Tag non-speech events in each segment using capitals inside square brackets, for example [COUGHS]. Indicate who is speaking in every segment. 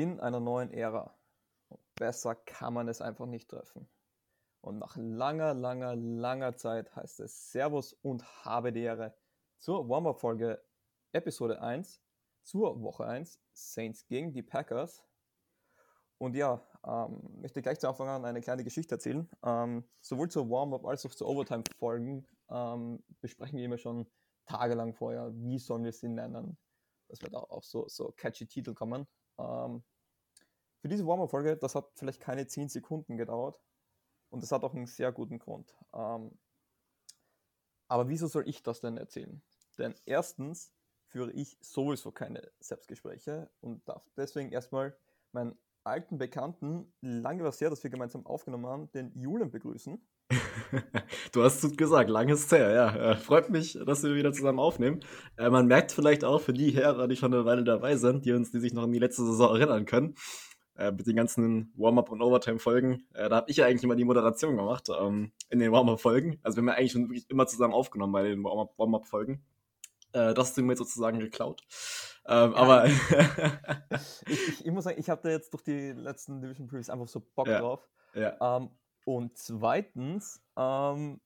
Speaker 1: Beginn einer neuen Ära. Besser kann man es einfach nicht treffen. Und nach langer, langer, langer Zeit heißt es Servus und habe die Ehre zur Warm-Up-Folge Episode 1 zur Woche 1 Saints gegen die Packers. Und ja, ähm, möchte gleich zu Anfang an eine kleine Geschichte erzählen. Ähm, sowohl zur Warm-Up als auch zur Overtime-Folgen ähm, besprechen wir immer schon tagelang vorher, wie sollen wir sie nennen. Das wird auch so, so catchy Titel kommen. Ähm, für diese Warm-Up-Folge, das hat vielleicht keine 10 Sekunden gedauert. Und das hat auch einen sehr guten Grund. Ähm, aber wieso soll ich das denn erzählen? Denn erstens führe ich sowieso keine Selbstgespräche und darf deswegen erstmal meinen alten Bekannten, lange war es her, dass wir gemeinsam aufgenommen haben, den Julian begrüßen.
Speaker 2: Du hast es gesagt, lange ist her, ja. Äh, freut mich, dass wir wieder zusammen aufnehmen. Äh, man merkt vielleicht auch für die Hörer, die schon eine Weile dabei sind, die uns, die sich noch an die letzte Saison erinnern können, äh, mit den ganzen Warm-Up- und Overtime-Folgen, äh, da habe ich ja eigentlich immer die Moderation gemacht ähm, in den Warm-Up-Folgen. Also wir haben ja eigentlich schon wirklich immer zusammen aufgenommen bei den Warm-Up-Folgen. Äh, das hast du mir sozusagen geklaut. Ähm, ja. Aber [LAUGHS]
Speaker 1: ich, ich, ich, muss sagen, ich hatte jetzt durch die letzten Division Previews einfach so Bock ja. drauf. Ja. Ähm, und zweitens, ähm,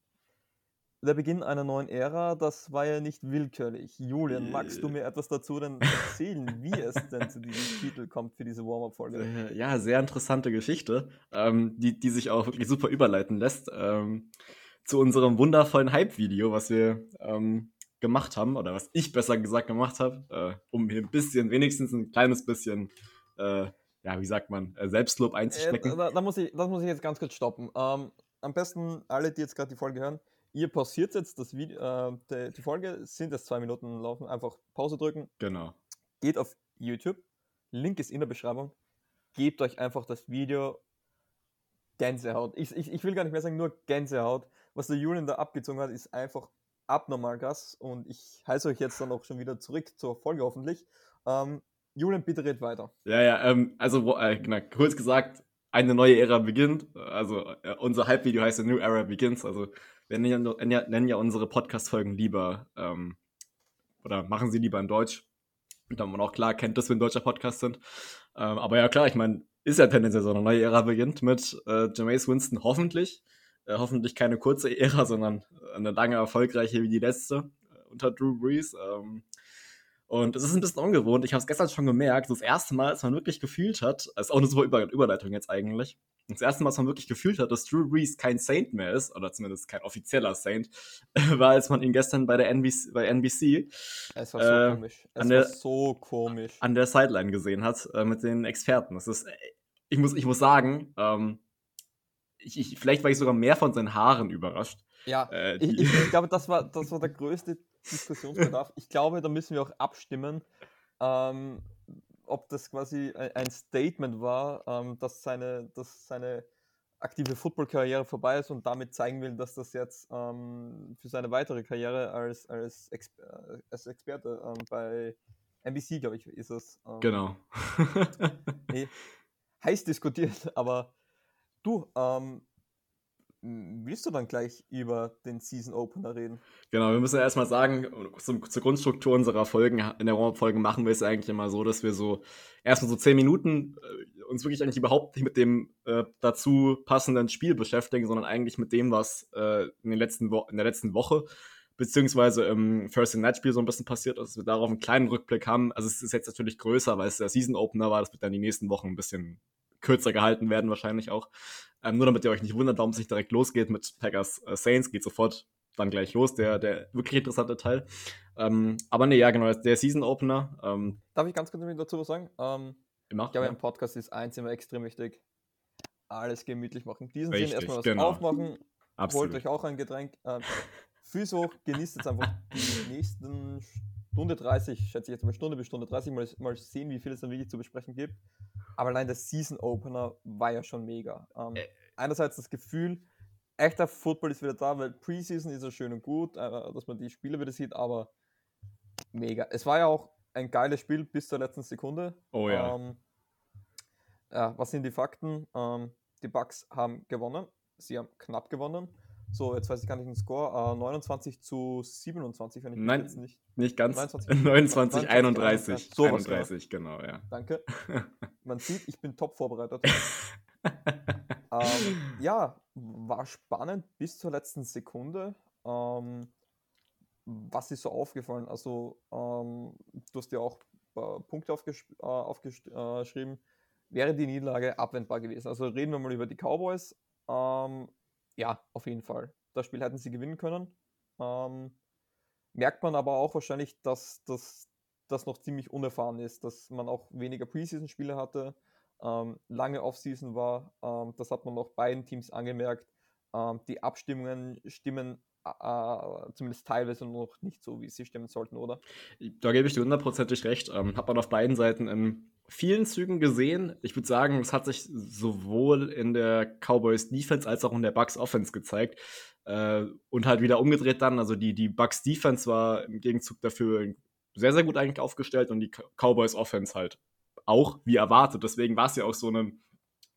Speaker 1: der Beginn einer neuen Ära, das war ja nicht willkürlich. Julian, magst du mir etwas dazu denn erzählen, wie es denn zu diesem [LAUGHS] Titel kommt für diese Warm-Up-Folge?
Speaker 2: Äh, ja, sehr interessante Geschichte, ähm, die, die sich auch wirklich super überleiten lässt ähm, zu unserem wundervollen Hype-Video, was wir ähm, gemacht haben, oder was ich besser gesagt gemacht habe, äh, um hier ein bisschen, wenigstens ein kleines bisschen, äh, ja, wie sagt man, äh, Selbstlob einzustecken.
Speaker 1: Äh, da, da, muss ich, das muss ich jetzt ganz kurz stoppen. Ähm, am besten alle, die jetzt gerade die Folge hören, ihr pausiert jetzt das Video, äh, die, die, Folge, sind jetzt zwei Minuten laufen, einfach Pause drücken.
Speaker 2: Genau.
Speaker 1: Geht auf YouTube, Link ist in der Beschreibung, gebt euch einfach das Video Gänsehaut. Ich, ich, ich will gar nicht mehr sagen, nur Gänsehaut. Was der Julian da abgezogen hat, ist einfach abnormal krass und ich heiße euch jetzt dann auch schon wieder zurück zur Folge hoffentlich. Ähm, Julian, bitte red weiter.
Speaker 2: Ja, ja, ähm, also äh, genau, kurz gesagt, eine neue Ära beginnt. Also äh, unser Hype-Video heißt A New Era Begins. Also wir nennen ja, nennen ja unsere Podcast-Folgen lieber ähm, oder machen sie lieber in Deutsch. Dann man auch klar kennt, dass wir ein deutscher Podcast sind. Ähm, aber ja, klar, ich meine, ist ja tendenziell so eine neue Ära beginnt mit äh, Jameis Winston hoffentlich. Äh, hoffentlich keine kurze Ära, sondern eine lange erfolgreiche wie die letzte äh, unter Drew Brees. Ähm, und es ist ein bisschen ungewohnt. Ich habe es gestern schon gemerkt. Das erste Mal, als man wirklich gefühlt hat, ist auch eine super Über Überleitung jetzt eigentlich. Das erste Mal, als man wirklich gefühlt hat, dass Drew Brees kein Saint mehr ist, oder zumindest kein offizieller Saint, [LAUGHS] war, als man ihn gestern bei der NBC, bei NBC
Speaker 1: es war so äh, komisch. Es
Speaker 2: der,
Speaker 1: war so komisch.
Speaker 2: An der Sideline gesehen hat äh, mit den Experten. Das ist, ich muss, ich muss sagen, ähm, ich, ich, vielleicht war ich sogar mehr von seinen Haaren überrascht.
Speaker 1: Ja, äh, ich, ich, [LAUGHS] glaube, das war, das war der größte Diskussionsbedarf. Ich glaube, da müssen wir auch abstimmen, ähm, ob das quasi ein Statement war, ähm, dass, seine, dass seine aktive Football-Karriere vorbei ist und damit zeigen will, dass das jetzt ähm, für seine weitere Karriere als, als, Exper äh, als Experte ähm, bei NBC, glaube ich, ist es.
Speaker 2: Ähm, genau.
Speaker 1: nee, heiß diskutiert, aber du, ähm, Willst du dann gleich über den Season Opener reden?
Speaker 2: Genau, wir müssen erstmal sagen, zum, zur Grundstruktur unserer Folgen, in der Folge machen wir es eigentlich immer so, dass wir so erstmal so zehn Minuten äh, uns wirklich eigentlich überhaupt nicht mit dem äh, dazu passenden Spiel beschäftigen, sondern eigentlich mit dem, was äh, in, den letzten in der letzten Woche beziehungsweise im First Night Spiel so ein bisschen passiert ist, dass wir darauf einen kleinen Rückblick haben. Also es ist jetzt natürlich größer, weil es der Season Opener war, das wird dann die nächsten Wochen ein bisschen kürzer gehalten werden wahrscheinlich auch. Ähm, nur damit ihr euch nicht wundert, warum es nicht direkt losgeht mit Packers äh, Saints, geht sofort dann gleich los, der, der wirklich interessante Teil. Ähm, aber nee, ja, genau, der Season Opener. Ähm,
Speaker 1: Darf ich ganz kurz dazu was sagen? Ähm,
Speaker 2: immer,
Speaker 1: ich glaube,
Speaker 2: ja.
Speaker 1: im Podcast ist eins immer extrem wichtig. Alles gemütlich machen. Diesen Richtig, Sinn erstmal was genau. aufmachen. Absolut. Holt euch auch ein Getränk. Ähm, Füße hoch, genießt jetzt einfach die nächsten Stunde 30, schätze ich jetzt mal Stunde bis Stunde 30, mal, mal sehen, wie viel es dann wirklich zu besprechen gibt. Aber allein der Season Opener war ja schon mega. Ähm, äh, einerseits das Gefühl, echter Football ist wieder da, weil Preseason ist ja schön und gut, äh, dass man die Spiele wieder sieht, aber mega. Es war ja auch ein geiles Spiel bis zur letzten Sekunde.
Speaker 2: Oh ja.
Speaker 1: Ähm, ja was sind die Fakten? Ähm, die Bucks haben gewonnen. Sie haben knapp gewonnen. So, jetzt weiß ich gar nicht den Score. Uh, 29 zu 27, wenn ich
Speaker 2: Nein, jetzt nicht. Nicht ganz. 29, 29 31. So 31, genau, ja.
Speaker 1: Danke. [LAUGHS] man sieht, ich bin top vorbereitet. ähm, ja, war spannend bis zur letzten Sekunde. Ähm, was ist so aufgefallen? Also, ähm, du hast ja auch äh, Punkte aufgesch äh, aufgeschrieben. Wäre die Niederlage abwendbar gewesen? Also, reden wir mal über die Cowboys. Ähm, ja, auf jeden Fall. Das Spiel hätten sie gewinnen können. Ähm, merkt man aber auch wahrscheinlich, dass das noch ziemlich unerfahren ist, dass man auch weniger Preseason-Spiele hatte, ähm, lange Offseason war. Ähm, das hat man auch beiden Teams angemerkt. Ähm, die Abstimmungen stimmen äh, zumindest teilweise noch nicht so, wie sie stimmen sollten, oder?
Speaker 2: Da gebe ich dir hundertprozentig recht. Ähm, hat man auf beiden Seiten in vielen Zügen gesehen. Ich würde sagen, es hat sich sowohl in der Cowboys Defense als auch in der Bucks Offense gezeigt. Äh, und halt wieder umgedreht dann. Also die, die Bucks Defense war im Gegenzug dafür sehr, sehr gut eigentlich aufgestellt und die Cowboys Offense halt auch, wie erwartet. Deswegen war es ja auch so ein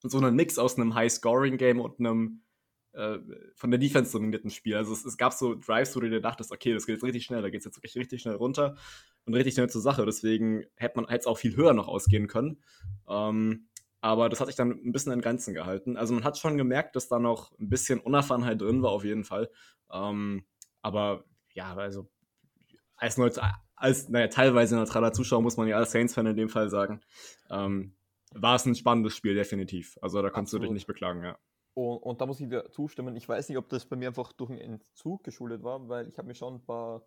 Speaker 2: so eine Mix aus einem High-Scoring-Game und einem äh, von der Defense dominierten Spiel. Also es, es, gab so Drives, wo du dir dachtest, okay, das geht jetzt richtig schnell, da geht es jetzt wirklich richtig schnell runter und richtig schnell zur Sache. Deswegen hätte man es auch viel höher noch ausgehen können. Ähm, aber das hat sich dann ein bisschen in Grenzen gehalten. Also man hat schon gemerkt, dass da noch ein bisschen Unerfahrenheit drin war, auf jeden Fall. Ähm, aber ja, also als, als naja, teilweise neutraler Zuschauer muss man ja als Saints-Fan in dem Fall sagen, ähm, war es ein spannendes Spiel, definitiv. Also da kannst Absolut. du dich nicht beklagen, ja.
Speaker 1: Und, und, da muss ich dir zustimmen. Ich weiß nicht, ob das bei mir einfach durch einen Entzug geschuldet war, weil ich habe mir schon ein paar,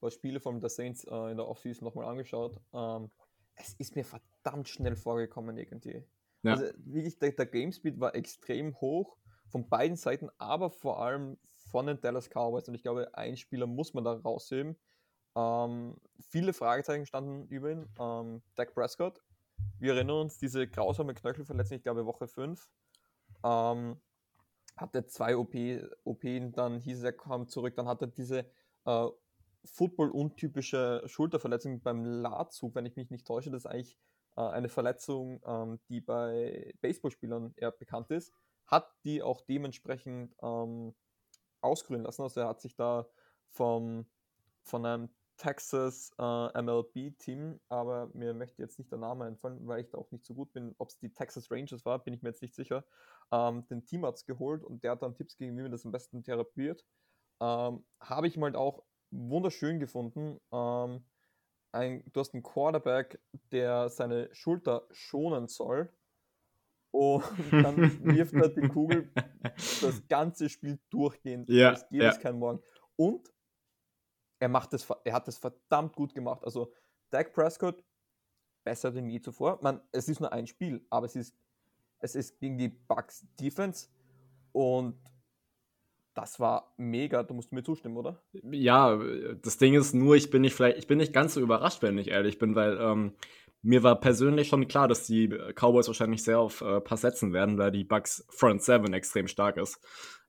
Speaker 1: paar Spiele von der Saints äh, in der Offseason nochmal angeschaut. Ähm, es ist mir verdammt schnell vorgekommen irgendwie. Ja. Also wirklich, der, der Gamespeed war extrem hoch von beiden Seiten, aber vor allem von den Dallas Cowboys. Und ich glaube, ein Spieler muss man da rausheben. Ähm, viele Fragezeichen standen über ihn. Ähm, Dak Prescott. Wir erinnern uns, diese grausame Knöchelverletzung, ich glaube Woche 5. Ähm, hatte zwei OP, OPen, dann hieß er kam zurück, dann hat er diese äh, Football-untypische Schulterverletzung beim Ladzug, wenn ich mich nicht täusche. Das ist eigentlich äh, eine Verletzung, ähm, die bei Baseballspielern eher bekannt ist, hat die auch dementsprechend ähm, ausgründen lassen. Also er hat sich da vom, von einem Texas äh, MLB-Team, aber mir möchte jetzt nicht der Name einfallen, weil ich da auch nicht so gut bin. Ob es die Texas Rangers war, bin ich mir jetzt nicht sicher. Ähm, den Teamarzt geholt und der hat dann Tipps gegeben, wie man das am besten therapiert. Ähm, Habe ich mal auch wunderschön gefunden. Ähm, ein, du hast einen Quarterback, der seine Schulter schonen soll. Und [LAUGHS] dann wirft er die Kugel das ganze Spiel durchgehend.
Speaker 2: Ja,
Speaker 1: es geht ja. es kein Morgen. Und er, macht das, er hat das verdammt gut gemacht. Also Dak Prescott besser denn je zuvor. Man, es ist nur ein Spiel, aber es ist, es ist gegen die Bucks Defense und das war mega. Du musst mir zustimmen, oder?
Speaker 2: Ja, das Ding ist nur, ich bin nicht vielleicht, ich bin nicht ganz so überrascht, wenn ich ehrlich bin, weil ähm, mir war persönlich schon klar, dass die Cowboys wahrscheinlich sehr auf äh, Pass setzen werden, weil die Bucks Front 7 extrem stark ist.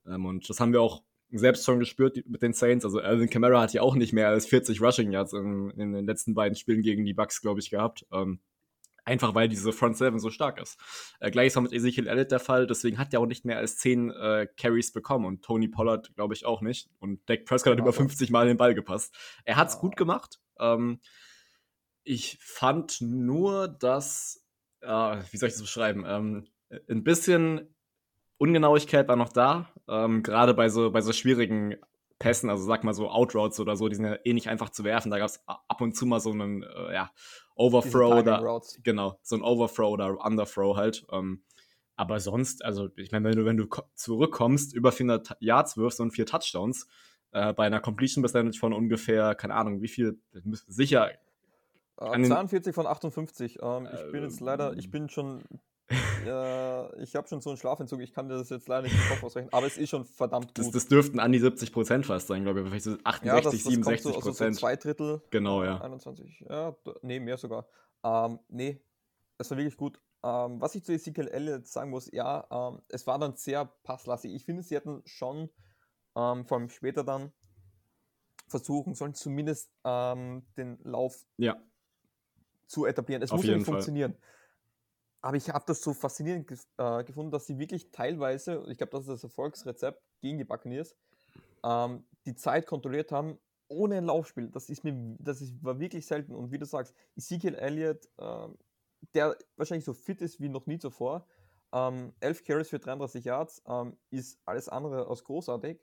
Speaker 2: Ähm, und das haben wir auch selbst schon gespürt mit den Saints. Also Alvin Kamara hat ja auch nicht mehr als 40 Rushing Yards in, in den letzten beiden Spielen gegen die Bucks, glaube ich, gehabt. Ähm, einfach weil diese Front Seven so stark ist. Äh, gleich ist mit Ezekiel Elliott der Fall, deswegen hat er auch nicht mehr als 10 äh, Carries bekommen und Tony Pollard, glaube ich, auch nicht. Und Dak Prescott hat über 50 Mal den Ball gepasst. Er hat es gut gemacht. Ähm, ich fand nur, dass, äh, wie soll ich das beschreiben, ähm, ein bisschen Ungenauigkeit war noch da, ähm, gerade bei so, bei so schwierigen Pässen, also sag mal so Outroutes oder so, die sind ja eh nicht einfach zu werfen. Da gab es ab und zu mal so einen äh, ja, Overthrow oder genau, so ein Overthrow oder Underthrow halt. Ähm, aber sonst, also ich meine, wenn du, wenn du zurückkommst, über 400 Yards wirfst und vier Touchdowns, äh, bei einer Completion Percentage von ungefähr, keine Ahnung, wie viel, sicher.
Speaker 1: Äh, 42 von 58. Ähm, ich bin jetzt leider, ich bin schon ja, ich habe schon so einen Schlafentzug, ich kann dir das jetzt leider nicht im Kopf ausrechnen, aber es ist schon verdammt gut.
Speaker 2: Das, das dürften an die 70 Prozent fast sein, glaube ich, vielleicht so 68, ja, das, das 67 Prozent. So, also so
Speaker 1: zwei Drittel.
Speaker 2: Genau, ja.
Speaker 1: 21, ja, nee, mehr sogar. Ähm, nee, es war wirklich gut. Ähm, was ich zu Ezekiel Elliott sagen muss, ja, ähm, es war dann sehr passlastig. Ich finde, sie hätten schon, ähm, vor allem später dann, versuchen sollen, zumindest ähm, den Lauf
Speaker 2: ja.
Speaker 1: zu etablieren. Es Auf muss ja nicht funktionieren. Aber ich habe das so faszinierend äh, gefunden, dass sie wirklich teilweise, ich glaube, das ist das Erfolgsrezept gegen die Buccaneers, ähm, die Zeit kontrolliert haben, ohne ein Laufspiel. Das ist mir, das ist, war wirklich selten. Und wie du sagst, Ezekiel Elliott, äh, der wahrscheinlich so fit ist wie noch nie zuvor. Ähm, 11 Carries für 33 Yards ähm, ist alles andere als großartig.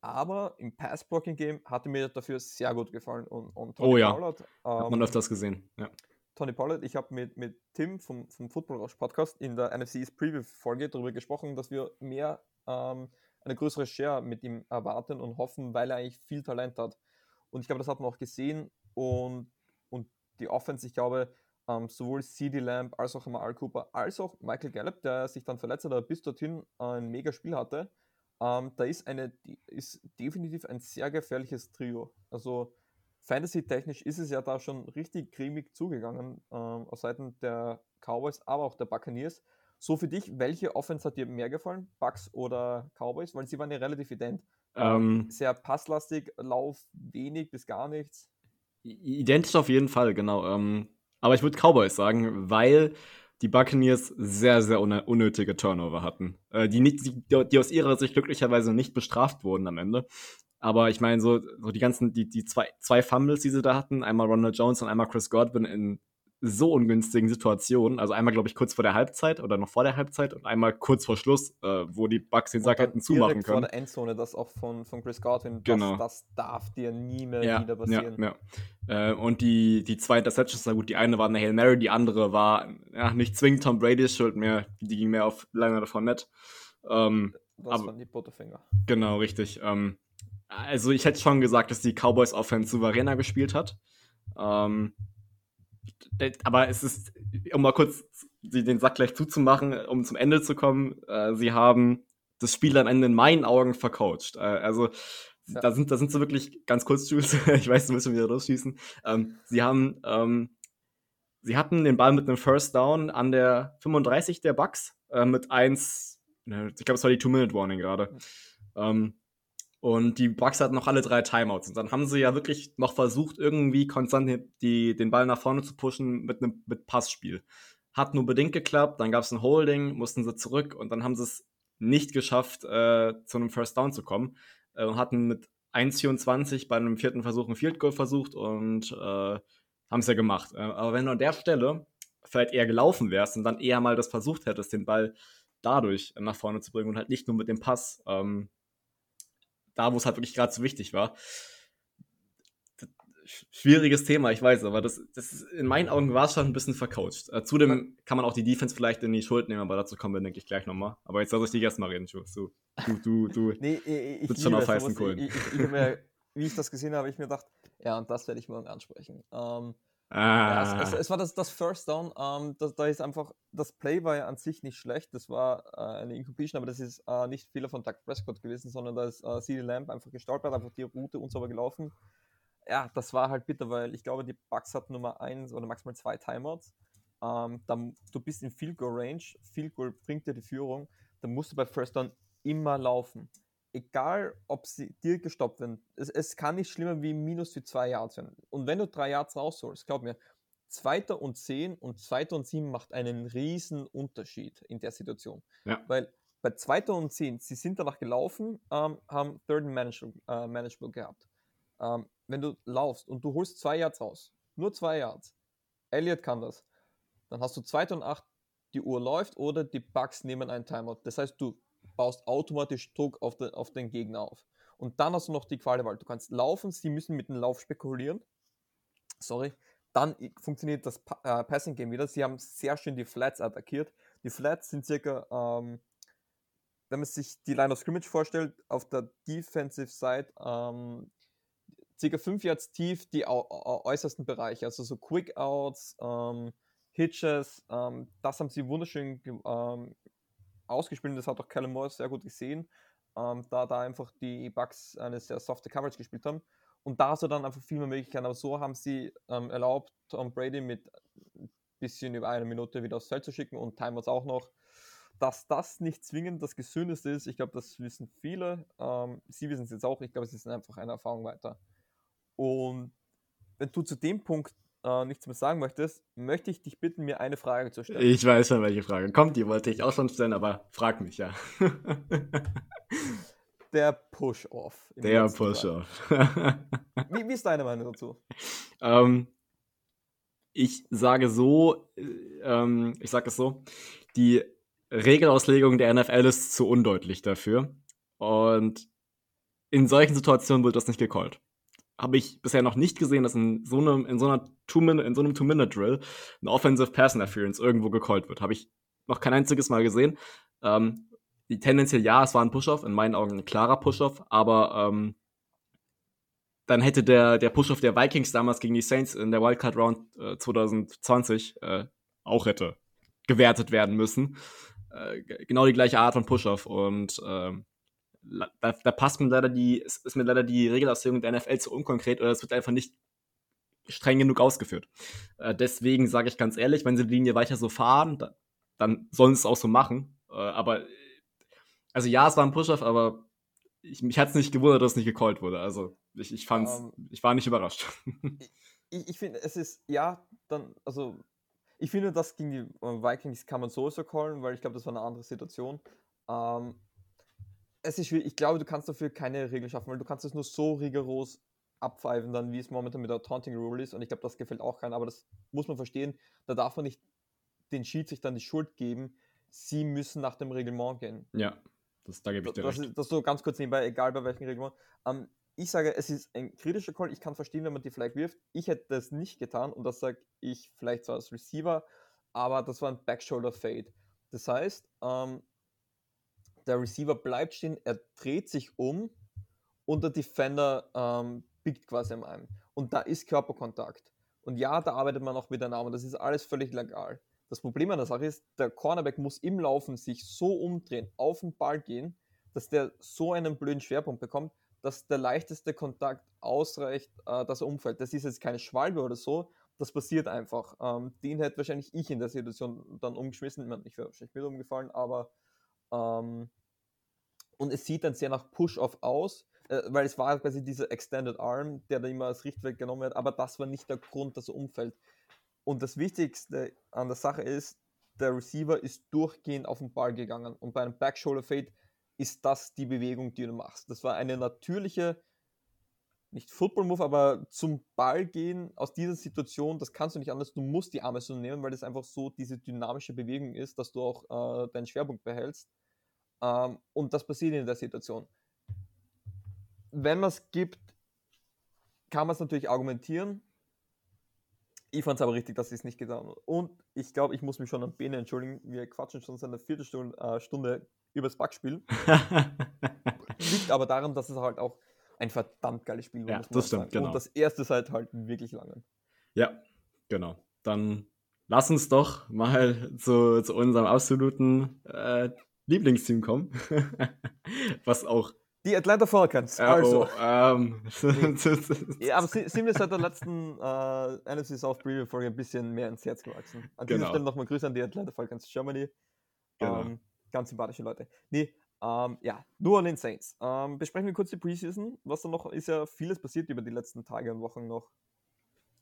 Speaker 1: Aber im Pass-Blocking-Game hatte mir dafür sehr gut gefallen. Und, und
Speaker 2: Tony oh ja, Pollard, ähm, hat man ähm, öfters gesehen. Ja.
Speaker 1: Tony Pollard, ich habe mit, mit Tim vom, vom Football Rush Podcast in der NFC East Preview-Folge darüber gesprochen, dass wir mehr, ähm, eine größere Share mit ihm erwarten und hoffen, weil er eigentlich viel Talent hat. Und ich glaube, das hat man auch gesehen. Und, und die Offense, ich glaube, ähm, sowohl CD Lamb als auch Al Cooper als auch Michael Gallup, der sich dann verletzt hat, aber bis dorthin ein mega Spiel hatte, ähm, da ist, eine, ist definitiv ein sehr gefährliches Trio. Also Fantasy-technisch ist es ja da schon richtig cremig zugegangen ähm, aus Seiten der Cowboys, aber auch der Buccaneers. So für dich, welche Offense hat dir mehr gefallen? Bucks oder Cowboys? Weil sie waren ja relativ ident. Ähm, sehr passlastig, Lauf wenig bis gar nichts.
Speaker 2: Identisch auf jeden Fall, genau. Ähm, aber ich würde Cowboys sagen, weil die Buccaneers sehr, sehr unnötige Turnover hatten. Äh, die, nicht, die, die, aus ihrer Sicht glücklicherweise nicht bestraft wurden am Ende. Aber ich meine, so, so die ganzen, die, die zwei, zwei Fumbles, die sie da hatten, einmal Ronald Jones und einmal Chris Godwin in so ungünstigen Situationen. Also einmal, glaube ich, kurz vor der Halbzeit oder noch vor der Halbzeit und einmal kurz vor Schluss, äh, wo die Bucks den Sack hätten zumachen können. vor der
Speaker 1: Endzone, das auch von, von Chris Godwin,
Speaker 2: genau.
Speaker 1: das, das darf dir nie mehr
Speaker 2: ja,
Speaker 1: wieder passieren.
Speaker 2: Ja, ja. Äh, und die, die zwei Interceptions, na gut, die eine war eine Hail Mary, die andere war ja, nicht zwingend Tom Brady's Schuld mehr, die ging mehr auf Leonard Fournette. Ähm,
Speaker 1: das aber, waren die Butterfinger.
Speaker 2: Genau, richtig. Ähm, also ich hätte schon gesagt, dass die Cowboys Offense souveräner gespielt hat. Ähm, aber es ist, um mal kurz den Sack gleich zuzumachen, um zum Ende zu kommen, äh, sie haben das Spiel am Ende in meinen Augen vercoacht. Äh, also ja. da sind da sind sie wirklich ganz kurz, Jules, [LAUGHS] ich weiß, du willst schon wieder losschießen. Ähm, sie haben ähm, sie hatten den Ball mit einem First Down an der 35 der Bucks äh, mit 1, ne, ich glaube, es war die Two-Minute-Warning gerade. Ähm, und die Bucks hatten noch alle drei Timeouts. Und dann haben sie ja wirklich noch versucht, irgendwie konstant die, den Ball nach vorne zu pushen mit einem mit Passspiel. Hat nur bedingt geklappt, dann gab es ein Holding, mussten sie zurück und dann haben sie es nicht geschafft, äh, zu einem First Down zu kommen. Äh, und hatten mit 1,24 bei einem vierten Versuch ein Field Goal versucht und äh, haben es ja gemacht. Äh, aber wenn du an der Stelle vielleicht eher gelaufen wärst und dann eher mal das versucht hättest, den Ball dadurch nach vorne zu bringen und halt nicht nur mit dem Pass, ähm, da, wo es halt wirklich gerade so wichtig war. Schwieriges Thema, ich weiß, aber das, das ist, in meinen Augen war es schon ein bisschen vercoacht. Äh, zudem kann man auch die Defense vielleicht in die Schuld nehmen, aber dazu kommen wir, denke ich, gleich nochmal. Aber jetzt lass ich dich erstmal reden, Schuss. Du, du, du, du [LAUGHS]
Speaker 1: nee, ich, sitzt schon auf heißen Kohlen. Ich, ich, ich mir, [LAUGHS] wie ich das gesehen habe, ich mir gedacht, ja, und das werde ich morgen ansprechen. Ähm, Ah. Ja, es, es, es, war das, das First Down. Ähm, das, da ist einfach, das Play war ja an sich nicht schlecht. Das war äh, eine Incompletion, aber das ist äh, nicht Fehler von Doug Prescott gewesen, sondern da ist äh, CD Lamb einfach gestolpert, einfach die Route unsauber gelaufen. Ja, das war halt bitter, weil ich glaube, die Bugs hatten Nummer eins oder maximal zwei Timeouts. Ähm, dann, du bist in Field Goal Range, Field Goal bringt dir die Führung, dann musst du bei First Down immer laufen egal ob sie dir gestoppt werden, es, es kann nicht schlimmer wie minus für zwei Yards werden. Und wenn du drei Yards rausholst, glaub mir, Zweiter und zehn und Zweiter und sieben macht einen riesen Unterschied in der Situation. Ja. Weil bei Zweiter und zehn, sie sind danach gelaufen, ähm, haben Third Management, äh, Management gehabt. Ähm, wenn du laufst und du holst zwei Yards raus, nur zwei Yards, Elliot kann das, dann hast du Zweiter und acht, die Uhr läuft oder die Bugs nehmen einen Timeout. Das heißt, du baust automatisch Druck auf, de, auf den Gegner auf. Und dann hast du noch die Qualität, du kannst laufen, sie müssen mit dem Lauf spekulieren. Sorry. Dann funktioniert das äh, Passing Game wieder. Sie haben sehr schön die Flats attackiert. Die Flats sind circa, ähm, wenn man sich die Line of Scrimmage vorstellt, auf der Defensive Side ähm, circa 5 Yards tief die äußersten Bereiche, also so Quick Outs, ähm, Hitches, ähm, das haben sie wunderschön ähm, ausgespielt und das hat auch Callum Moore sehr gut gesehen, ähm, da da einfach die Bugs eine sehr softe Coverage gespielt haben. Und da hast du dann einfach viel mehr Möglichkeiten. Aber so haben sie ähm, erlaubt, Tom Brady mit ein bisschen über eine Minute wieder aufs Feld zu schicken und Timeouts auch noch. Dass das nicht zwingend das Gesündeste ist, ich glaube, das wissen viele. Ähm, sie wissen es jetzt auch. Ich glaube, es ist einfach eine Erfahrung weiter. Und wenn du zu dem Punkt äh, nichts mehr sagen möchtest, möchte ich dich bitten, mir eine Frage zu stellen.
Speaker 2: Ich weiß schon, welche Frage kommt. Die wollte ich auch schon stellen, aber frag mich ja. [LAUGHS]
Speaker 1: Der Push-Off.
Speaker 2: Der Push-Off.
Speaker 1: wie, wie, ist deine Meinung dazu?
Speaker 2: Ähm, ich sage so, ähm, ich sage es so, die Regelauslegung der NFL ist zu undeutlich dafür. Und in solchen Situationen wird das nicht gecallt. Habe ich bisher noch nicht gesehen, dass in so einem, in so einer Two-Minute, Two-Minute-Drill eine Offensive Pass Interference irgendwo gecallt wird. Habe ich noch kein einziges Mal gesehen. Ähm, die tendenziell ja, es war ein Push-Off, in meinen Augen ein klarer Push-Off, aber ähm, dann hätte der, der Push-Off der Vikings damals gegen die Saints in der Wildcard Round äh, 2020 äh, auch hätte gewertet werden müssen. Äh, genau die gleiche Art von Push-Off. Und ähm, da, da, passt mir leider die, ist mir leider die Regelauslegung der NFL zu unkonkret oder es wird einfach nicht streng genug ausgeführt. Äh, deswegen sage ich ganz ehrlich, wenn sie die Linie weiter so fahren, da, dann sollen sie es auch so machen. Äh, aber also ja, es war ein Push-Off, aber ich, mich hat es nicht gewundert, dass es nicht gecallt wurde. Also ich, ich fand's, um, ähm, ich war nicht überrascht.
Speaker 1: ich, ich finde, es ist, ja, dann, also ich finde, das gegen die äh, Vikings kann man sowieso callen, weil ich glaube, das war eine andere Situation. Ähm, es ist schwierig, ich glaube, du kannst dafür keine Regeln schaffen, weil du kannst es nur so rigoros abpfeifen, dann wie es momentan mit der Taunting Rule ist und ich glaube, das gefällt auch keinen, aber das muss man verstehen, da darf man nicht den Schiedsrichtern die Schuld geben, sie müssen nach dem Reglement gehen.
Speaker 2: Ja, das, da gebe ich dir
Speaker 1: das,
Speaker 2: recht.
Speaker 1: Das so ganz kurz nebenbei, egal bei welchem Reglement. Ähm, ich sage, es ist ein kritischer Call. Ich kann verstehen, wenn man die Flag wirft. Ich hätte das nicht getan und das sage ich vielleicht zwar als Receiver, aber das war ein Backshoulder Fade. Das heißt, ähm, der Receiver bleibt stehen, er dreht sich um und der Defender ähm, biegt quasi am einem. Und da ist Körperkontakt. Und ja, da arbeitet man auch miteinander. Das ist alles völlig legal. Das Problem an der Sache ist, der Cornerback muss im Laufen sich so umdrehen, auf den Ball gehen, dass der so einen blöden Schwerpunkt bekommt, dass der leichteste Kontakt ausreicht, äh, dass er umfällt. Das ist jetzt keine Schwalbe oder so, das passiert einfach. Ähm, den hätte wahrscheinlich ich in der Situation dann umgeschmissen. Ich wäre wahrscheinlich mit umgefallen, aber ähm, und es sieht dann sehr nach Push-Off aus, äh, weil es war quasi dieser Extended Arm, der da immer als Richtwert genommen wird, aber das war nicht der Grund, dass er umfällt. Und das Wichtigste an der Sache ist, der Receiver ist durchgehend auf den Ball gegangen und bei einem Back Shoulder Fade ist das die Bewegung, die du machst. Das war eine natürliche, nicht Football Move, aber zum Ball gehen aus dieser Situation, das kannst du nicht anders. Du musst die Arme so nehmen, weil das einfach so diese dynamische Bewegung ist, dass du auch äh, deinen Schwerpunkt behältst. Ähm, und das passiert in der Situation. Wenn man es gibt, kann man es natürlich argumentieren. Ich fand es aber richtig, dass sie es nicht getan haben. Und ich glaube, ich muss mich schon an Bene entschuldigen. Wir quatschen schon seit einer Viertelstunde äh, Stunde übers Backspiel. [LAUGHS] Liegt aber daran, dass es halt auch ein verdammt geiles Spiel
Speaker 2: war. Ja, das stimmt,
Speaker 1: genau. Und das erste seit halt wirklich lange.
Speaker 2: Ja, genau. Dann lass uns doch mal zu, zu unserem absoluten äh, Lieblingsteam kommen. [LAUGHS] Was auch
Speaker 1: die Atlanta Falcons.
Speaker 2: Äh, also. Oh, ähm.
Speaker 1: ja, aber sind mir seit der letzten äh, NFC South Preview Folge ein bisschen mehr ins Herz gewachsen. An genau. dieser Stelle nochmal Grüße an die Atlanta Falcons Germany. Genau. Ähm, ganz sympathische Leute. Nee, ähm, ja, nur an den Saints. Ähm, besprechen wir kurz die Preseason. Was da noch ist ja vieles passiert über die letzten Tage und Wochen noch.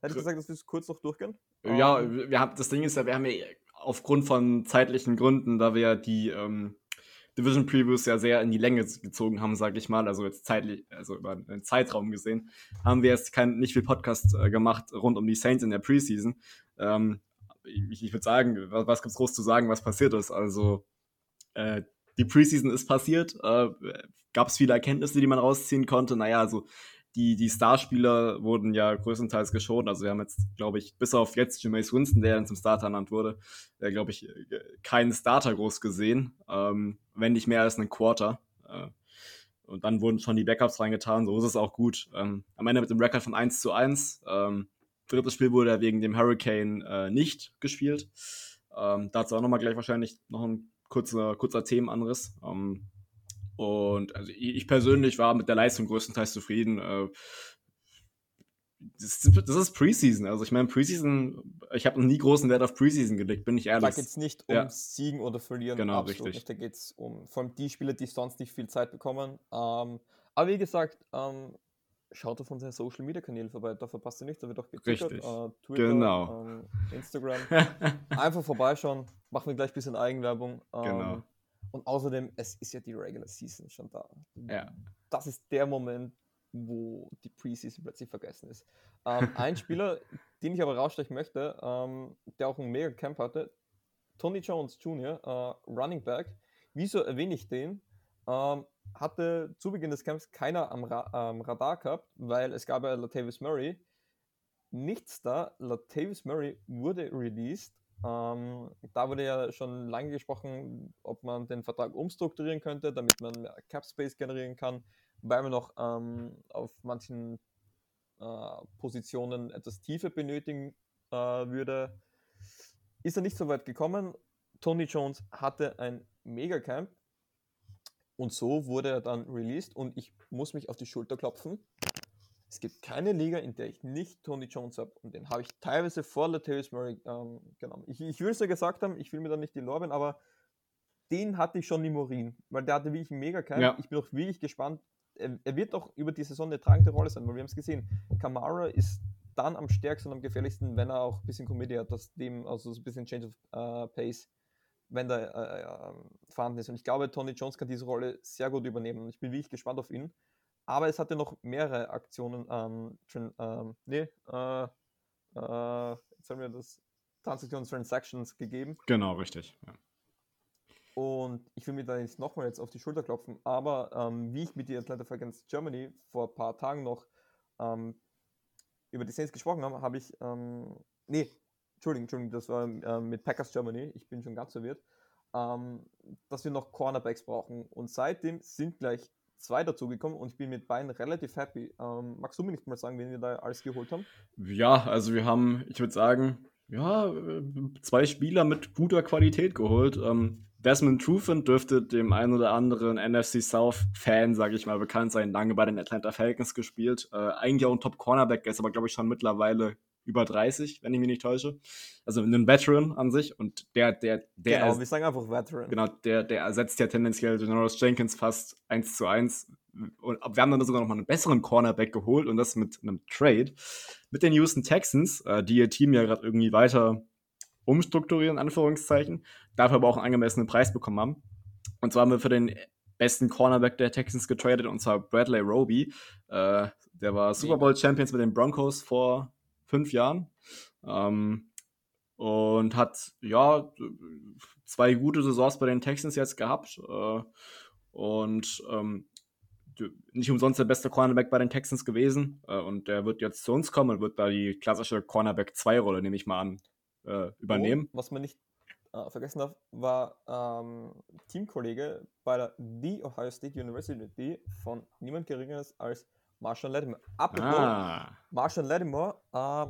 Speaker 1: Hätte ich gesagt, dass wir es kurz noch durchgehen?
Speaker 2: Ja, ähm, wir haben, das Ding ist ja, wir haben ja aufgrund von zeitlichen Gründen, da wir ja die ähm, Division Previews ja sehr in die Länge gezogen haben, sage ich mal, also jetzt zeitlich, also über einen Zeitraum gesehen, haben wir jetzt kein, nicht viel Podcast äh, gemacht rund um die Saints in der Preseason. Ähm, ich, ich würde sagen, was, was es groß zu sagen, was passiert ist? Also äh, die Preseason ist passiert, äh, gab es viele Erkenntnisse, die man rausziehen konnte. Naja, also die, die Starspieler wurden ja größtenteils geschont. Also wir haben jetzt, glaube ich, bis auf jetzt Jameis Winston, der dann zum Starter ernannt wurde, äh, glaube ich, keinen Starter groß gesehen, ähm, wenn nicht mehr als einen Quarter. Äh, und dann wurden schon die Backups reingetan, so ist es auch gut. Ähm, am Ende mit dem Rekord von 1 zu 1. Ähm, drittes Spiel wurde ja wegen dem Hurricane äh, nicht gespielt. Ähm, dazu auch nochmal gleich wahrscheinlich noch ein kurzer, kurzer Themenanriss. Ähm, und also ich persönlich war mit der Leistung größtenteils zufrieden. Äh, das, das ist Preseason. Also ich meine, Preseason, ich habe noch nie großen Wert auf Preseason gelegt, bin ich ehrlich. Da
Speaker 1: geht es nicht um ja. Siegen oder Verlieren.
Speaker 2: Genau, richtig.
Speaker 1: Nicht. Da geht es um vor allem die Spieler, die sonst nicht viel Zeit bekommen. Ähm, aber wie gesagt, ähm, schaut auf unseren Social Media Kanälen vorbei, da verpasst ihr nichts, da wird auch
Speaker 2: getwittert. Richtig. Äh,
Speaker 1: Twitter,
Speaker 2: genau.
Speaker 1: Ähm, Instagram. [LAUGHS] Einfach vorbeischauen, machen wir gleich ein bisschen Eigenwerbung.
Speaker 2: Ähm, genau.
Speaker 1: Und außerdem, es ist ja die Regular Season schon da.
Speaker 2: Ja.
Speaker 1: Das ist der Moment, wo die Preseason plötzlich vergessen ist. Ähm, [LAUGHS] ein Spieler, den ich aber rausstechen möchte, ähm, der auch ein mega Camp hatte, Tony Jones Jr., äh, Running Back. Wieso erwähne ich den? Ähm, hatte zu Beginn des Camps keiner am Ra ähm, Radar gehabt, weil es gab ja Latavius Murray. Nichts da, Latavius Murray wurde released. Ähm, da wurde ja schon lange gesprochen, ob man den Vertrag umstrukturieren könnte, damit man mehr Cap Space generieren kann, weil man noch ähm, auf manchen äh, Positionen etwas Tiefe benötigen äh, würde. Ist er nicht so weit gekommen. Tony Jones hatte ein Mega-Camp und so wurde er dann released und ich muss mich auf die Schulter klopfen. Es gibt keine Liga, in der ich nicht Tony Jones habe und den habe ich teilweise vor Latavius Murray ähm, genommen. Ich, ich will es ja gesagt haben, ich will mir da nicht die Lorbeeren, aber den hatte ich schon im Urin, weil der hatte wirklich ein Mega-Camp. Ja. Ich bin auch wirklich gespannt, er, er, wird auch über die Saison eine tragende Rolle sein, weil wir haben es gesehen. Kamara ist dann am stärksten und am gefährlichsten, wenn er auch ein bisschen Comedy hat, dass dem, also so ein bisschen Change of uh, Pace, wenn da äh, äh, vorhanden ist. Und ich glaube, Tony Jones kann diese Rolle sehr gut übernehmen. Und ich bin wirklich gespannt auf ihn. Aber es hatte noch mehrere Aktionen, ähm, ähm, nee, äh, äh, jetzt haben wir das Transaktions Transactions gegeben.
Speaker 2: Genau, richtig. Ja.
Speaker 1: Und ich will mir da jetzt nochmal jetzt auf die Schulter klopfen, aber ähm, wie ich mit die Atlanta Falcons Germany vor ein paar Tagen noch ähm, über die Saints gesprochen habe, habe ich, ähm, nee, Entschuldigung, Entschuldigung, das war ähm, mit Packers Germany, ich bin schon ganz verwirrt, ähm, dass wir noch Cornerbacks brauchen. Und seitdem sind gleich zwei dazugekommen und ich bin mit beiden relativ happy. Ähm, magst du mir nicht mal sagen, wen wir da alles geholt haben?
Speaker 2: Ja, also wir haben, ich würde sagen, ja, zwei Spieler mit guter Qualität geholt. Ähm, Desmond Trufant dürfte dem einen oder anderen NFC South-Fan, sage ich mal, bekannt sein. Lange bei den Atlanta Falcons gespielt. Äh, eigentlich auch ein Top-Cornerback, ist aber, glaube ich, schon mittlerweile über 30, wenn ich mich nicht täusche. Also ein Veteran an sich. Und der, der, der.
Speaker 1: Genau, wir sagen einfach Veteran.
Speaker 2: Genau, der, der ersetzt ja tendenziell Janoris Jenkins fast 1 zu 1. Und wir haben dann sogar noch mal einen besseren Cornerback geholt und das mit einem Trade mit den Houston Texans, äh, die ihr Team ja gerade irgendwie weiter umstrukturieren, in Anführungszeichen, dafür aber auch einen angemessenen Preis bekommen haben. Und zwar haben wir für den besten Cornerback der Texans getradet, und zwar Bradley Roby. Äh, der war Super Bowl Champions mit den Broncos vor fünf Jahren. Ähm, und hat ja zwei gute Saisons bei den Texans jetzt gehabt. Äh, und ähm, nicht umsonst der beste Cornerback bei den Texans gewesen. Äh, und der wird jetzt zu uns kommen und wird da die klassische Cornerback 2-Rolle, nehme ich mal an, äh, übernehmen.
Speaker 1: Oh, was man nicht äh, vergessen darf, war ähm, Teamkollege bei der The Ohio State University von niemand Geringeres als Marshall Lattimore. Apropos, ah. Marshall Lattimore, äh,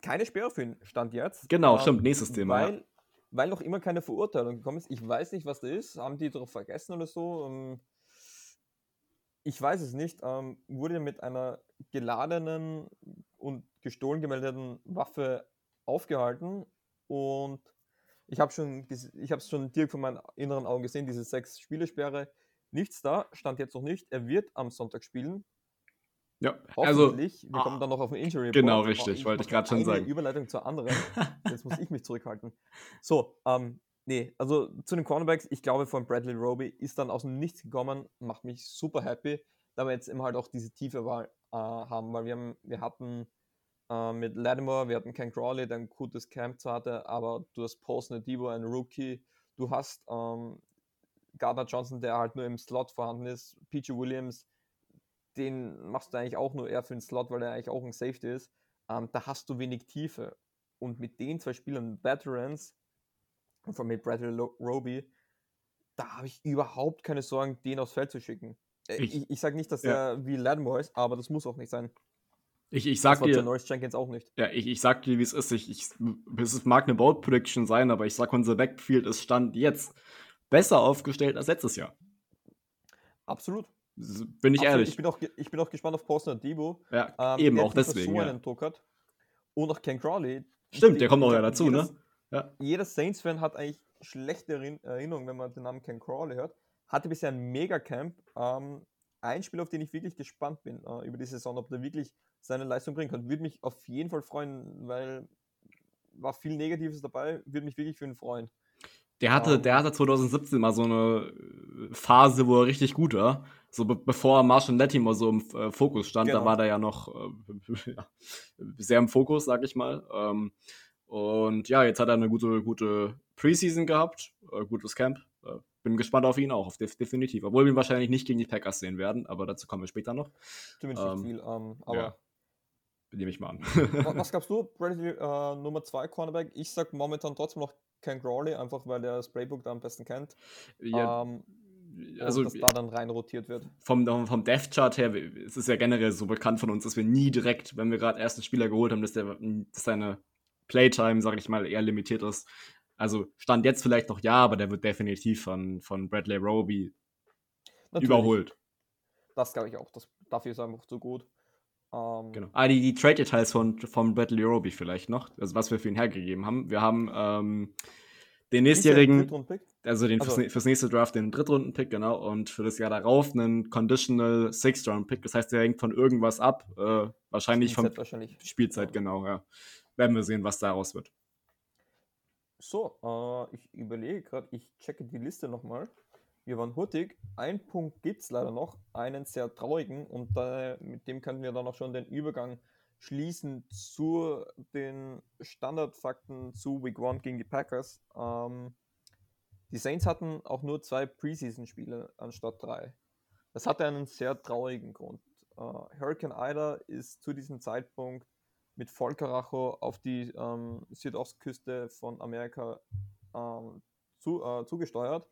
Speaker 1: keine Sperre für ihn stand jetzt.
Speaker 2: Genau, ähm, stimmt, nächstes Thema.
Speaker 1: Weil, weil noch immer keine Verurteilung gekommen ist. Ich weiß nicht, was da ist. Haben die darauf vergessen oder so? Ähm, ich weiß es nicht. Ähm, wurde mit einer geladenen und gestohlen gemeldeten Waffe aufgehalten und ich habe schon, ich habe es schon direkt von meinen inneren Augen gesehen, diese sechs Spielesperre. Nichts da, stand jetzt noch nicht. Er wird am Sonntag spielen.
Speaker 2: Ja, also
Speaker 1: wir ah, kommen dann noch auf den Injury.
Speaker 2: Genau, Report. richtig, wollte ich gerade schon sagen.
Speaker 1: Überleitung zur anderen. [LAUGHS] Jetzt muss ich mich zurückhalten. So, ähm, nee, also zu den Cornerbacks, ich glaube von Bradley Roby ist dann aus dem Nichts gekommen, macht mich super happy, da wir jetzt eben halt auch diese tiefe Wahl äh, haben, weil wir haben, wir hatten äh, mit Lattimore, wir hatten Ken Crawley, der ein gutes Camp hatte, aber du hast Post Nadibo, ein Rookie, du hast ähm, Gardner Johnson, der halt nur im Slot vorhanden ist, PJ Williams, den machst du eigentlich auch nur eher für den Slot, weil er eigentlich auch ein Safety ist. Ähm, da hast du wenig Tiefe. Und mit den zwei Spielern, Veterans, und von mir Bradley Roby, da habe ich überhaupt keine Sorgen, den aufs Feld zu schicken. Äh, ich, ich, ich sage nicht, dass ja. er wie Lattimore ist, aber das muss auch nicht sein.
Speaker 2: Ich, ich sag dir.
Speaker 1: Norris Jenkins auch nicht.
Speaker 2: Ja, ich, ich sag dir, wie es ist. Ich, ich, es mag eine Bold Prediction sein, aber ich sag, unser Backfield ist Stand jetzt besser aufgestellt als letztes Jahr.
Speaker 1: Absolut.
Speaker 2: Bin ich Absolut. ehrlich.
Speaker 1: Ich bin, auch, ich bin auch gespannt auf Postner Debo.
Speaker 2: Ja, ähm, eben, auch deswegen. So
Speaker 1: ja. Druck hat. Und auch Ken Crawley.
Speaker 2: Stimmt, der kommt noch ja dazu, jedes, ne?
Speaker 1: Ja. Jeder Saints-Fan hat eigentlich schlechte Erinnerungen, wenn man den Namen Ken Crawley hört. Hatte bisher ein Megacamp. Ähm, ein Spiel, auf den ich wirklich gespannt bin äh, über die Saison, ob der wirklich seine Leistung bringen kann. Würde mich auf jeden Fall freuen, weil war viel Negatives dabei, würde mich wirklich für ihn freuen.
Speaker 2: Der hatte, um, ähm. der hatte 2017 mal so eine Phase, wo er richtig gut war. So be bevor Marshall Latimore so im äh, Fokus stand,
Speaker 1: Genau.
Speaker 2: da war der ja noch äh, [LAUGHS] ja, sehr im Fokus, sag ich mal. Ähm, und ja, jetzt hat er eine gute, gute Preseason gehabt, äh, gutes Camp. Äh, bin gespannt auf ihn auch, auf def definitiv. Obwohl wir ihn wahrscheinlich nicht gegen die Packers sehen werden, aber dazu kommen wir später noch.
Speaker 1: Zumindest
Speaker 2: Ähm,
Speaker 1: nicht viel. Ähm, aber
Speaker 2: ja. Nehme ich mal an.
Speaker 1: wa- [LAUGHS] was gabst du? Bradley äh, Nummer 2 Cornerback. Ich sag momentan trotzdem noch Ken Crawley, einfach weil der das Playbook da am besten kennt.
Speaker 2: ja,
Speaker 1: ähm,
Speaker 2: also
Speaker 1: und dass da dann rein rotiert wird.
Speaker 2: vom, vom Death-Chart her, es ist ja generell so bekannt von uns, dass wir nie direkt, wenn wir gerade erst einen Spieler geholt haben, dass, der, dass seine Playtime, sag ich mal, eher limitiert ist. Also stand jetzt vielleicht noch ja, aber der wird definitiv von, von Bradley Roby
Speaker 1: Natürlich,
Speaker 2: überholt.
Speaker 1: Das glaube ich auch. Das, dafür ist er einfach zu gut. Ähm,
Speaker 2: Genau. Ah, die, die Trade-Details von, von Bradley Roby vielleicht noch, also was wir für ihn hergegeben haben. Wir haben ähm, den nächstjährigen, also, den
Speaker 1: Also-
Speaker 2: fürs, fürs nächste Draft den Drittrunden-Pick, genau, und für das Jahr darauf einen Conditional Sixth-Round-Pick. Das heißt, der hängt von irgendwas ab, äh, wahrscheinlich vom
Speaker 1: Spielzeit wahrscheinlich.
Speaker 2: Spielzeit, genau, ja. Werden wir sehen, was daraus wird.
Speaker 1: So, äh, ich überlege gerade, ich checke die Liste nochmal. Wir waren hurtig. Ein Punkt gibt es leider noch, einen sehr traurigen, und da, mit dem können wir dann auch schon den Übergang schließen zu den Standardfakten zu Week 1 gegen die Packers. Ähm, die Saints hatten auch nur zwei Preseason-Spiele anstatt drei. Das hatte einen sehr traurigen Grund. Äh, Hurricane Ida ist zu diesem Zeitpunkt mit Vollkaracho auf die ähm, Südostküste von Amerika ähm, zu, äh, zugesteuert.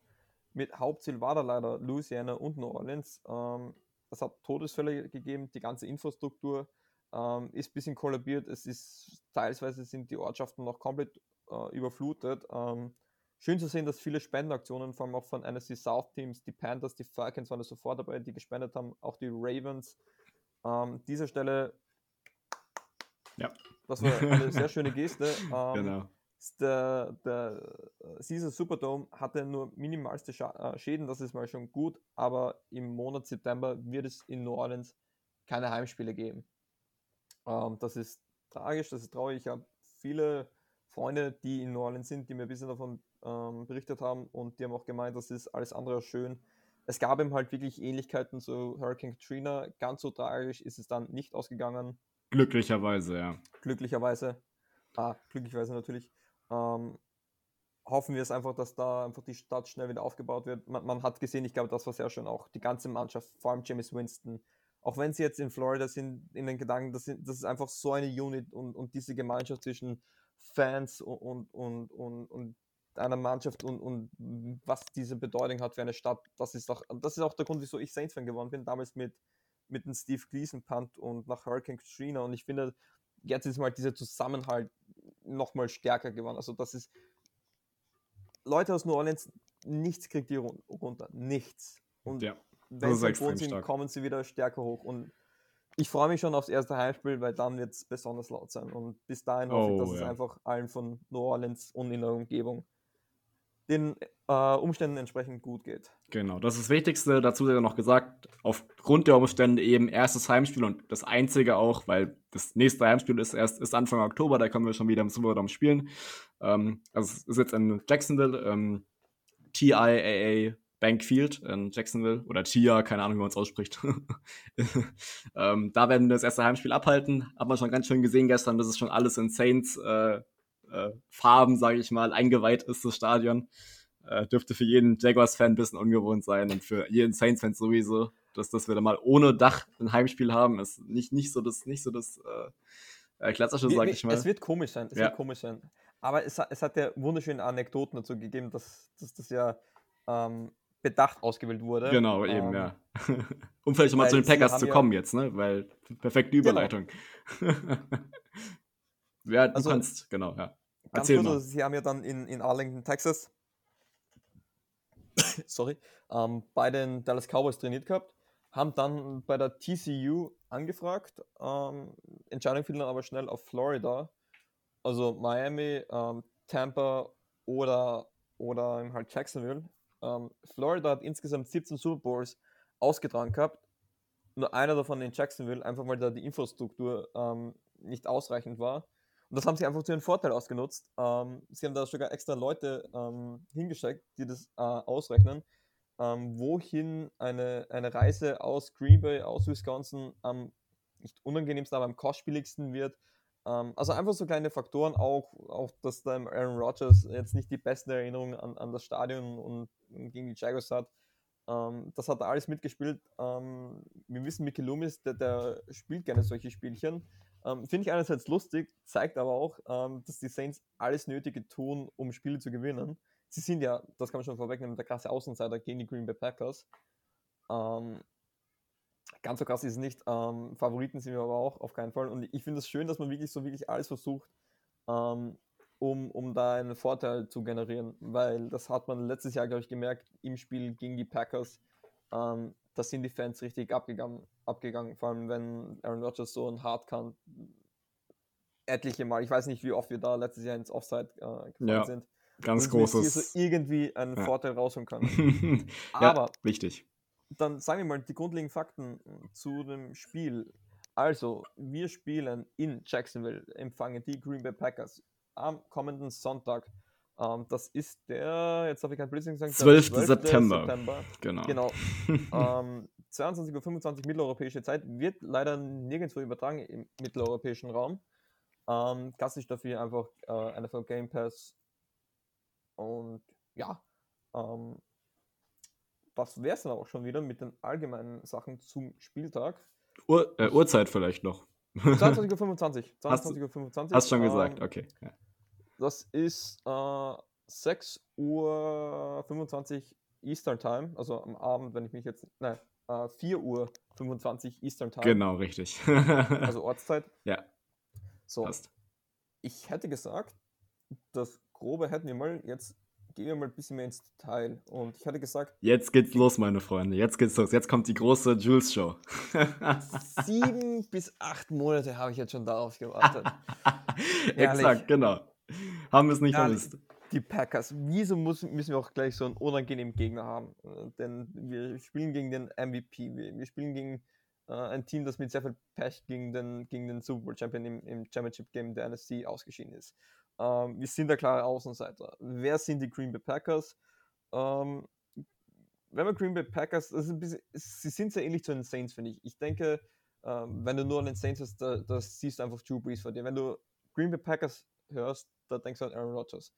Speaker 1: Mit Hauptziel war da leider Louisiana und New Orleans. Ähm, es hat Todesfälle gegeben, die ganze Infrastruktur ähm, ist ein bisschen kollabiert. Es ist teilweise sind die Ortschaften noch komplett äh, überflutet. Ähm, schön zu sehen, dass viele Spendenaktionen, vor allem auch von NFC South Teams, die Panthers, die Falcons waren da sofort dabei, die gespendet haben, auch die Ravens. Ähm, dieser Stelle
Speaker 2: Ja.
Speaker 1: das war eine [LAUGHS] sehr schöne Geste. Ähm,
Speaker 2: genau.
Speaker 1: der, der äh, Caesar Superdome hatte nur minimalste äh, Schäden, das ist mal schon gut, aber im Monat September wird es in New Orleans keine Heimspiele geben. Ähm, das ist tragisch, das ist traurig. Ich habe viele Freunde, die in New Orleans sind, die mir ein bisschen davon ähm, berichtet haben und die haben auch gemeint, das ist alles andere als schön. Es gab ihm halt wirklich Ähnlichkeiten zu Hurricane Katrina. Ganz so tragisch ist es dann nicht ausgegangen
Speaker 2: Glücklicherweise, ja.
Speaker 1: glücklicherweise. Ah, glücklicherweise natürlich. Ähm, hoffen wir es einfach, dass da einfach die Stadt schnell wieder aufgebaut wird. Man, man hat gesehen, ich glaube, das war sehr schön auch. Die ganze Mannschaft, vor allem James Winston. Auch wenn sie jetzt in Florida sind, in den Gedanken, das, sind, das ist einfach so eine Unit und, und diese Gemeinschaft zwischen Fans und, und, und, und einer Mannschaft und, und was diese Bedeutung hat für eine Stadt, das ist auch, das ist auch der Grund, wieso ich Saints-Fan geworden bin, damals mit, mit dem Steve Gleason Punt und nach Hurricane Katrina und ich finde, jetzt ist mal dieser Zusammenhalt nochmal stärker geworden. Also das ist Leute aus New Orleans, nichts kriegt die run- runter. Nichts. Und
Speaker 2: Ja,
Speaker 1: wenn
Speaker 2: ist
Speaker 1: sie Boden sind,
Speaker 2: stark.
Speaker 1: kommen sie wieder stärker hoch. Und ich freue mich schon aufs erste Heimspiel, weil dann wird es besonders laut sein. Und bis dahin hoffe ich,
Speaker 2: Oh,
Speaker 1: dass es
Speaker 2: ja.
Speaker 1: einfach allen von New Orleans und in der Umgebung den äh, Umständen entsprechend gut geht.
Speaker 2: Genau, das ist das Wichtigste. Dazu sei noch gesagt, aufgrund der Umstände eben erstes Heimspiel und das einzige auch, weil das nächste Heimspiel ist erst ist Anfang Oktober, da können wir schon wieder im Superdome spielen. Ähm, also es ist jetzt in Jacksonville, ähm, TIAA Bank Field in Jacksonville oder TIA, keine Ahnung, wie man es ausspricht. [LAUGHS] ähm, da werden wir das erste Heimspiel abhalten. Hat man schon ganz schön gesehen gestern, dass es schon alles in Saints äh, äh, Farben, sage ich mal, eingeweiht ist, das Stadion. Äh, dürfte für jeden Jaguars-Fan ein bisschen ungewohnt sein und für jeden Saints-Fan sowieso, dass, dass wir da mal ohne Dach ein Heimspiel haben, ist nicht, nicht so das, nicht so das äh, äh, klassische, sage ich mal.
Speaker 1: Es wird komisch sein. Es
Speaker 2: Ja.
Speaker 1: wird komisch sein. Aber es, hat- es hat ja wunderschöne Anekdoten dazu gegeben, dass, dass das ja ähm, bedacht ausgewählt wurde.
Speaker 2: Genau, eben,
Speaker 1: Ähm,
Speaker 2: ja. [LAUGHS] um vielleicht schon mal
Speaker 1: weil
Speaker 2: zu den Packers zu kommen jetzt, ne? Weil perfekte
Speaker 1: Genau.
Speaker 2: Überleitung. [LAUGHS] ja, du
Speaker 1: Also,
Speaker 2: kannst, genau, ja. Erzähl
Speaker 1: kurz,
Speaker 2: mal.
Speaker 1: also sie haben ja dann in, in Arlington, Texas, [COUGHS] sorry, ähm, bei den Dallas Cowboys trainiert gehabt, haben dann bei der TCU angefragt, ähm, Entscheidung fiel dann aber schnell auf Florida, also Miami, ähm, Tampa oder, oder eben halt Jacksonville. Ähm, Florida hat insgesamt 17 Super Bowls ausgetragen gehabt, nur einer davon in Jacksonville, einfach weil da die Infrastruktur ähm, nicht ausreichend war. Und das haben sie einfach zu ihrem Vorteil ausgenutzt. Ähm, sie haben da sogar extra Leute ähm, hingeschickt, die das äh, ausrechnen. ähm, wohin eine, eine Reise aus Green Bay, aus Wisconsin am nicht unangenehmsten, aber am kostspieligsten wird. Ähm, also einfach so kleine Faktoren, auch, auch dass da Aaron Rodgers jetzt nicht die besten Erinnerungen an, an das Stadion und gegen die Jaguars hat. Ähm, das hat alles mitgespielt. Ähm, wir wissen, Mickey Loomis, der, der spielt gerne solche Spielchen. Ähm, Finde ich einerseits lustig, zeigt aber auch, ähm, dass die Saints alles Nötige tun, um Spiele zu gewinnen. Sie sind ja, das kann man schon vorwegnehmen, der krasse Außenseiter gegen die Green Bay Packers. Ähm, ganz so krass ist es nicht. Ähm, Favoriten sind wir aber auch auf keinen Fall. Und ich finde es schön, dass man wirklich so wirklich alles versucht, ähm, um, um da einen Vorteil zu generieren. Weil das hat man letztes Jahr, glaube ich, gemerkt im Spiel gegen die Packers. Ähm, da sind die Fans richtig abgegangen, abgegangen. Vor allem, wenn Aaron Rodgers so ein Hardcount etliche Mal, ich weiß nicht, wie oft wir da letztes Jahr ins Offside äh, gefallen
Speaker 2: ja,
Speaker 1: sind.
Speaker 2: Ganz großes.
Speaker 1: so irgendwie einen
Speaker 2: Ja.
Speaker 1: Vorteil rausholen können. [LAUGHS]
Speaker 2: ja,
Speaker 1: Aber
Speaker 2: wichtig.
Speaker 1: Dann sagen wir mal die grundlegenden Fakten zu dem Spiel. Also, wir spielen in Jacksonville, empfangen die Green Bay Packers am kommenden Sonntag. Ähm, das ist der, jetzt habe ich kein Blödsinn gesagt, der
Speaker 2: 12. September.
Speaker 1: September.
Speaker 2: Genau.
Speaker 1: Genau. [LAUGHS] ähm, 22.25 Uhr mitteleuropäische Zeit wird leider nirgendwo übertragen im mitteleuropäischen Raum. Ähm, klassisch dafür einfach äh, NFL Game Pass. Und ja, ähm, das wäre es dann auch schon wieder mit den allgemeinen Sachen zum Spieltag.
Speaker 2: Ur äh, Uhrzeit vielleicht noch.
Speaker 1: 22.25 Uhr. [LAUGHS]
Speaker 2: Hast du-
Speaker 1: 22.25 Uhr.
Speaker 2: Hast schon
Speaker 1: ähm,
Speaker 2: gesagt, okay. Ja.
Speaker 1: Das ist äh, 6 Uhr 25 Eastern Time, also am Abend, wenn ich mich jetzt, nein, äh, 4 Uhr 25 Eastern Time,
Speaker 2: Genau, richtig. [LAUGHS]
Speaker 1: also Ortszeit.
Speaker 2: ja,
Speaker 1: So,
Speaker 2: passt.
Speaker 1: ich hätte gesagt, das Grobe hätten wir mal, jetzt gehen wir mal ein bisschen mehr ins Detail. Und ich hätte gesagt,
Speaker 2: Jetzt geht's los, meine Freunde. Jetzt geht's los. Jetzt kommt die große Jules-Show. [LAUGHS]
Speaker 1: sieben bis acht Monate habe ich jetzt schon darauf gewartet. [LAUGHS]
Speaker 2: Exakt, genau. Haben wir es nicht
Speaker 1: Herrlich.
Speaker 2: vermisst.
Speaker 1: die Packers, wieso muss, müssen wir auch gleich so einen unangenehmen Gegner haben? Äh, denn wir spielen gegen den MVP, wir, wir spielen gegen äh, ein Team, das mit sehr viel Pech gegen den, gegen den Super Bowl Champion im, im Championship Game der NFC ausgeschieden ist. Ähm, wir sind der klare Außenseiter. Wer sind die Green Bay Packers? Ähm, wenn man Green Bay Packers, bisschen, sie sind sehr ähnlich zu den Saints, finde ich. Ich denke, ähm, wenn du nur an den Saints hast, da, da siehst du einfach Drew Brees vor dir. Wenn du Green Bay Packers hörst, da denkst du an Aaron Rodgers.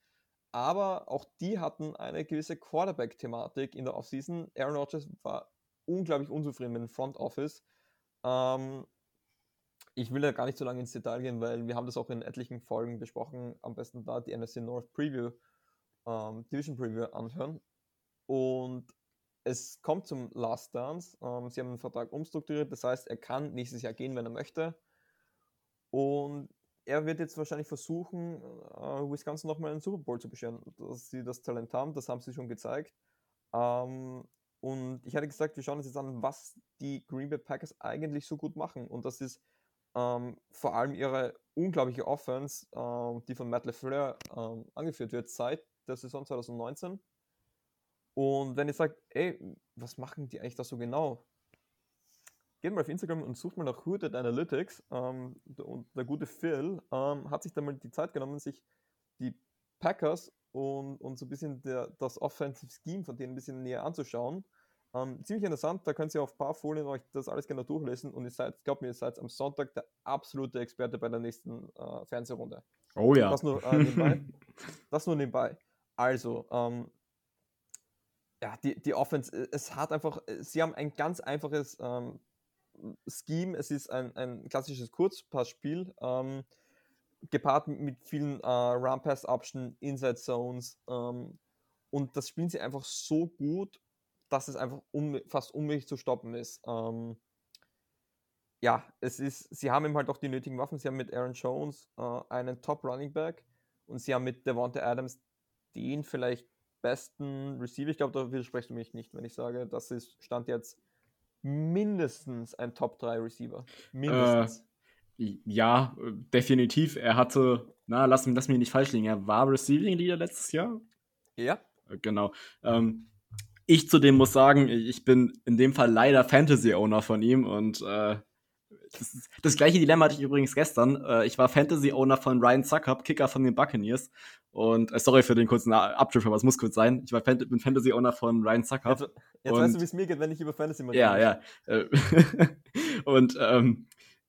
Speaker 1: Aber auch die hatten eine gewisse Quarterback-Thematik in der Offseason. Aaron Rodgers war unglaublich unzufrieden mit dem Front Office. Ähm, ich will da gar nicht so lange ins Detail gehen, weil wir haben das auch in etlichen Folgen besprochen. Am besten da die NFC North Preview, ähm, Division Preview anhören. Und es kommt zum Last Dance. Ähm, sie haben den Vertrag umstrukturiert, das heißt, er kann nächstes Jahr gehen, wenn er möchte. Und er wird jetzt wahrscheinlich versuchen, äh, Wisconsin nochmal einen Super Bowl zu bescheren. Dass sie das Talent haben, das haben sie schon gezeigt. Ähm, und ich hatte gesagt, wir schauen uns jetzt an, was die Green Bay Packers eigentlich so gut machen. Und das ist ähm, vor allem ihre unglaubliche Offense, ähm, die von Matt LeFleur ähm, angeführt wird seit der Saison 2019. Und wenn ihr sagt, ey, was machen die eigentlich da so genau? Geht mal auf Instagram und sucht mal nach Hooted Analytics. Ähm, und der gute Phil ähm, hat sich da mal die Zeit genommen, sich die Packers und, und so ein bisschen der, das Offensive Scheme von denen ein bisschen näher anzuschauen. Ähm, ziemlich interessant, da könnt ihr auf ein paar Folien euch das alles gerne durchlesen und ihr seid, glaubt mir, ihr seid am Sonntag der absolute Experte bei der nächsten äh, Fernsehrunde.
Speaker 2: Oh ja.
Speaker 1: Das nur äh, nebenbei. das nur nebenbei. Also, ähm, ja, die, die Offense, äh, es hat einfach, äh, sie haben ein ganz einfaches ähm, Scheme. Es ist ein, ein klassisches Kurzpassspiel, ähm, gepaart mit, vielen äh, Run-Pass-Option, Inside-Zones. Ähm, und das spielen sie einfach so gut, dass es einfach un fast unmöglich zu stoppen ist. Ähm, ja, es ist, sie haben eben halt auch die nötigen Waffen. Sie haben mit Aaron Jones äh, einen Top Running Back und sie haben mit Devonta Adams den vielleicht besten Receiver. Ich glaube, da widersprichst du mich nicht, wenn ich sage, das ist Stand jetzt mindestens ein Top 3 Receiver. Mindestens.
Speaker 2: Ja, äh, definitiv. Er hatte, na, lass, mich- lass mich nicht falsch liegen, er war Receiving Leader letztes Jahr.
Speaker 1: ja,
Speaker 2: Äh, Genau. Ähm, ich zudem muss sagen, ich bin in dem Fall leider Fantasy-Owner von ihm und äh, das, das, gleiche Dilemma hatte ich übrigens gestern. Äh, ich war Fantasy-Owner von Ryan Suckup, Kicker von den Buccaneers. Und äh, sorry für den kurzen Abdrift, aber es muss kurz sein. Ich war Fan bin Fantasy-Owner von Ryan Suckup.
Speaker 1: Jetzt, jetzt weißt du, wie es mir geht, wenn ich über Fantasy
Speaker 2: mache. Ja, ja. Äh, [LAUGHS] und ähm,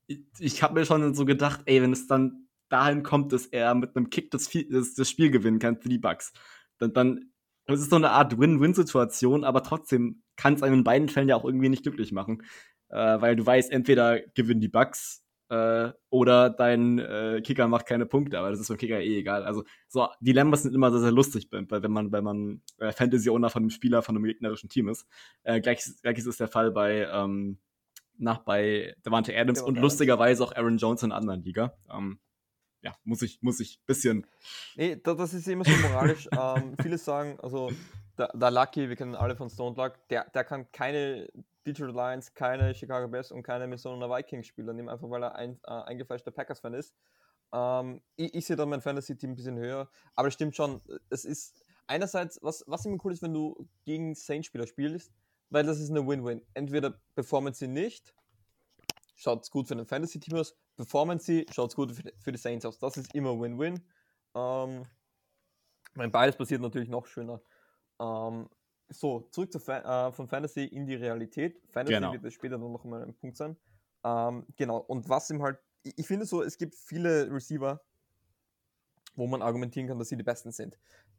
Speaker 2: ich, ich habe mir schon so gedacht, ey, wenn es dann dahin kommt, dass er mit einem Kick das, das, das Spiel gewinnen kann für die Bucks, dann, dann es ist so eine Art Win-Win-Situation, aber trotzdem kann es einen in beiden Fällen ja auch irgendwie nicht glücklich machen äh, weil du weißt, entweder gewinnen die Bugs äh, oder dein äh, Kicker macht keine Punkte, aber das ist beim Kicker eh egal. Also so Dilemmas sind immer sehr, sehr lustig, wenn man, wenn man äh, Fantasy-Owner von einem Spieler von einem gegnerischen Team ist. Äh, gleich, gleich ist es der Fall bei ähm, nach bei Devante Adams und lustigerweise auch Aaron Jones in einer anderen Liga. Ähm, ja, muss ich, muss ich bisschen.
Speaker 1: Nee, das ist immer so moralisch. [LAUGHS] ähm, viele sagen, also der, der, Lucky, wir kennen alle von Stone Luck, der, der kann keine Detroit Lions, keine Chicago Bears und keine Minnesota Vikings Spieler nehmen, einfach weil er ein äh, eingefleischter Packers-Fan ist. Ähm, ich, ich sehe da mein Fantasy-Team ein bisschen höher, aber es stimmt schon, es ist einerseits, was, was immer cool ist, wenn du gegen Saints-Spieler spielst, weil das ist eine Win-Win. Entweder performen sie nicht, schaut es gut für den Fantasy-Team aus, performen sie, schaut es gut für, die Saints aus. Das ist immer Win-Win. Ähm, wenn beides passiert, natürlich noch schöner. Ähm, so, zurück zu, äh, von Fantasy in die Realität. Fantasy genau. wird später noch mal ein Punkt sein. Ähm, genau, und was ihm halt, ich, ich finde so, es gibt viele Receiver, wo man argumentieren kann, dass sie die Besten sind.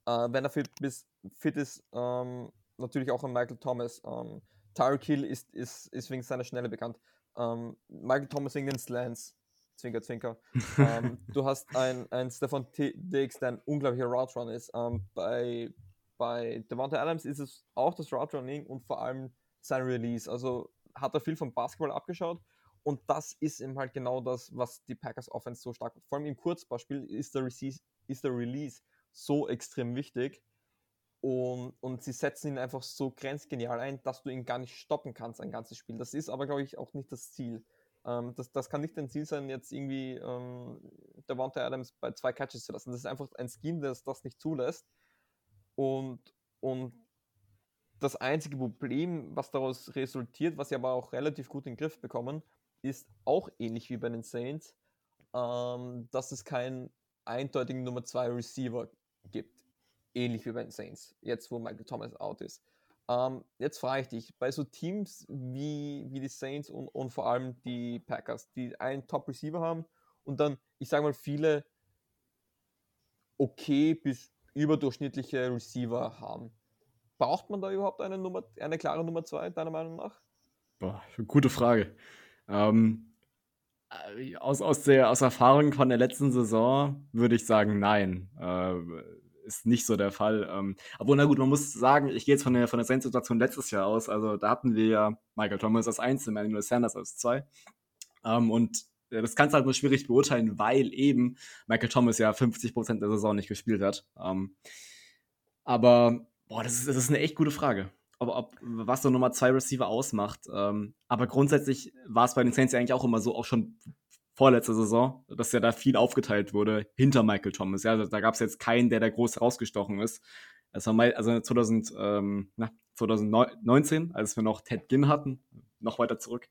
Speaker 1: Äh, wenn er fit, bis, fit ist, ähm, natürlich auch an Michael Thomas. Ähm, Tyreek Hill ist, ist, ist wegen seiner Schnelle bekannt. Ähm, Michael Thomas wegen den Slants. Zwinker, Zwinker. [LAUGHS] ähm, du hast ein, ein Stefan Diggs, der ein unglaublicher Route Run ist. Ähm, bei bei Devonta Adams ist es auch das Route Running und vor allem sein Release. Also hat er viel vom Basketball abgeschaut und das ist eben halt genau das, was die Packers Offense so stark macht. Vor allem im Kurzballspiel ist der, Release, ist der Release so extrem wichtig und, und sie setzen ihn einfach so grenzgenial ein, dass du ihn gar nicht stoppen kannst, ein ganzes Spiel. Das ist aber, glaube ich, auch nicht das Ziel. Ähm, das, das kann nicht dein Ziel sein, jetzt irgendwie ähm, Devonta Adams bei zwei Catches zu lassen. Das ist einfach ein Scheme, das das nicht zulässt. Und, und das einzige Problem, was daraus resultiert, was sie aber auch relativ gut in den Griff bekommen, ist auch ähnlich wie bei den Saints, ähm, dass es keinen eindeutigen Nummer 2 Receiver gibt. Ähnlich wie bei den Saints, jetzt wo Michael Thomas out ist. Ähm, jetzt frage ich dich, bei so Teams wie, wie die Saints und, und vor allem die Packers, die einen Top-Receiver haben und dann, ich sage mal, viele okay bis überdurchschnittliche Receiver haben. Braucht man da überhaupt eine, Nummer, eine klare Nummer 2, deiner Meinung nach?
Speaker 2: Boah, gute Frage. Ähm, äh, aus, aus, der, aus Erfahrung von der letzten Saison würde ich sagen, nein. Äh, ist nicht so der Fall. Ähm, obwohl, na gut, man muss sagen, ich gehe jetzt von der, von der Saints-Situation letztes Jahr aus. Also da hatten wir ja Michael Thomas als 1, Emmanuel Sanders als 2. Ähm, und das kannst du halt nur schwierig beurteilen, weil eben Michael Thomas ja 50% der Saison nicht gespielt hat. Ähm, aber, boah, das ist, das ist eine echt gute Frage. Ob, ob was so Nummer 2 Receiver ausmacht. Ähm, aber grundsätzlich war es bei den Saints ja eigentlich auch immer so, auch schon vorletzte Saison, dass ja da viel aufgeteilt wurde hinter Michael Thomas. Ja, da gab es jetzt keinen, der da groß rausgestochen ist. Mal, also 2000, ähm, na, 2019, als wir noch Ted Ginn hatten, noch weiter zurück,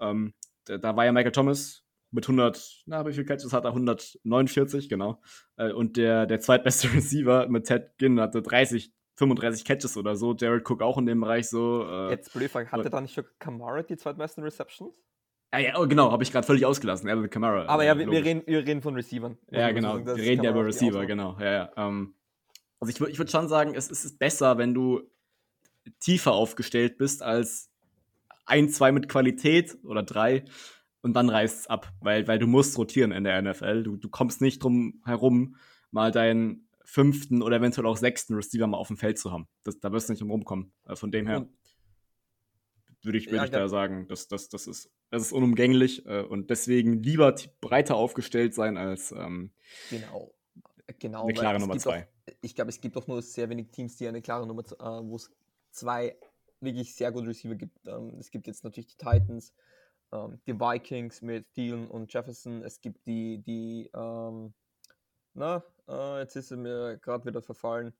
Speaker 2: ähm, da, da war ja Michael Thomas mit 100, na, wie viel Catches hat er? 149, genau. Äh, und der, der zweitbeste [LAUGHS] Receiver mit Ted Ginn hatte 30, 35 Catches oder so. Jared Cook auch in dem Bereich so.
Speaker 1: Äh, Jetzt blöd hatte da nicht schon Kamara die zweitbesten Receptions?
Speaker 2: Ah, ja, oh, genau, habe ich gerade völlig ausgelassen. Alvin Kamara.
Speaker 1: Aber ja, wir, wir, reden, wir reden von Receivern.
Speaker 2: Ja, genau. Sagen, wir reden ja über Receiver, genau. Ja, ja. Ähm, also ich, ich würde schon sagen, es, es ist besser, wenn du tiefer aufgestellt bist als ein, zwei mit Qualität oder drei und dann reißt es ab, weil, weil du musst rotieren in der NFL. Du, du kommst nicht drum herum, mal deinen fünften oder eventuell auch sechsten Receiver mal auf dem Feld zu haben. Das, da wirst du nicht drum rumkommen. Äh, von dem her würde ich, würd ja, ich da sagen, dass das, das, ist, das ist unumgänglich äh, und deswegen lieber breiter aufgestellt sein als ähm,
Speaker 1: genau. Genau,
Speaker 2: eine klare Nummer zwei.
Speaker 1: Auch, ich glaube, es gibt auch nur sehr wenig Teams, die eine klare Nummer, äh, wo es zwei wirklich sehr gute Receiver gibt. Ähm, es gibt jetzt natürlich die Titans, ähm, die Vikings mit Thielen und Jefferson. Es gibt die, die, ähm, na, äh, jetzt ist er mir gerade wieder verfallen.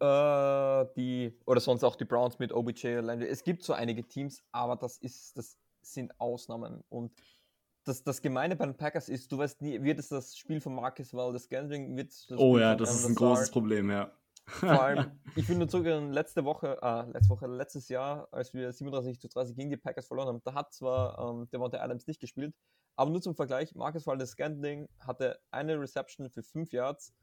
Speaker 1: Äh, die, oder sonst auch die Browns mit OBJ. Landry. Es gibt so einige Teams, aber das ist, das sind Ausnahmen. Und das, das Gemeine bei den Packers ist, du weißt nie, wird es das Spiel von Marcus Valdez Scantling, wird
Speaker 2: Oh Spiel ja, das ist ein großes Problem, ja.
Speaker 1: Vor allem, [LAUGHS] ich will nur zurückgehen, letzte Woche, äh, letzte Woche, letztes Jahr, als wir 37 zu 30 gegen die Packers verloren haben, da hat zwar ähm, Devonta Adams nicht gespielt, aber nur zum Vergleich, Marcus Valdez Scantling hatte eine Reception für 5 Yards,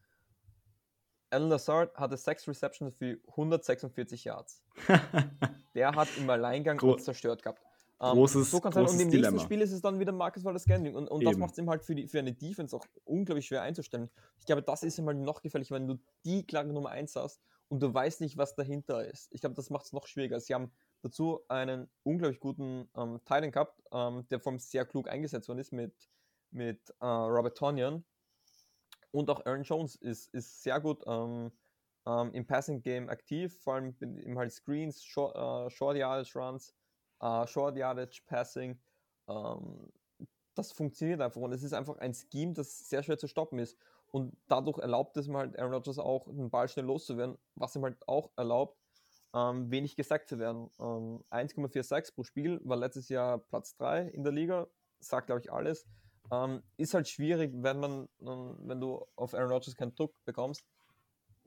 Speaker 1: Alan Lazard hatte 6 Receptions für 146 Yards. [LAUGHS] Der hat im Alleingang Gro zerstört gehabt.
Speaker 2: Ähm, großes, so großes
Speaker 1: Und im Dilemma. nächsten Spiel ist es dann wieder Marcus Wallace Scanning. Und, und das macht es ihm halt für, die, für eine Defense auch unglaublich schwer einzustellen. Ich glaube, das ist ihm halt noch gefährlich, wenn du die klare Nummer 1 hast und du weißt nicht, was dahinter ist. Ich glaube, das macht es noch schwieriger. Sie haben dazu einen unglaublich guten ähm, Titan gehabt, ähm, der vom sehr klug eingesetzt worden ist mit, mit äh, Robert Tonyan. Und auch Aaron Jones ist, ist sehr gut ähm, ähm, im Passing Game aktiv, vor allem im halt Screens, Short, uh, Short Yardage Runs uh, Short Yardage Passing. Ähm, das funktioniert einfach und es ist einfach ein Scheme, das sehr schwer zu stoppen ist. Und dadurch erlaubt es ihm halt Aaron Rodgers auch, den Ball schnell loszuwerden, was ihm halt auch erlaubt, ähm, wenig gesackt zu werden. Ähm, 1,4 Sacks pro Spiel war letztes Jahr Platz 3 in der Liga, sagt glaube ich alles. Ähm, ist halt schwierig, wenn man, wenn du auf Aaron Rodgers keinen Druck bekommst.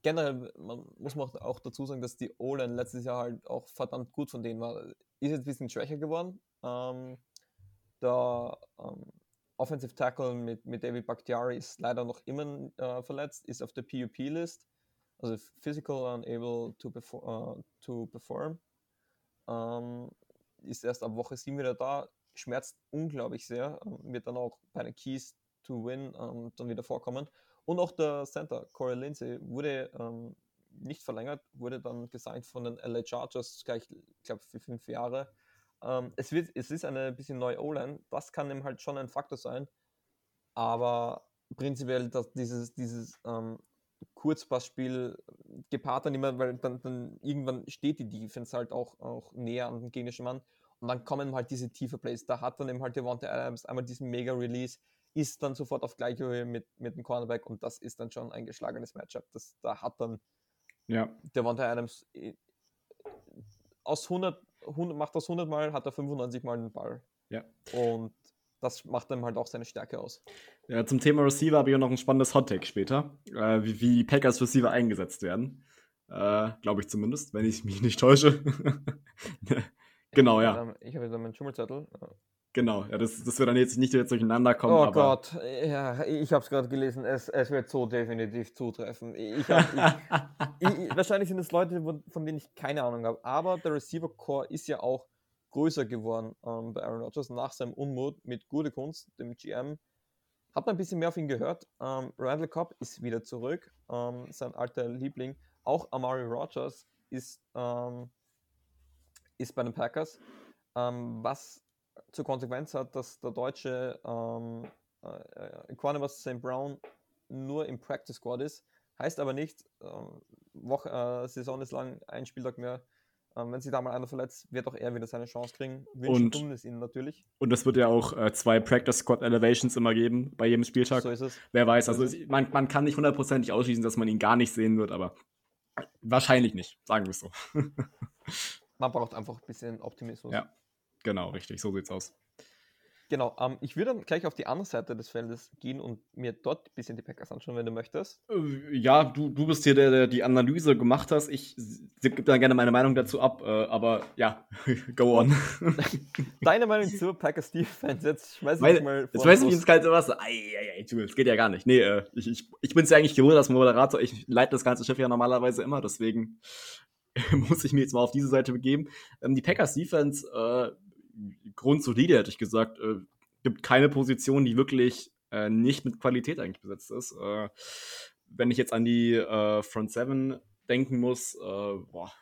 Speaker 1: Generell man, muss man auch dazu sagen, dass die O-Line letztes Jahr halt auch verdammt gut von denen war ist jetzt ein bisschen schwächer geworden. Ähm, der ähm, Offensive Tackle mit, mit David Bakhtiari ist leider noch immer äh, verletzt, ist auf der PUP-List, also Physical Unable to, perfor uh, to Perform. Ähm, ist erst ab Woche 7 wieder da, schmerzt unglaublich sehr, ähm, wird dann auch bei den Keys to Win ähm, dann wieder vorkommen. Und auch der Center, Corey Lindsay, wurde ähm, nicht verlängert, wurde dann gesigned von den LA Chargers, gleich, ich glaube, für fünf Jahre. Ähm, es, wird, es ist eine bisschen neue O-Line, das kann eben halt schon ein Faktor sein, aber prinzipiell dass dieses, dieses ähm, Kurzpassspiel gepaart dann immer, weil dann, dann irgendwann steht die Defense halt auch, auch näher an den gegnerischen Mann und dann kommen halt diese tiefe Plays. Da hat dann eben halt Devonta Adams einmal diesen Mega-Release, ist dann sofort auf gleicher Höhe mit, mit dem Cornerback und das ist dann schon ein geschlagenes Matchup. Das, da hat dann
Speaker 2: ja.
Speaker 1: Der Wanda Adams äh, aus 100, 100, macht das 100 Mal, hat er 95 Mal einen Ball.
Speaker 2: Ja.
Speaker 1: Und das macht dann halt auch seine Stärke aus.
Speaker 2: Ja, zum Thema Receiver habe ich noch ein spannendes Hottake später, äh, wie, wie Packers Receiver eingesetzt werden. Äh, Glaube ich zumindest, wenn ich mich nicht täusche. [LAUGHS] genau, ja.
Speaker 1: Ich habe jetzt meinen Schummelzettel.
Speaker 2: Genau, ja, das, das wird dann jetzt nicht jetzt durcheinander kommen.
Speaker 1: Oh Gott, ja, ich habe es gerade gelesen, es, es wird so definitiv zutreffen. Ich hab, ich, [LAUGHS] ich, wahrscheinlich sind es Leute, von denen ich keine Ahnung habe, aber der Receiver Core ist ja auch größer geworden ähm, bei Aaron Rodgers nach seinem Unmut mit Gute Kunst, dem GM. Hab ein bisschen mehr auf ihn gehört. Ähm, Randall Cobb ist wieder zurück, ähm, sein alter Liebling. Auch Amari Rodgers ist, ähm, ist bei den Packers. Ähm, was zur Konsequenz hat, dass der deutsche ähm, äh, Equanimous St. Brown nur im Practice Squad ist. Heißt aber nicht, äh, Woche, äh, Saison ist lang, ein Spieltag mehr. Ähm, wenn sich da mal einer verletzt, wird auch er wieder seine Chance kriegen.
Speaker 2: Wünschen
Speaker 1: tun es ihnen natürlich.
Speaker 2: Und es wird ja auch äh, zwei Practice Squad Elevations immer geben bei jedem Spieltag.
Speaker 1: So ist es.
Speaker 2: Wer weiß, also man, man kann nicht hundertprozentig ausschließen, dass man ihn gar nicht sehen wird, aber wahrscheinlich nicht, sagen wir es so. [LAUGHS]
Speaker 1: man braucht einfach ein bisschen Optimismus.
Speaker 2: Ja. Genau, richtig, so sieht's aus.
Speaker 1: Genau, ähm, ich würde dann gleich auf die andere Seite des Feldes gehen und mir dort ein bisschen die Packers anschauen, wenn du möchtest.
Speaker 2: Äh, ja, du, du bist hier der, der die Analyse gemacht hast. Ich gebe da gerne meine Meinung dazu ab, äh, aber ja, [LAUGHS] go on. [LAUGHS]
Speaker 1: Deine Meinung zur Packers Defense, jetzt
Speaker 2: schmeiß ich mal vor. Jetzt weiß ich ins kalte Wasser. Ei, ei, ei, das geht ja gar nicht. Nee, äh, ich, ich, ich bin es ja eigentlich gewohnt als Moderator. Ich leite das ganze Schiff ja normalerweise immer, deswegen [LAUGHS] muss ich mir jetzt mal auf diese Seite begeben. Ähm, die Packers Defense, äh, grundsolide, hätte ich gesagt. Äh, gibt keine Position, die wirklich äh, nicht mit Qualität eigentlich besetzt ist. Äh, wenn ich jetzt an die äh, Front Seven denken muss, äh, boah,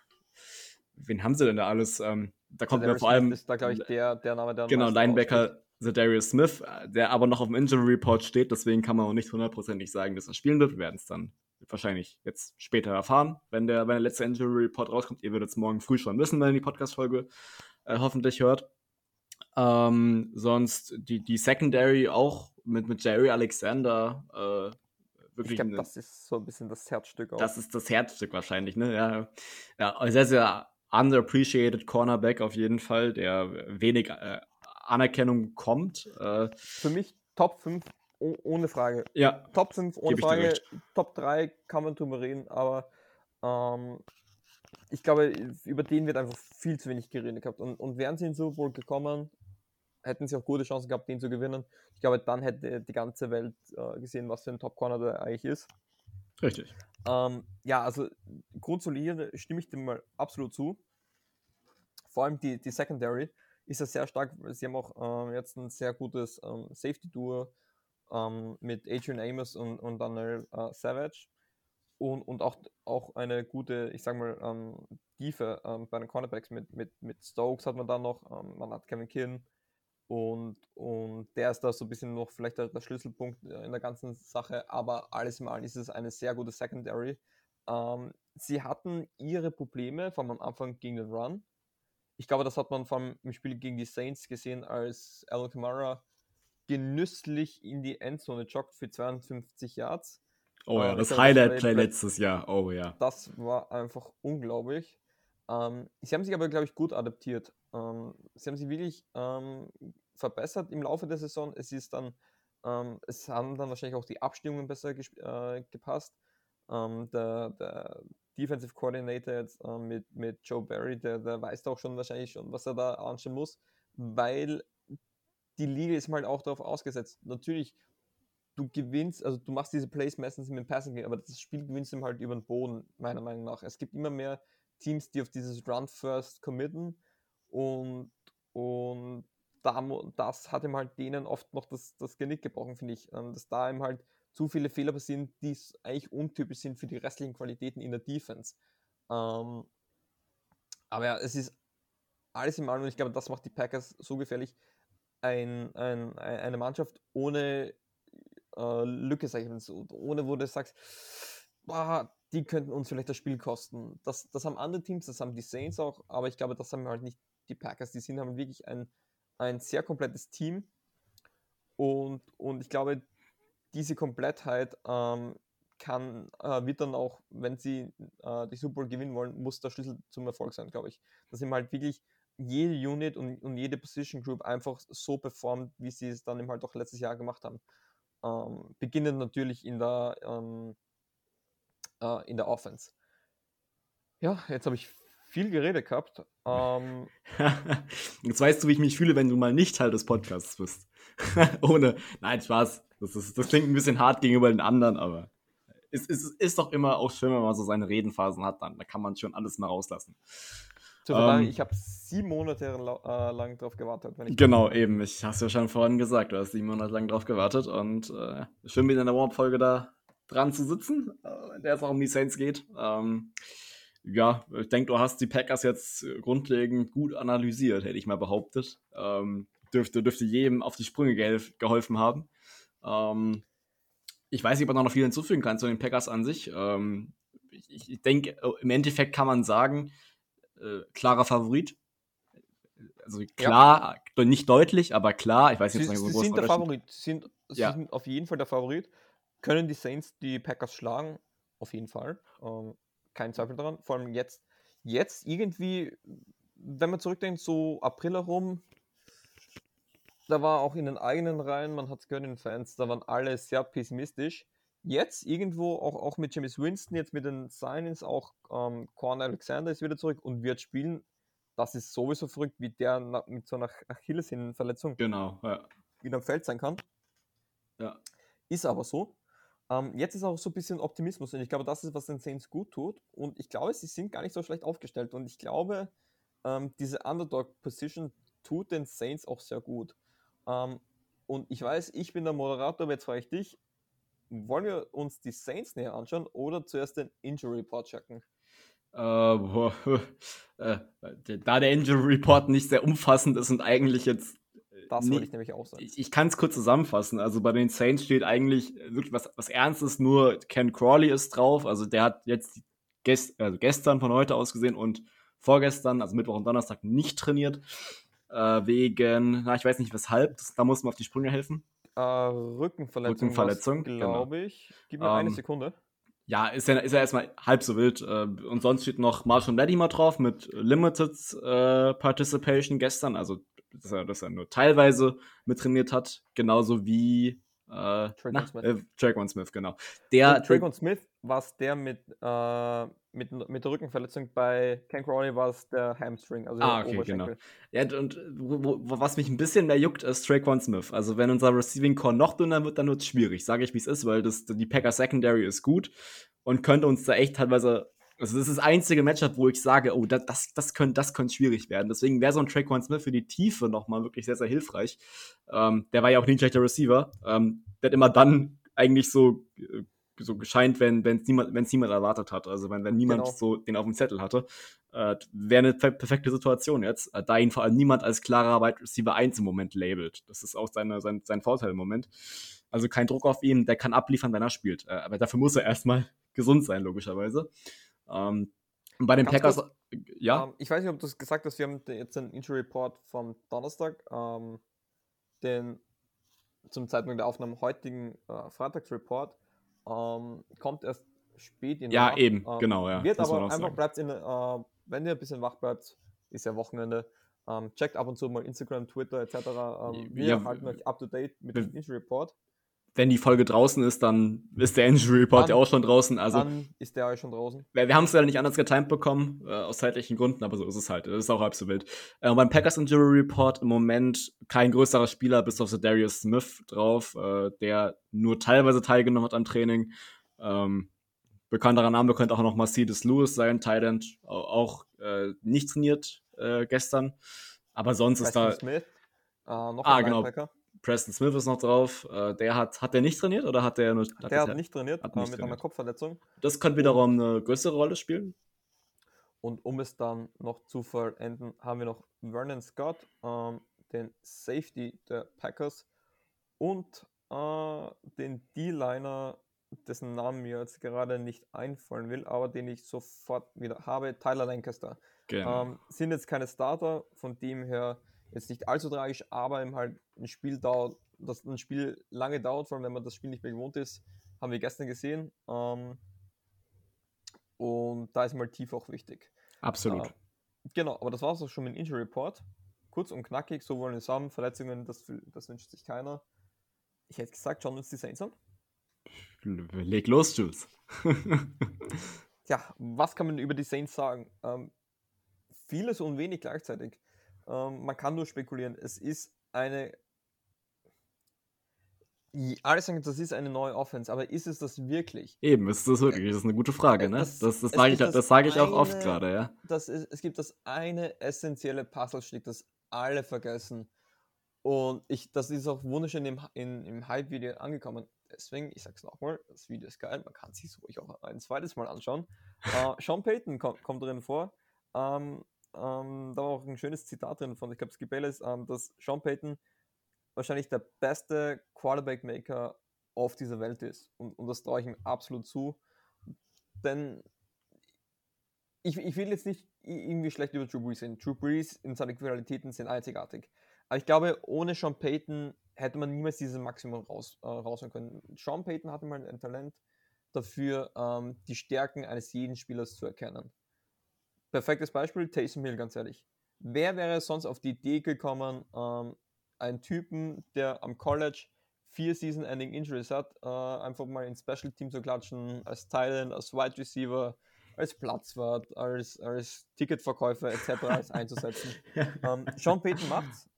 Speaker 2: wen haben sie denn da alles? Ähm, da kommt mir vor allem.
Speaker 1: Ist da, glaube ich, der, der Name, der
Speaker 2: Genau, Linebacker Darius Smith, der aber noch auf dem Injury Report steht, deswegen kann man auch nicht hundertprozentig sagen, dass er spielen wird. Wir werden es dann wahrscheinlich jetzt später erfahren, wenn der, wenn der letzte Injury Report rauskommt. Ihr werdet es morgen früh schon wissen, wenn ihr die Podcast-Folge äh, hoffentlich hört. Ähm, sonst die, die Secondary auch mit, mit Jerry Alexander. Äh, wirklich
Speaker 1: ich glaube, das ist so ein bisschen das Herzstück
Speaker 2: auch. Das ist das Herzstück wahrscheinlich, ne? Ja, ja sehr, sehr underappreciated Cornerback auf jeden Fall, der wenig äh, Anerkennung kommt. Äh,
Speaker 1: Für mich Top 5 ohne Frage.
Speaker 2: Ja.
Speaker 1: Top 5 ohne Frage. Top 3 kann man drüber reden, aber ähm, ich glaube, über den wird einfach viel zu wenig geredet gehabt. Und, und wären sie in Super Bowl gekommen, hätten sie auch gute Chancen gehabt, den zu gewinnen. Ich glaube, dann hätte die ganze Welt äh, gesehen, was für ein Top Corner der eigentlich ist.
Speaker 2: Richtig.
Speaker 1: Ähm, ja, also grundsolide stimme ich dem mal absolut zu. Vor allem die, die Secondary ist ja sehr stark. Sie haben auch ähm, jetzt ein sehr gutes ähm, Safety-Duo ähm, mit Adrian Amos und, und Daniel äh, Savage. Und, und auch, auch eine gute, ich sag mal, ähm, Tiefe ähm, bei den Cornerbacks mit, mit, mit Stokes hat man da noch, ähm, man hat Kevin Kinn und, und der ist da so ein bisschen noch vielleicht der, der Schlüsselpunkt in der ganzen Sache, aber alles im Allen ist es eine sehr gute Secondary. Ähm, sie hatten ihre Probleme vom Anfang gegen den Run. Ich glaube, das hat man vom, im Spiel gegen die Saints gesehen, als Alan Kamara genüsslich in die Endzone joggt für 52 Yards.
Speaker 2: Oh ja, äh, das Highlight-Play letztes Jahr. Oh ja.
Speaker 1: Das war einfach unglaublich. Ähm, sie haben sich aber, glaube ich, gut adaptiert. Ähm, sie haben sich wirklich ähm, verbessert im Laufe der Saison. Es ist dann, ähm, es haben dann wahrscheinlich auch die Abstimmungen besser äh, gepasst. Ähm, der, der, Defensive Coordinator jetzt äh, mit, mit Joe Barry, der, der weiß auch schon wahrscheinlich schon, was er da anstellen muss, weil die Liga ist halt auch darauf ausgesetzt. Natürlich, du gewinnst, also du machst diese Plays meistens mit dem Passing Game, aber das Spiel gewinnst du halt über den Boden, meiner Meinung nach. Es gibt immer mehr Teams, die auf dieses Run First committen und, und da, das hat ihm halt denen oft noch das, das Genick gebrochen, finde ich. Ähm, dass da ihm halt zu viele Fehler passieren, die eigentlich untypisch sind für die restlichen Qualitäten in der Defense. Ähm, aber ja, es ist alles im allem, und ich glaube, das macht die Packers so gefährlich, ein, ein, eine Mannschaft ohne äh, Lücke, sag ich mal so, ohne wo du sagst, boah, die könnten uns vielleicht das Spiel kosten. Das, das haben andere Teams, das haben die Saints auch, aber ich glaube, das haben halt nicht die Packers. Die sind haben wirklich ein, ein sehr komplettes Team und, und ich glaube, diese Komplettheit ähm, kann, äh, wird dann auch, wenn sie äh, die Super Bowl gewinnen wollen, muss der Schlüssel zum Erfolg sein, glaube ich. Dass sie halt wirklich jede Unit und, und jede Position Group einfach so performt, wie sie es dann eben halt auch letztes Jahr gemacht haben. Ähm, beginnend natürlich in der, ähm, äh, in der Offense. Ja, jetzt habe ich viel geredet gehabt. Ähm, [LAUGHS]
Speaker 2: jetzt weißt du, wie ich mich fühle, wenn du mal nicht Teil des Podcasts bist. [LAUGHS] Ohne, nein, Spaß. Das, ist, das klingt ein bisschen hart gegenüber den anderen, aber es, es ist doch immer auch schön, wenn man so seine Redenphasen hat, dann da kann man schon alles mal rauslassen.
Speaker 1: Ähm, ich habe sieben Monate äh, lang drauf gewartet.
Speaker 2: genau, eben. Ich habe es ja schon vorhin gesagt, du hast sieben Monate lang drauf gewartet und äh, schön wieder in der Warm-Folge da dran zu sitzen, äh, in der es auch um die Saints geht. Ähm, ja, ich denke, du hast die Packers jetzt grundlegend gut analysiert, hätte ich mal behauptet. Ähm, dürfte, dürfte jedem auf die Sprünge geholfen haben. Ähm, ich weiß nicht, ob man noch viel hinzufügen kann zu den Packers an sich. Ähm, ich, ich denke, im Endeffekt kann man sagen, äh, klarer Favorit. Also klar, ja. nicht deutlich, aber klar. Ich weiß nicht,
Speaker 1: sie, sie sind der Favorit. Sie sind, ja. sind auf jeden Fall der Favorit. Können die Saints die Packers schlagen? Auf jeden Fall. Ähm, kein Zweifel daran. Vor allem jetzt, jetzt irgendwie, wenn man zurückdenkt, so April herum, da war auch in den eigenen Reihen, man hat es gehört in den Fans, da waren alle sehr pessimistisch. Jetzt irgendwo auch, auch mit James Winston, jetzt mit den Signings, auch ähm, Corn Alexander ist wieder zurück und wird spielen. Das ist sowieso verrückt, wie der nach, mit so einer Achillessehnenverletzung
Speaker 2: genau, ja.
Speaker 1: wieder am Feld sein kann.
Speaker 2: Ja.
Speaker 1: Ist aber so. Ähm, jetzt ist auch so ein bisschen Optimismus und ich glaube, das ist, was den Saints gut tut. Und ich glaube, sie sind gar nicht so schlecht aufgestellt. Und ich glaube, ähm, diese Underdog-Position tut den Saints auch sehr gut. Ähm, und ich weiß, ich bin der Moderator, aber jetzt frage ich dich, wollen wir uns die Saints näher anschauen oder zuerst den Injury Report checken?
Speaker 2: Uh, [LAUGHS] äh, da der Injury Report nicht sehr umfassend ist und eigentlich jetzt.
Speaker 1: Das wollte ich nämlich auch sagen.
Speaker 2: Ich, ich kann es kurz zusammenfassen. Also bei den Saints steht eigentlich wirklich was, was Ernstes, nur Ken Crawley ist drauf. Also der hat jetzt gest, also gestern von heute aus gesehen und vorgestern, also Mittwoch und Donnerstag, nicht trainiert. Äh, wegen, na, ich weiß nicht weshalb, das, da muss man auf die Sprünge helfen.
Speaker 1: Äh, Rückenverletzung,
Speaker 2: Rückenverletzung
Speaker 1: glaube genau. ich. Gib mir ähm, eine Sekunde.
Speaker 2: Ja, ist ja, ist ja erstmal halb so wild. Äh, und sonst steht noch Marshall Latimer drauf mit Limited äh, Participation gestern. Also dass er, dass er nur teilweise mit trainiert hat, genauso wie äh,
Speaker 1: Dragon Smith.
Speaker 2: Äh, Smith, genau. Der,
Speaker 1: Dragon Smith war es der mit, äh, mit, mit der Rückenverletzung. Bei Ken Crowley war es der Hamstring, also
Speaker 2: ah, okay, genau. Ja, und wo, wo, was mich ein bisschen mehr juckt, ist Traquan Smith. Also wenn unser Receiving Core noch dünner wird, dann wird es schwierig, sage ich, wie es ist, weil das, die Packer Secondary ist gut und könnte uns da echt teilweise also das ist das einzige Matchup, wo ich sage, oh, das, das, das könnte das könnte schwierig werden. Deswegen wäre so ein Traquan Smith für die Tiefe nochmal wirklich sehr, sehr hilfreich. Ähm, der war ja auch nie ein schlechter Receiver. Ähm, der hat immer dann eigentlich so, äh, so gescheint, wenn es niemand, niemand erwartet hat. Also wenn, wenn niemand genau. so den auf dem Zettel hatte. Äh, wäre eine perfekte Situation jetzt, äh, da ihn vor allem niemand als klarer Wide Receiver 1 im Moment labelt. Das ist auch seine, sein, sein Vorteil im Moment. Also kein Druck auf ihn, der kann abliefern, wenn er spielt. Äh, aber dafür muss er erstmal [LAUGHS] gesund sein, logischerweise. Ähm, bei den Packers, kurz, ja.
Speaker 1: Ähm, ich weiß nicht, ob du es gesagt hast, wir haben jetzt einen Injury Report vom Donnerstag, ähm, den zum Zeitpunkt der Aufnahme heutigen äh, Freitagsreport ähm, kommt erst spät in
Speaker 2: der Ja, Nacht. eben, ähm, genau, ja.
Speaker 1: Wird aber einfach bleibt in, äh, wenn ihr ein bisschen wach bleibt, ist ja Wochenende, ähm, checkt ab und zu mal Instagram, Twitter etc. Ähm, wir ja, halten euch up to date mit dem Injury Report
Speaker 2: wenn die Folge draußen ist, dann ist der Injury Report dann, ja auch schon draußen. Also,
Speaker 1: dann ist der auch schon draußen.
Speaker 2: Wir, wir haben es leider nicht anders getimt bekommen, äh, aus zeitlichen Gründen, aber so ist es halt. Das ist auch halb so wild. Äh, beim Packers Injury Report im Moment kein größerer Spieler, bis auf Darius Smith drauf, äh, der nur teilweise teilgenommen hat am Training. Ähm, bekannterer Name könnte auch noch Mercedes Lewis sein, Thailand, auch äh, nicht trainiert äh, gestern. Aber sonst
Speaker 1: Preston
Speaker 2: ist da.
Speaker 1: Smith, äh, noch
Speaker 2: ah, genau. Linebacker. Preston Smith ist noch drauf. Äh, der hat, hat der nicht trainiert oder hat der nur.
Speaker 1: Hat der hat nicht trainiert, hat nicht mit trainiert. einer Kopfverletzung.
Speaker 2: Das könnte wiederum eine größere Rolle spielen.
Speaker 1: Und um es dann noch zu vollenden, haben wir noch Vernon Scott, ähm, den Safety der Packers und äh, den D-Liner, dessen Namen mir jetzt gerade nicht einfallen will, aber den ich sofort wieder habe, Tyler Lancaster. Genau. Ähm, sind jetzt keine Starter, von dem her jetzt nicht allzu tragisch, aber eben halt ein Spiel dauert, dass ein Spiel lange dauert, vor allem wenn man das Spiel nicht mehr gewohnt ist, haben wir gestern gesehen. Ähm, und da ist mal tief auch wichtig.
Speaker 2: Absolut. Äh,
Speaker 1: genau, aber das war es auch schon mit dem Injury Report. Kurz und knackig, so wollen wir es haben. Verletzungen, das, das wünscht sich keiner. Ich hätte gesagt, schauen uns die Saints an.
Speaker 2: Leg los, Jules. [LAUGHS]
Speaker 1: ja, was kann man über die Saints sagen? Ähm, vieles und wenig gleichzeitig. Ähm, man kann nur spekulieren. Es ist eine. Alle sagen, das ist eine neue Offense, aber ist es das wirklich?
Speaker 2: Eben, ist das wirklich? Das ist eine gute Frage, äh, ne? Das, das, das sage ich, das sag ich auch oft gerade, ja.
Speaker 1: Das ist, es gibt das eine essentielle Puzzlestück, das alle vergessen. Und ich, das ist auch wunderschön im, in, im Hype-Video angekommen. Deswegen, ich sag's nochmal, das Video ist geil, man kann es sich ruhig auch ein zweites Mal anschauen. uh, Sean Payton kommt, kommt drin vor. Ähm, ähm, da war auch ein schönes Zitat drin von, ich glaube, Skip Bayless, ähm, dass Sean Payton wahrscheinlich der beste Quarterback-Maker auf dieser Welt ist. Und, und das traue ich ihm absolut zu. Denn ich, ich will jetzt nicht irgendwie schlecht über Drew Brees sehen. Drew Brees in seinen Qualitäten sind einzigartig. Aber ich glaube, ohne Sean Payton hätte man niemals dieses Maximum raus, äh, rausholen können. Sean Payton hatte mal ein Talent dafür, ähm, die Stärken eines jeden Spielers zu erkennen. Perfektes Beispiel, Taysom Hill, ganz ehrlich. Wer wäre sonst auf die Idee gekommen, ähm, einen Typen, der am College vier Season-Ending Injuries hat, äh, einfach mal ins Special Team zu klatschen, als Thailand, als Wide Receiver, als Platzwart, als, als Ticketverkäufer etc. einzusetzen. [LAUGHS] ähm, Sean Payton macht's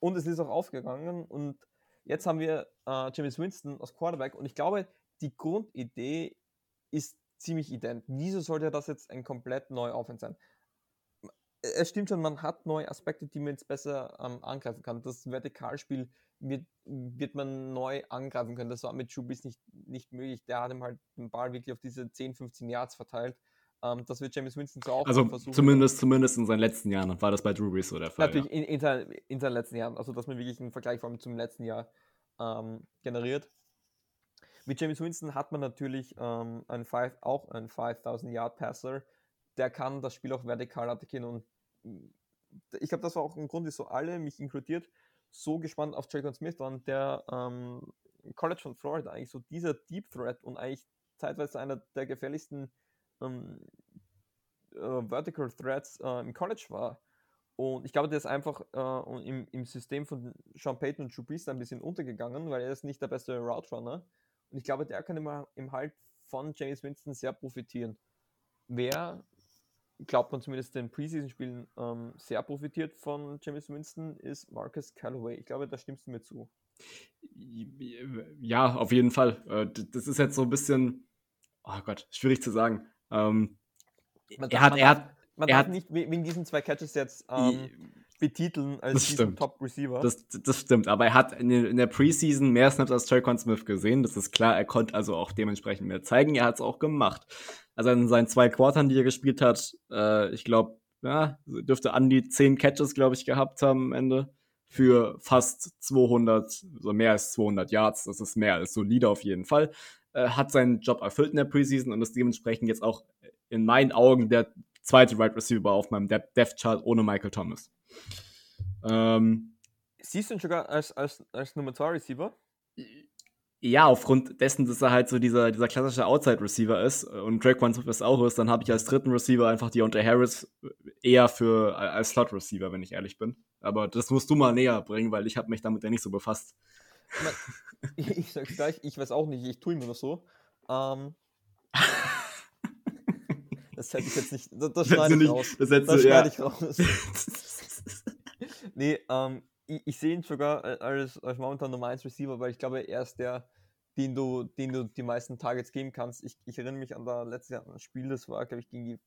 Speaker 1: und es ist auch aufgegangen und jetzt haben wir äh, James Winston als Quarterback und ich glaube, die Grundidee ist ziemlich ident. Wieso sollte das jetzt ein komplett neuer Offense sein? Es stimmt schon, man hat neue Aspekte, die man jetzt besser ähm, angreifen kann. Das Vertikalspiel wird, wird man neu angreifen können. Das war mit Chubis nicht, nicht möglich. Der hat ihm halt den Ball wirklich auf diese 10, 15 Yards verteilt. Ähm, das wird James Winston so auch
Speaker 2: also versuchen. Zumindest, zumindest in seinen letzten Jahren war das bei Drew Brees so der Fall.
Speaker 1: Natürlich, ja. in, in, seinen, in, seinen letzten Jahren. Also, dass man wirklich einen Vergleich vor allem zum letzten Jahr ähm, generiert. Mit James Winston hat man natürlich ähm, einen five, auch einen 5000 Yard Passer, der kann das Spiel auch vertikal attackieren und mm, ich glaube, das war auch ein Grund, wieso alle, mich inkludiert, so gespannt auf Jacob Smith waren, der ähm, College von Florida eigentlich so dieser Deep Threat und eigentlich zeitweise einer der gefährlichsten ähm, äh, Vertical Threats äh, im College war. Und ich glaube, der ist einfach äh, im, im System von Sean Payton und Drew Brees ein bisschen untergegangen, weil er ist nicht der beste Route Runner. Und ich glaube, der kann immer im Halt von James Winston sehr profitieren. Wer, glaubt man zumindest den Preseason-Spielen, ähm, sehr profitiert von James Winston, ist Marcus Callaway. Ich glaube, da stimmst du mir zu.
Speaker 2: Ja, auf jeden Fall. Äh, das ist jetzt so ein bisschen, oh Gott, schwierig zu sagen. Ähm, er hat, er hat,
Speaker 1: man
Speaker 2: er
Speaker 1: darf
Speaker 2: hat,
Speaker 1: nicht wegen diesen zwei Catches jetzt ähm, betiteln als
Speaker 2: Das
Speaker 1: diesen
Speaker 2: stimmt.
Speaker 1: Top-Receiver.
Speaker 2: Das, das stimmt, aber er hat in, der- in der Preseason mehr Snaps als Traquan Smith gesehen. Das ist klar, er konnte also auch dementsprechend mehr zeigen. Er hat es auch gemacht. Also in seinen zwei Quartern, die er gespielt hat, äh, ich glaube, ja, dürfte an die 10 Catches, glaube ich, gehabt haben am Ende. Für fast 200, so mehr als 200 Yards. Das ist mehr als solide auf jeden Fall. Äh, hat seinen Job erfüllt in der Preseason und ist dementsprechend jetzt auch in meinen Augen der zweite Right Receiver auf meinem Depth Chart ohne Michael Thomas. Ähm,
Speaker 1: Siehst du ihn sogar als, als, als Nummer 2 Receiver?
Speaker 2: ja, aufgrund dessen, dass er halt so dieser, dieser klassische Outside-Receiver ist und Drake One Smith auch ist, dann habe ich als dritten Receiver einfach Deontay Harris eher für als Slot-Receiver, wenn ich ehrlich bin. Aber das musst du mal näher bringen, weil ich habe mich damit ja nicht so befasst. [LAUGHS]
Speaker 1: Ich, ich sag's gleich, ich weiß auch nicht, ich tue immer nur so. Ähm, [LAUGHS] das hätte ich jetzt nicht. Das, das schneide ich raus.
Speaker 2: das
Speaker 1: Das schneide ich raus. Nee, ähm, ich, ich sehe ihn sogar äh, als, als momentan Nummer 1 Receiver, weil ich glaube, er ist der, den du, den du die meisten Targets geben kannst. Ich, ich erinnere mich an das letzte Jahr ein Spiel, das war, glaube ich, gegen die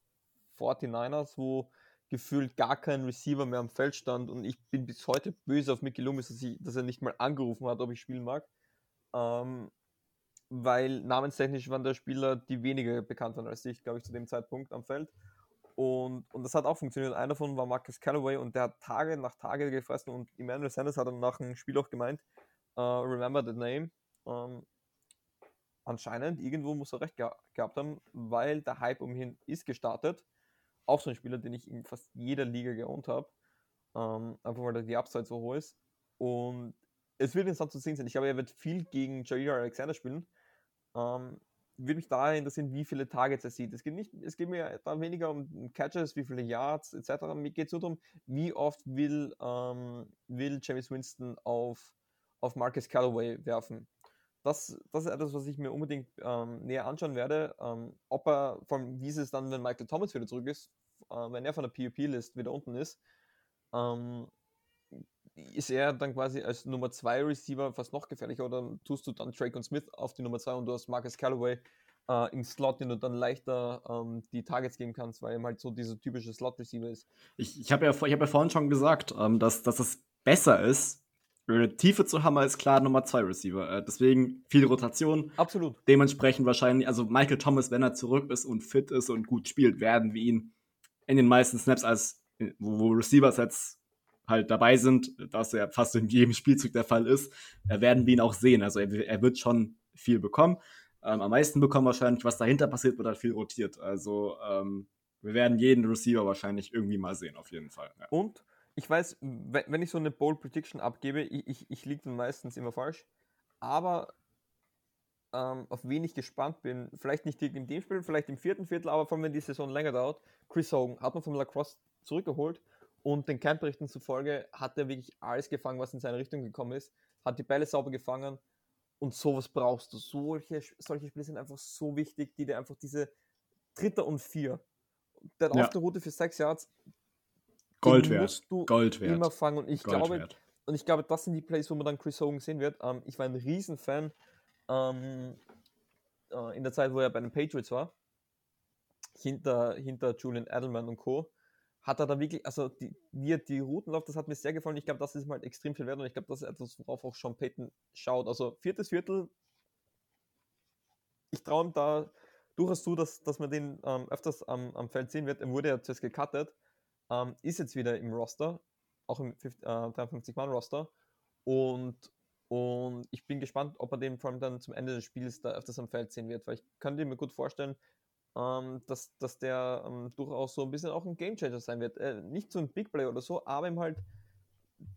Speaker 1: 49ers, wo gefühlt gar kein Receiver mehr am Feld stand und ich bin bis heute böse auf Mickey Loomis, dass, ich, dass er nicht mal angerufen hat, ob ich spielen mag. Ähm, weil namenstechnisch waren der Spieler, die weniger bekannt waren als ich, glaube ich, zu dem Zeitpunkt am Feld. Und, und das hat auch funktioniert. Einer davon war Marcus Callaway und der hat Tage nach Tage gefressen und Emmanuel Sanders hat dann nach dem Spiel auch gemeint, äh, remember the name. Ähm, anscheinend, irgendwo muss er recht geha gehabt haben, weil der Hype um ihn ist gestartet. Auch so ein Spieler, den ich in fast jeder Liga geowned habe. Ähm, einfach weil die Upside so hoch ist. Und es wird interessant zu sehen sein. Ich glaube, er wird viel gegen Jair Alexander spielen. Ähm, würde mich daher interessieren, wie viele Targets er sieht. Es geht, nicht, es geht mir da weniger um Catches, wie viele Yards etc. Mir geht es nur darum, wie oft will, ähm, will James Winston auf, auf Marcus Callaway werfen. Das, das ist etwas, was ich mir unbedingt ähm, näher anschauen werde. Ähm, ob er, allem, wie ist es dann, wenn Michael Thomas wieder zurück ist, äh, wenn er von der PUP-List wieder unten ist, ähm, ist er dann quasi als Nummer 2 Receiver fast noch gefährlicher oder tust du dann Drake und Smith auf die Nummer 2 und du hast Marcus Callaway äh, im Slot, den du dann leichter ähm, die Targets geben kannst, weil er halt so dieser typische Slot-Receiver ist.
Speaker 2: Ich, ich habe ja, ich hab ja vorhin schon gesagt, ähm, dass, dass es besser ist, eine Tiefe zu haben als klar Nummer 2 Receiver. Äh, deswegen viel Rotation.
Speaker 1: Absolut.
Speaker 2: Dementsprechend wahrscheinlich, also Michael Thomas, wenn er zurück ist und fit ist und gut spielt, werden wir ihn in den meisten Snaps als, wo, wo Receiver-Sets halt dabei sind, was ja fast in jedem Spielzug der Fall ist, äh, werden wir ihn auch sehen. Also er, er wird schon viel bekommen. Ähm, am meisten bekommen wahrscheinlich, was dahinter passiert, wird halt viel rotiert. Also ähm, wir werden jeden Receiver wahrscheinlich irgendwie mal sehen, auf jeden Fall. Ja.
Speaker 1: Und ich weiß, we- wenn ich so eine Bold Prediction abgebe, ich, ich, ich liege dann meistens immer falsch, aber ähm, auf wen ich gespannt bin, vielleicht nicht in dem Spiel, vielleicht im vierten Viertel, aber vor allem, wenn die Saison länger dauert, Chris Hogan hat man vom Lacrosse zurückgeholt und den Campberichten zufolge hat er wirklich alles gefangen, was in seine Richtung gekommen ist, hat die Bälle sauber gefangen und sowas brauchst du. Solche, solche Spiele sind einfach so wichtig, die dir einfach diese Dritter und Vier, der hat
Speaker 2: Ja.
Speaker 1: auf der Route für sechs Yards,
Speaker 2: Gold wert.
Speaker 1: musst du
Speaker 2: Gold wert.
Speaker 1: immer fangen. Und ich
Speaker 2: Gold
Speaker 1: glaube,
Speaker 2: wert.
Speaker 1: und ich glaube, das sind die Plays, wo man dann Chris Hogan sehen wird. Ähm, ich war ein Riesenfan ähm, äh, in der Zeit, wo er bei den Patriots war, hinter, hinter Julian Edelman und Co. Hat er da wirklich, also die, wie er die Routen läuft, das hat mir sehr gefallen. Ich glaube, das ist mal extrem viel wert und ich glaube, das ist etwas, worauf auch Sean Payton schaut. Also viertes Viertel, ich traue ihm da durchaus zu, dass, dass man den ähm, öfters am, am Feld sehen wird. Er wurde ja zuerst gecuttet, ähm, ist jetzt wieder im Roster, auch im 50, äh, 53-Mann-Roster. Und, und ich bin gespannt, ob er den vor allem dann zum Ende des Spiels da öfters am Feld sehen wird, weil ich könnte mir gut vorstellen, ähm, dass, dass der ähm, durchaus so ein bisschen auch ein Gamechanger sein wird. Äh, nicht so ein Big Play oder so, aber ihm halt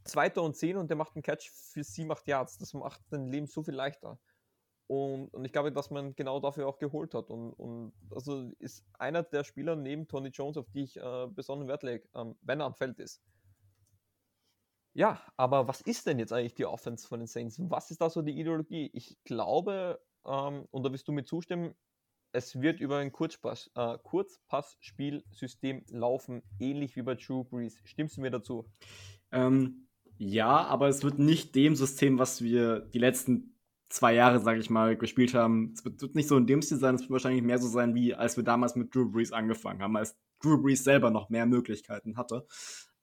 Speaker 1: Zweiter und Zehn und der macht einen Catch für 7, 8 Yards. Das macht dein Leben so viel leichter. Und, und ich glaube, dass man genau dafür auch geholt hat. Und, und also ist einer der Spieler neben Tony Jones, auf die ich äh, besonderen Wert lege, ähm, wenn er am Feld ist. Ja, aber was ist denn jetzt eigentlich die Offense von den Saints? Was ist da so die Ideologie? Ich glaube, ähm, und da wirst du mir zustimmen, es wird über ein Kurzpass, äh, Kurzpassspielsystem laufen, ähnlich wie bei True Breeze. Stimmst du mir dazu?
Speaker 2: Ähm, ja, aber es wird nicht dem System, was wir die letzten zwei Jahre, sage ich mal, gespielt haben. Es wird nicht so in dem Stil sein, es wird wahrscheinlich mehr so sein, wie als wir damals mit Drew Brees angefangen haben, als Drew Brees selber noch mehr Möglichkeiten hatte.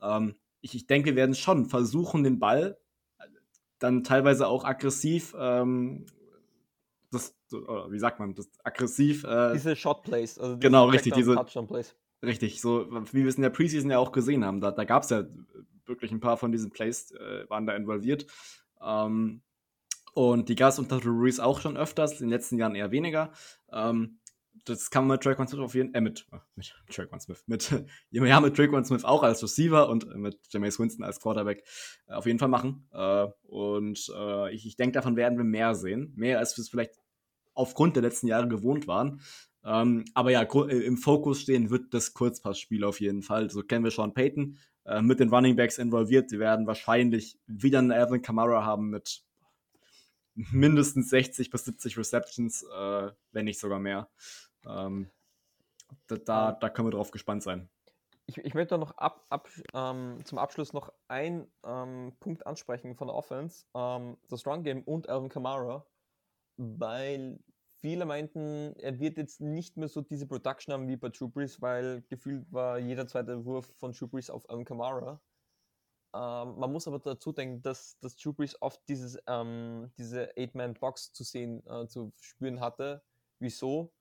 Speaker 2: Ähm, ich, ich denke, wir werden schon versuchen, den Ball dann teilweise auch aggressiv, ähm, das, wie sagt man, das aggressiv.
Speaker 1: Äh, diese Shot Plays,
Speaker 2: also diese genau, richtig, diese Touchdown Plays. Richtig, so wie wir es in der Preseason ja auch gesehen haben. Da, da gab es ja wirklich ein paar von diesen Plays, äh, waren da involviert. Ähm, und die gab es unter Drew Brees auch schon öfters, in den letzten Jahren eher weniger. Ähm, das kann man mit Traquan Smith auf jeden Fall, äh, mit, mit Traquan Smith, mit, [LAUGHS] ja, mit Traquan Smith auch als Receiver und mit Jameis Winston als Quarterback äh, auf jeden Fall machen. Äh, und äh, ich, ich denke, davon werden wir mehr sehen. Mehr als wir es vielleicht aufgrund der letzten Jahre gewohnt waren. Ähm, aber ja, äh, im Fokus stehen wird das Kurzpassspiel auf jeden Fall. So kennen wir Sean Payton äh, mit den Running Backs involviert. Die werden wahrscheinlich wieder einen Alvin Kamara haben mit mindestens 60 bis 70 Receptions, äh, wenn nicht sogar mehr. Ähm, da, da, da, können wir drauf gespannt sein.
Speaker 1: Ich, ich möchte noch ab, ab, ähm, zum Abschluss noch einen ähm, Punkt ansprechen von der Offense, ähm, das Run Game und Alvin Kamara, weil viele meinten, er wird jetzt nicht mehr so diese Production haben wie bei True Brees, weil gefühlt war jeder zweite Wurf von True Brees auf Alvin Kamara. Ähm, man muss aber dazu denken, dass, dass Drew Brees oft dieses, ähm, diese Eight-Man-Box zu sehen, äh, zu spüren hatte. Wieso?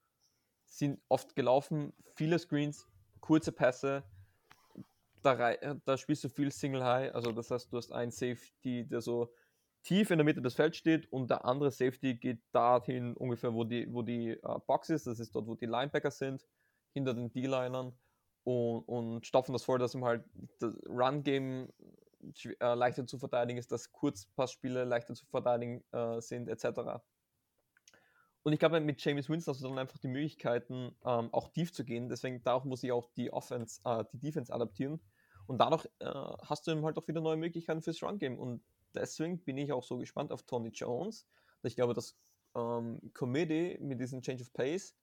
Speaker 1: Sind oft gelaufen, viele Screens, kurze Pässe, da, da spielst du viel Single High, also das heißt, du hast einen Safety, der so tief in der Mitte des Felds steht und der andere Safety geht dahin ungefähr, wo die, wo die uh, Box ist, das ist dort, wo die Linebacker sind, hinter den D-Linern und, und stopfen das voll, dass ihm halt das Run-Game äh, leichter zu verteidigen ist, dass Kurzpassspiele leichter zu verteidigen äh, sind, etc. Und ich glaube, mit James Winston hast du dann einfach die Möglichkeiten, ähm, auch tief zu gehen. Deswegen darauf muss ich auch die Offense, äh, die Defense adaptieren. Und dadurch äh, hast du eben halt auch wieder neue Möglichkeiten fürs Run-Game. Und deswegen bin ich auch so gespannt auf Tony Jones. Ich glaube, dass ähm, Committee mit diesem Change of Pace,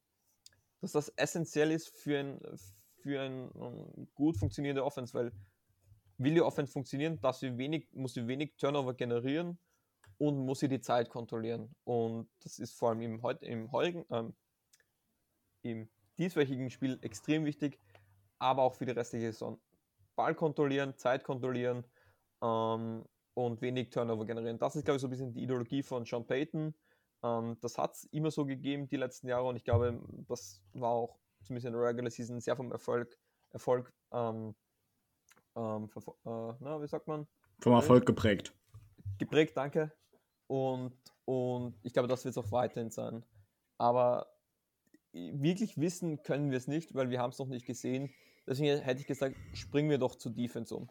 Speaker 1: dass das essentiell ist für ein, für ein um, ähm, gut funktionierende Offense, weil will die Offense funktionieren, dass sie wenig, muss sie wenig Turnover generieren und muss sie die Zeit kontrollieren. Und das ist vor allem im, im heutigen, ähm, im dieswöchigen Spiel extrem wichtig, aber auch für die restliche Saison. Ball kontrollieren, Zeit kontrollieren ähm, und wenig Turnover generieren. Das ist, glaube ich, so ein bisschen die Ideologie von Sean Payton. Ähm, das hat es immer so gegeben die letzten Jahre und ich glaube, das war auch zumindest in der Regular Season sehr vom Erfolg, Erfolg ähm, ähm, äh, na, wie sagt man?
Speaker 2: Vom Erfolg geprägt.
Speaker 1: Geprägt, danke. Und, und ich glaube, das wird es auch weiterhin sein. Aber wirklich wissen können wir es nicht, weil wir haben es noch nicht gesehen. Deswegen hätte ich gesagt, springen wir doch zu Defense um.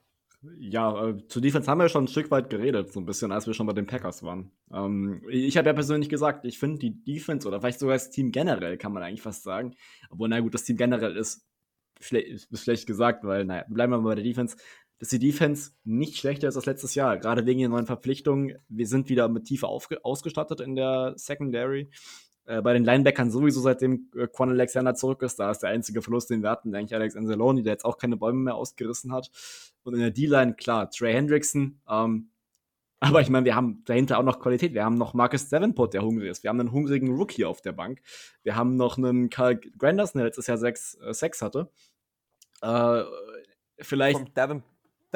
Speaker 2: Ja, äh, zu Defense haben wir schon ein Stück weit geredet, so ein bisschen, als wir schon bei den Packers waren. Ähm, ich habe ja persönlich gesagt, ich finde die Defense oder vielleicht sogar das Team generell, kann man eigentlich fast sagen. Obwohl, na gut, das Team generell ist ist schlecht gesagt, weil, naja, bleiben wir mal bei der Defense, dass die Defense nicht schlechter ist als letztes Jahr, gerade wegen den neuen Verpflichtungen. Wir sind wieder mit Tiefe ausgestattet in der Secondary. Äh, bei den Linebackern sowieso, seitdem äh, Quan Alexander zurück ist, da ist der einzige Verlust, den wir hatten, eigentlich Alex Anzalone, der jetzt auch keine Bäume mehr ausgerissen hat. Und in der D-Line, klar, Trey Hendrickson, ähm, [LAUGHS] aber ich meine, wir haben dahinter auch noch Qualität. Wir haben noch Marcus Davenport, der hungrig ist. Wir haben einen hungrigen Rookie auf der Bank. Wir haben noch einen Karl Granderson, der letztes Jahr sechs äh, Sex hatte. Äh, vielleicht. Von
Speaker 1: Davin,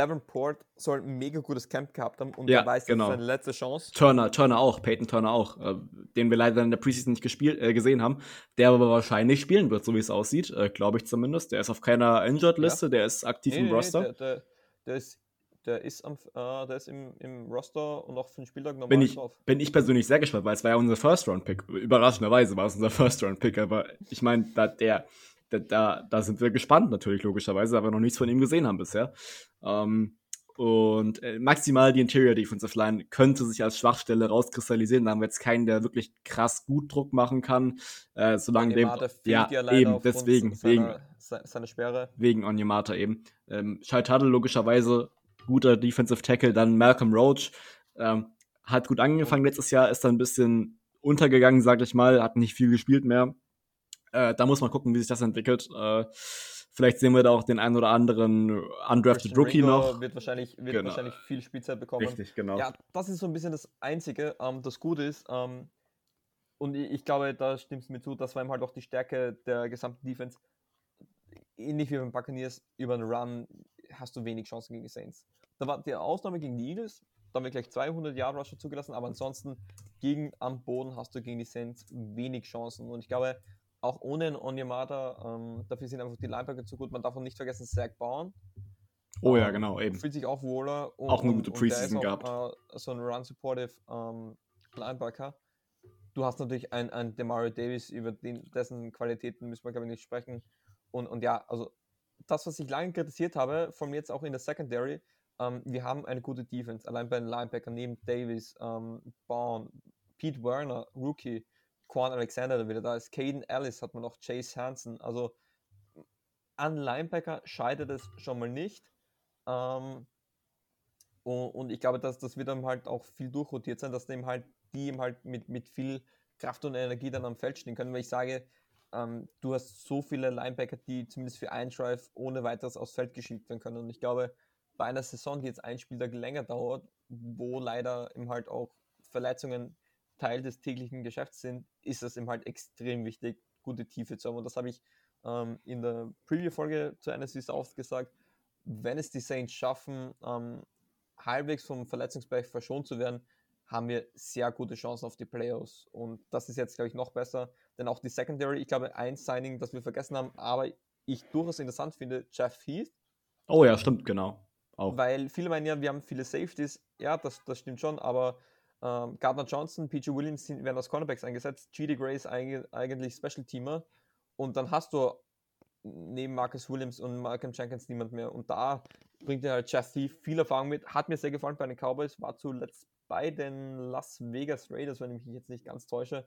Speaker 1: Davenport soll ein mega gutes Camp gehabt haben und
Speaker 2: ja, er weiß,
Speaker 1: genau. das ist seine letzte Chance.
Speaker 2: Turner, Turner auch, Peyton Turner auch, äh, den wir leider in der Preseason nicht gespielt, äh, gesehen haben, der aber wahrscheinlich spielen wird, so wie es aussieht, äh, glaube ich zumindest. Der ist auf keiner Injured-Liste, ja. der ist aktiv nee, im Roster. Nee,
Speaker 1: der, der, der ist der ist, am, äh, der ist im, im Roster und auch für den Spieltag normal
Speaker 2: bin ich, drauf. Bin ich persönlich sehr gespannt, weil es war ja unser First-Round-Pick. Überraschenderweise war es unser [LAUGHS] First-Round-Pick, aber ich meine, da, der, der, da, da sind wir gespannt natürlich, logischerweise, aber noch nichts von ihm gesehen haben bisher. Ähm, und äh, maximal die Interior Defensive Line könnte sich als Schwachstelle rauskristallisieren. Da haben wir jetzt keinen, der wirklich krass gut Druck machen kann. Äh, solange dem. Ja, eben, deswegen.
Speaker 1: Seiner,
Speaker 2: wegen,
Speaker 1: seine Sperre.
Speaker 2: Wegen Onyemata eben. Ähm, Shai Tuttle logischerweise guter Defensive Tackle. Dann Malcolm Roach ähm, hat gut angefangen letztes Jahr, ist dann ein bisschen untergegangen, sag ich mal, hat nicht viel gespielt mehr. Äh, da muss man gucken, wie sich das entwickelt. Äh, vielleicht sehen wir da auch den einen oder anderen undrafted Rookie
Speaker 1: Ringo
Speaker 2: noch.
Speaker 1: Wird wahrscheinlich, wird
Speaker 2: Genau.
Speaker 1: wahrscheinlich viel Spielzeit bekommen.
Speaker 2: Richtig, genau.
Speaker 1: Ja, das ist so ein bisschen das Einzige, ähm, das gut ist. Ähm, und ich, ich glaube, da stimmst du mir zu, das war eben halt auch die Stärke der gesamten Defense. Ähnlich wie beim Buccaneers, über einen Run hast du wenig Chancen gegen die Saints. Da war die Ausnahme gegen die Eagles, da haben wir gleich 200 Yard Rusher zugelassen, aber ansonsten gegen am Boden hast du gegen die Saints wenig Chancen. Und ich glaube, auch ohne einen Onyemata, ähm, dafür sind einfach die Linebacker zu gut. Man darf auch nicht vergessen, Zach Baum
Speaker 2: Oh ja,
Speaker 1: ähm,
Speaker 2: genau, eben.
Speaker 1: Fühlt sich auch wohler. Und,
Speaker 2: Auch eine gute Preseason
Speaker 1: ist
Speaker 2: gehabt.
Speaker 1: auch, Äh, so ein Run-Supportive ähm, Linebacker. Du hast natürlich einen, einen Demario Davis, über den, dessen Qualitäten müssen wir, glaube ich, nicht sprechen. Und, und ja, also das, was ich lange kritisiert habe, von mir jetzt auch in der Secondary, ähm, wir haben eine gute Defense. Allein bei den Linebackern neben Davis, ähm, Baum, Pete Werner, Rookie, Quan Alexander, der wieder da ist, Caden Ellis hat man noch, Chase Hansen. Also an Linebacker scheitert es schon mal nicht. Ähm, und, und ich glaube, dass das wird dann halt auch viel durchrotiert sein, dass dem halt die eben halt mit, mit viel Kraft und Energie dann am Feld stehen können, weil ich sage, ähm, du hast so viele Linebacker, die zumindest für einen Drive ohne weiteres aufs Feld geschickt werden können. Und ich glaube, bei einer Saison, die jetzt ein Spieltag länger dauert, wo leider eben halt auch Verletzungen Teil des täglichen Geschäfts sind, ist es eben halt extrem wichtig, gute Tiefe zu haben. Und das habe ich ähm, in der Preview-Folge zu NFC South gesagt. Wenn es die Saints schaffen, ähm, halbwegs vom Verletzungsbereich verschont zu werden, haben wir sehr gute Chancen auf die Playoffs. Und das ist jetzt, glaube ich, noch besser, denn auch die Secondary, ich glaube, ein Signing, das wir vergessen haben, aber ich durchaus interessant finde, Jeff Heath,
Speaker 2: Oh ja, stimmt, genau. Auch.
Speaker 1: weil viele meinen ja, wir haben viele Safeties. Ja, das, das stimmt schon, aber ähm, Gardner Johnson, PJ Williams werden als Cornerbacks eingesetzt. GD eig- eigentlich Special Teamer. Und dann hast du neben Marcus Williams und Malcolm Jenkins niemand mehr. Und da bringt er halt Jeff Thief viel Erfahrung mit. Hat mir sehr gefallen bei den Cowboys. War zuletzt bei den Las Vegas Raiders, wenn ich mich jetzt nicht ganz täusche.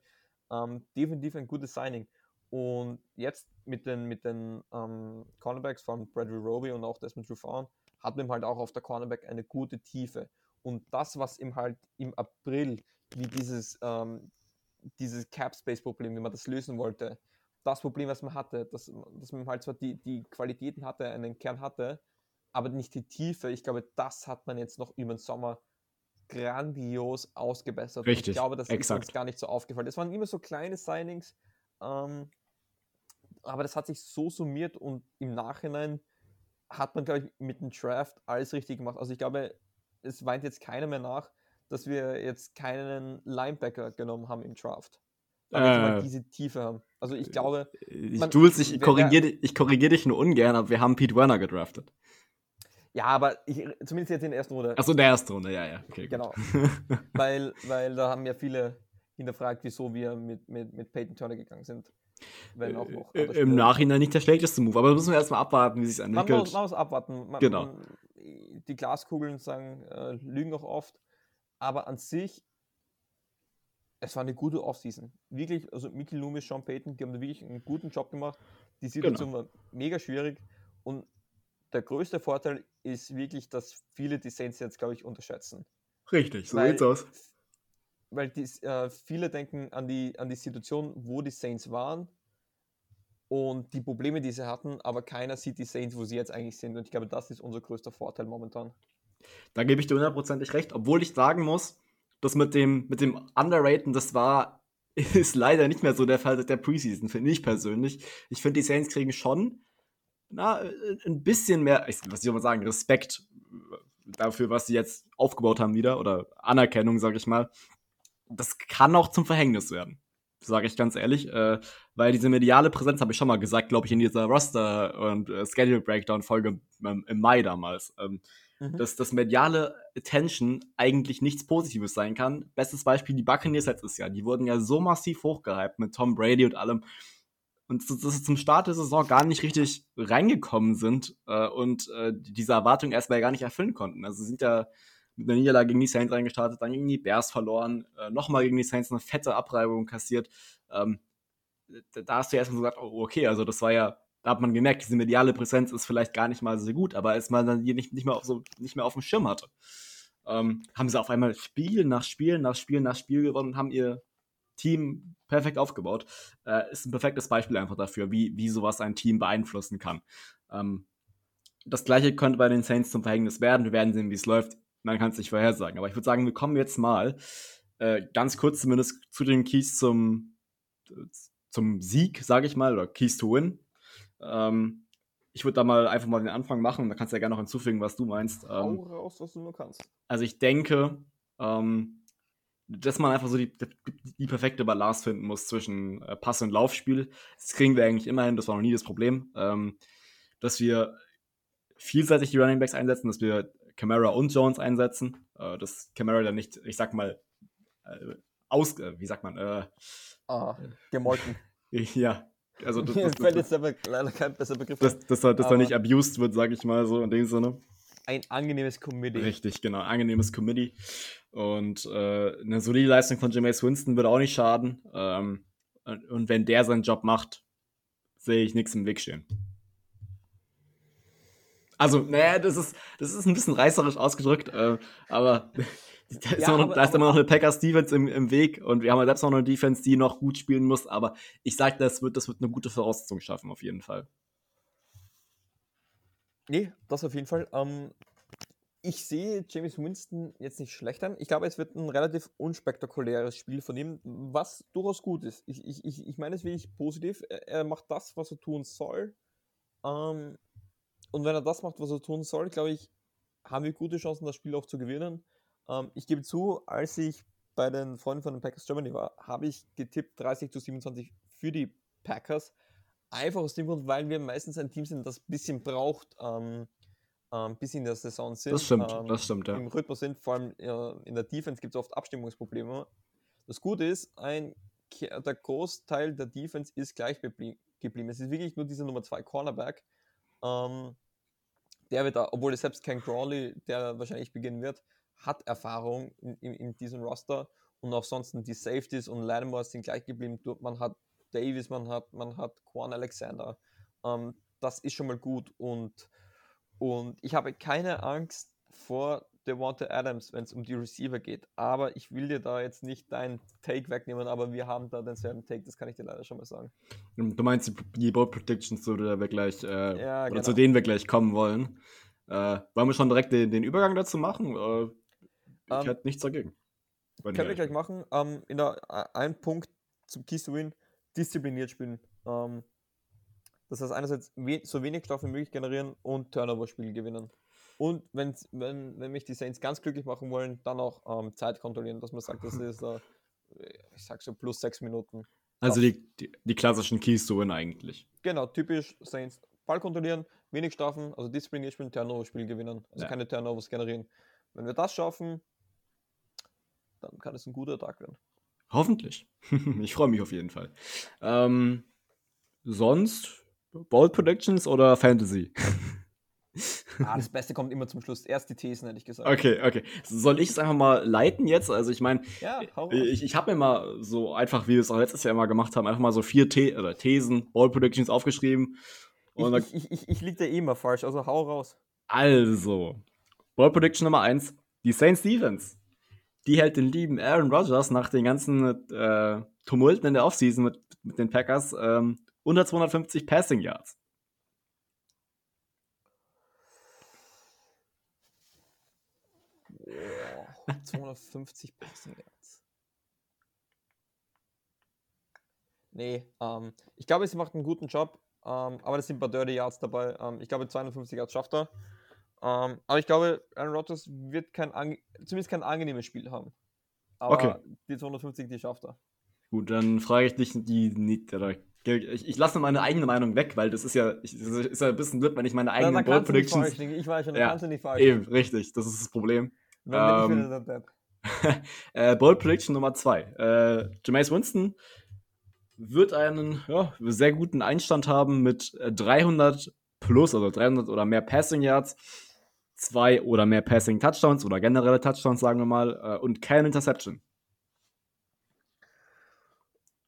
Speaker 1: Ähm, definitiv ein gutes Signing. Und jetzt mit den, mit den ähm, Cornerbacks von Bradley Roby und auch Desmond Trufant hat man halt auch auf der Cornerback eine gute Tiefe. Und das, was ihm halt im April, wie dieses, ähm, dieses Cap-Space-Problem, wie man das lösen wollte, das Problem, was man hatte, dass, dass man halt zwar die, die Qualitäten hatte, einen Kern hatte, aber nicht die Tiefe. Ich glaube, das hat man jetzt noch über den Sommer grandios ausgebessert. Und
Speaker 2: Richtig,
Speaker 1: ich glaube, das ist
Speaker 2: exakt.
Speaker 1: uns gar nicht so aufgefallen. Es waren immer so kleine Signings, ähm, aber das hat sich so summiert und im Nachhinein hat man, glaube ich, mit dem Draft alles richtig gemacht. Also ich glaube, es weint jetzt keiner mehr nach, dass wir jetzt keinen Linebacker genommen haben im Draft.
Speaker 2: Äh,
Speaker 1: diese Tiefe haben. Also ich glaube,
Speaker 2: Ich,
Speaker 1: man-
Speaker 2: ich korrigiere korrigier dich nur ungern, aber wir haben Pete Werner gedraftet.
Speaker 1: ja, aber ich, zumindest jetzt in der ersten Runde.
Speaker 2: Achso, in der ersten Runde, ja, ja. Okay.
Speaker 1: Genau. [LAUGHS] weil, weil da haben ja viele hinterfragt, wieso wir mit, mit, mit Peyton Turner gegangen sind. Wenn auch noch.
Speaker 2: Äh, Im Nachhinein nicht der schlechteste Move, aber müssen wir erstmal abwarten, wie sich
Speaker 1: Man
Speaker 2: entwickelt.
Speaker 1: muss, man muss abwarten. Man,
Speaker 2: Genau.
Speaker 1: Die Glaskugeln sagen, äh, lügen auch oft. Aber an sich, es war eine gute Offseason. Wirklich, also Mickey Loomis, Sean Payton, die haben wirklich einen guten Job gemacht. Die Situation
Speaker 2: Genau.
Speaker 1: war mega schwierig. Und der größte Vorteil ist wirklich, dass viele die Saints jetzt, glaube ich, unterschätzen.
Speaker 2: Richtig, so
Speaker 1: Weil-
Speaker 2: sieht's aus.
Speaker 1: Weil die, äh, viele denken an die, an die Situation, wo die Saints waren und die Probleme, die sie hatten, aber keiner sieht die Saints, wo sie jetzt eigentlich sind. Und ich glaube, das ist unser größter Vorteil momentan.
Speaker 2: Da gebe ich dir hundertprozentig recht, obwohl ich sagen muss, das mit dem, mit dem Underraten, das war, [LAUGHS] ist leider nicht mehr so der Fall seit der Preseason, finde ich persönlich. Ich finde, die Saints kriegen schon, na, ein bisschen mehr, ich, was soll man sagen, Respekt dafür, was sie jetzt aufgebaut haben wieder, oder Anerkennung, sage ich mal. Das kann auch zum Verhängnis werden, sage ich ganz ehrlich, äh, weil diese mediale Präsenz, habe ich schon mal gesagt, glaube ich, in dieser Roster- und äh, Schedule-Breakdown-Folge ähm, im Mai damals. Ähm,
Speaker 1: Mhm.
Speaker 2: dass das mediale Attention eigentlich nichts Positives sein kann. Bestes Beispiel die Buccaneers letztes Jahr. Die wurden ja so massiv hochgehypt mit Tom Brady und allem. Und dass sie zum Start der Saison gar nicht richtig reingekommen sind äh, und äh, diese Erwartungen erstmal gar nicht erfüllen konnten. Also sie sind ja mit einer Niederlage gegen die Saints reingestartet, dann gegen die Bears verloren, äh, nochmal gegen die Saints eine fette Abreibung kassiert. Ähm, da, hast du erstmal so gesagt, oh, okay, also das war ja da hat man gemerkt, diese mediale Präsenz ist vielleicht gar nicht mal so gut, aber als man dann die nicht, nicht, mehr, auf so, nicht mehr auf dem Schirm hatte, ähm, haben sie auf einmal Spiel nach Spiel nach Spiel nach Spiel gewonnen und haben ihr Team perfekt aufgebaut. Äh, ist ein perfektes Beispiel einfach dafür, wie, wie sowas ein Team beeinflussen kann. Ähm, das gleiche könnte bei den Saints zum Verhängnis werden. Wir werden sehen, wie es läuft. Man kann es nicht vorhersagen. Aber ich würde sagen, wir kommen jetzt mal äh, ganz kurz zumindest zu den Keys zum, zum Sieg, sage ich mal, oder Keys to Win. Ähm, ich würde da mal einfach mal den Anfang machen und da kannst du ja gerne noch hinzufügen, was du meinst. Ähm,
Speaker 1: Hau raus, was du nur kannst.
Speaker 2: Also ich denke, ähm, dass man einfach so die, die, perfekte Balance finden muss zwischen äh, Pass- und Laufspiel. Das kriegen wir eigentlich immer hin, das war noch nie das Problem. Ähm, dass wir vielseitig die Running Backs einsetzen, dass wir Camara und Jones einsetzen. Äh, dass Camara dann nicht, ich sag mal, äh, aus, äh, wie sagt man, äh,
Speaker 1: ah, gemolken. [LAUGHS]
Speaker 2: ja, also
Speaker 1: das, das, [LAUGHS] fällt jetzt aber leider kein besser Begriff.
Speaker 2: Dass, dass, dass, er nicht abused wird, sag ich mal so in dem Sinne.
Speaker 1: Ein angenehmes Committee.
Speaker 2: Richtig, genau, angenehmes Committee. Und äh, eine solide Leistung von Jameis Winston würde auch nicht schaden. Ähm, und wenn der seinen Job macht, sehe ich nichts im Weg stehen. Also, naja, das ist, das ist ein bisschen reißerisch ausgedrückt, äh, aber [LAUGHS] da ist, ja, noch, aber, da ist immer noch eine Packers Defense im, im Weg und wir haben ja selbst noch eine Defense, die noch gut spielen muss, aber ich sage, das wird, das wird eine gute Voraussetzung schaffen, auf jeden Fall.
Speaker 1: Nee, das auf jeden Fall. Ähm, ich sehe James Winston jetzt nicht schlecht an. Ich glaube, es wird ein relativ unspektakuläres Spiel von ihm, was durchaus gut ist. Ich, ich, ich, ich meine es wirklich positiv. Er macht das, was er tun soll. Ähm, und wenn er das macht, was er tun soll, glaube ich, haben wir gute Chancen, das Spiel auch zu gewinnen. Ähm, ich gebe zu, als ich bei den Freunden von den Packers Germany war, habe ich getippt 30 zu 27 für die Packers. Einfach aus dem Grund, weil wir meistens ein Team sind, das ein bisschen braucht, ähm, ähm, bis in der Saison sind.
Speaker 2: Das stimmt,
Speaker 1: ähm,
Speaker 2: das stimmt, ja.
Speaker 1: Im Rhythmus sind, vor allem äh, in der Defense gibt es oft Abstimmungsprobleme. Das Gute ist, ein, der Großteil der Defense ist gleich geblieben. Es ist wirklich nur dieser Nummer 2 Cornerback, ähm, der wird obwohl selbst kein Crawley, der wahrscheinlich beginnen wird, hat Erfahrung in, in, in diesem Roster und auch sonst die Safeties und Lattimore sind gleich geblieben. Man hat Davis, man hat, man hat Quan Alexander. Ähm, das ist schon mal gut und, und ich habe keine Angst vor Devonta Adams, wenn es um die Receiver geht. Aber ich will dir da jetzt nicht deinen Take wegnehmen, aber wir haben da denselben Take, das kann ich dir leider schon mal sagen.
Speaker 2: Du meinst die, Board Predictions, zu, der wir gleich, äh,
Speaker 1: ja,
Speaker 2: genau. zu denen wir gleich kommen wollen. Äh, wollen wir schon direkt den, den Übergang dazu machen? Äh, ich um, ähm, hätte nichts dagegen.
Speaker 1: Können wir gleich machen. Um, in der, ein Punkt zum Keys to Win, diszipliniert spielen. Ähm, das heißt einerseits we so wenig Strafen wie möglich generieren und Turnover-Spiel gewinnen. Und wenn, wenn mich die Saints ganz glücklich machen wollen, dann auch ähm, Zeit kontrollieren, dass man sagt, das [LAUGHS] ist, äh, ich sag so plus sechs Minuten.
Speaker 2: Also die, die, die, klassischen Keys zu eigentlich.
Speaker 1: Genau, typisch Saints. Ball kontrollieren, wenig Strafen, also diszipliniert spielen, Turnover-Spiel gewinnen. Also ja. keine Turnovers generieren. Wenn wir das schaffen, dann kann es ein guter Tag werden.
Speaker 2: Hoffentlich. [LAUGHS] ich freue mich auf jeden Fall. Ähm, sonst Bold Predictions oder Fantasy? [LAUGHS]
Speaker 1: Ah, das [LAUGHS] Beste kommt immer zum Schluss. Erst die Thesen, hätte ich gesagt.
Speaker 2: Okay, okay. Soll ich es einfach mal leiten jetzt? Also ich meine, ja, ich, ich habe mir mal so einfach, wie wir es auch letztes Jahr immer gemacht haben, einfach mal so vier The oder Thesen, Ball Predictions aufgeschrieben.
Speaker 1: Und ich, ich, ich, ich liege da eh immer falsch, also hau raus.
Speaker 2: Also, Ball Prediction Nummer 1. Die Saints Defense. Die hält den lieben Aaron Rodgers nach den ganzen äh, Tumulten in der Offseason mit, mit den Packers ähm, unter 250 Passing Yards.
Speaker 1: 250 Passing Yards. Nee, ähm, ich glaube, sie macht einen guten Job, ähm, aber es sind ein paar Dirty Yards dabei. Ähm, ich glaube, 250 Yards schafft er. Ähm, aber ich glaube, Aaron Rodgers wird kein, zumindest kein angenehmes Spiel haben. Aber okay. die 250, die schafft er.
Speaker 2: Gut, dann frage ich dich die, die, ich, ich lasse meine eigene Meinung weg, weil das ist ja, ich, das ist ja ein bisschen blöd, wenn ich meine eigenen Bold Predictions.
Speaker 1: Ich weiß schon, ja, kannst du nicht falsch.
Speaker 2: Eben, richtig, das ist das Problem. Ähm, [LAUGHS] äh, Bold Prediction Nummer 2. Äh, Jameis Winston wird einen ja, sehr guten Einstand haben mit 300 plus, also 300 oder mehr Passing Yards, zwei oder mehr Passing Touchdowns oder generelle Touchdowns, sagen wir mal, äh, und keine Interception.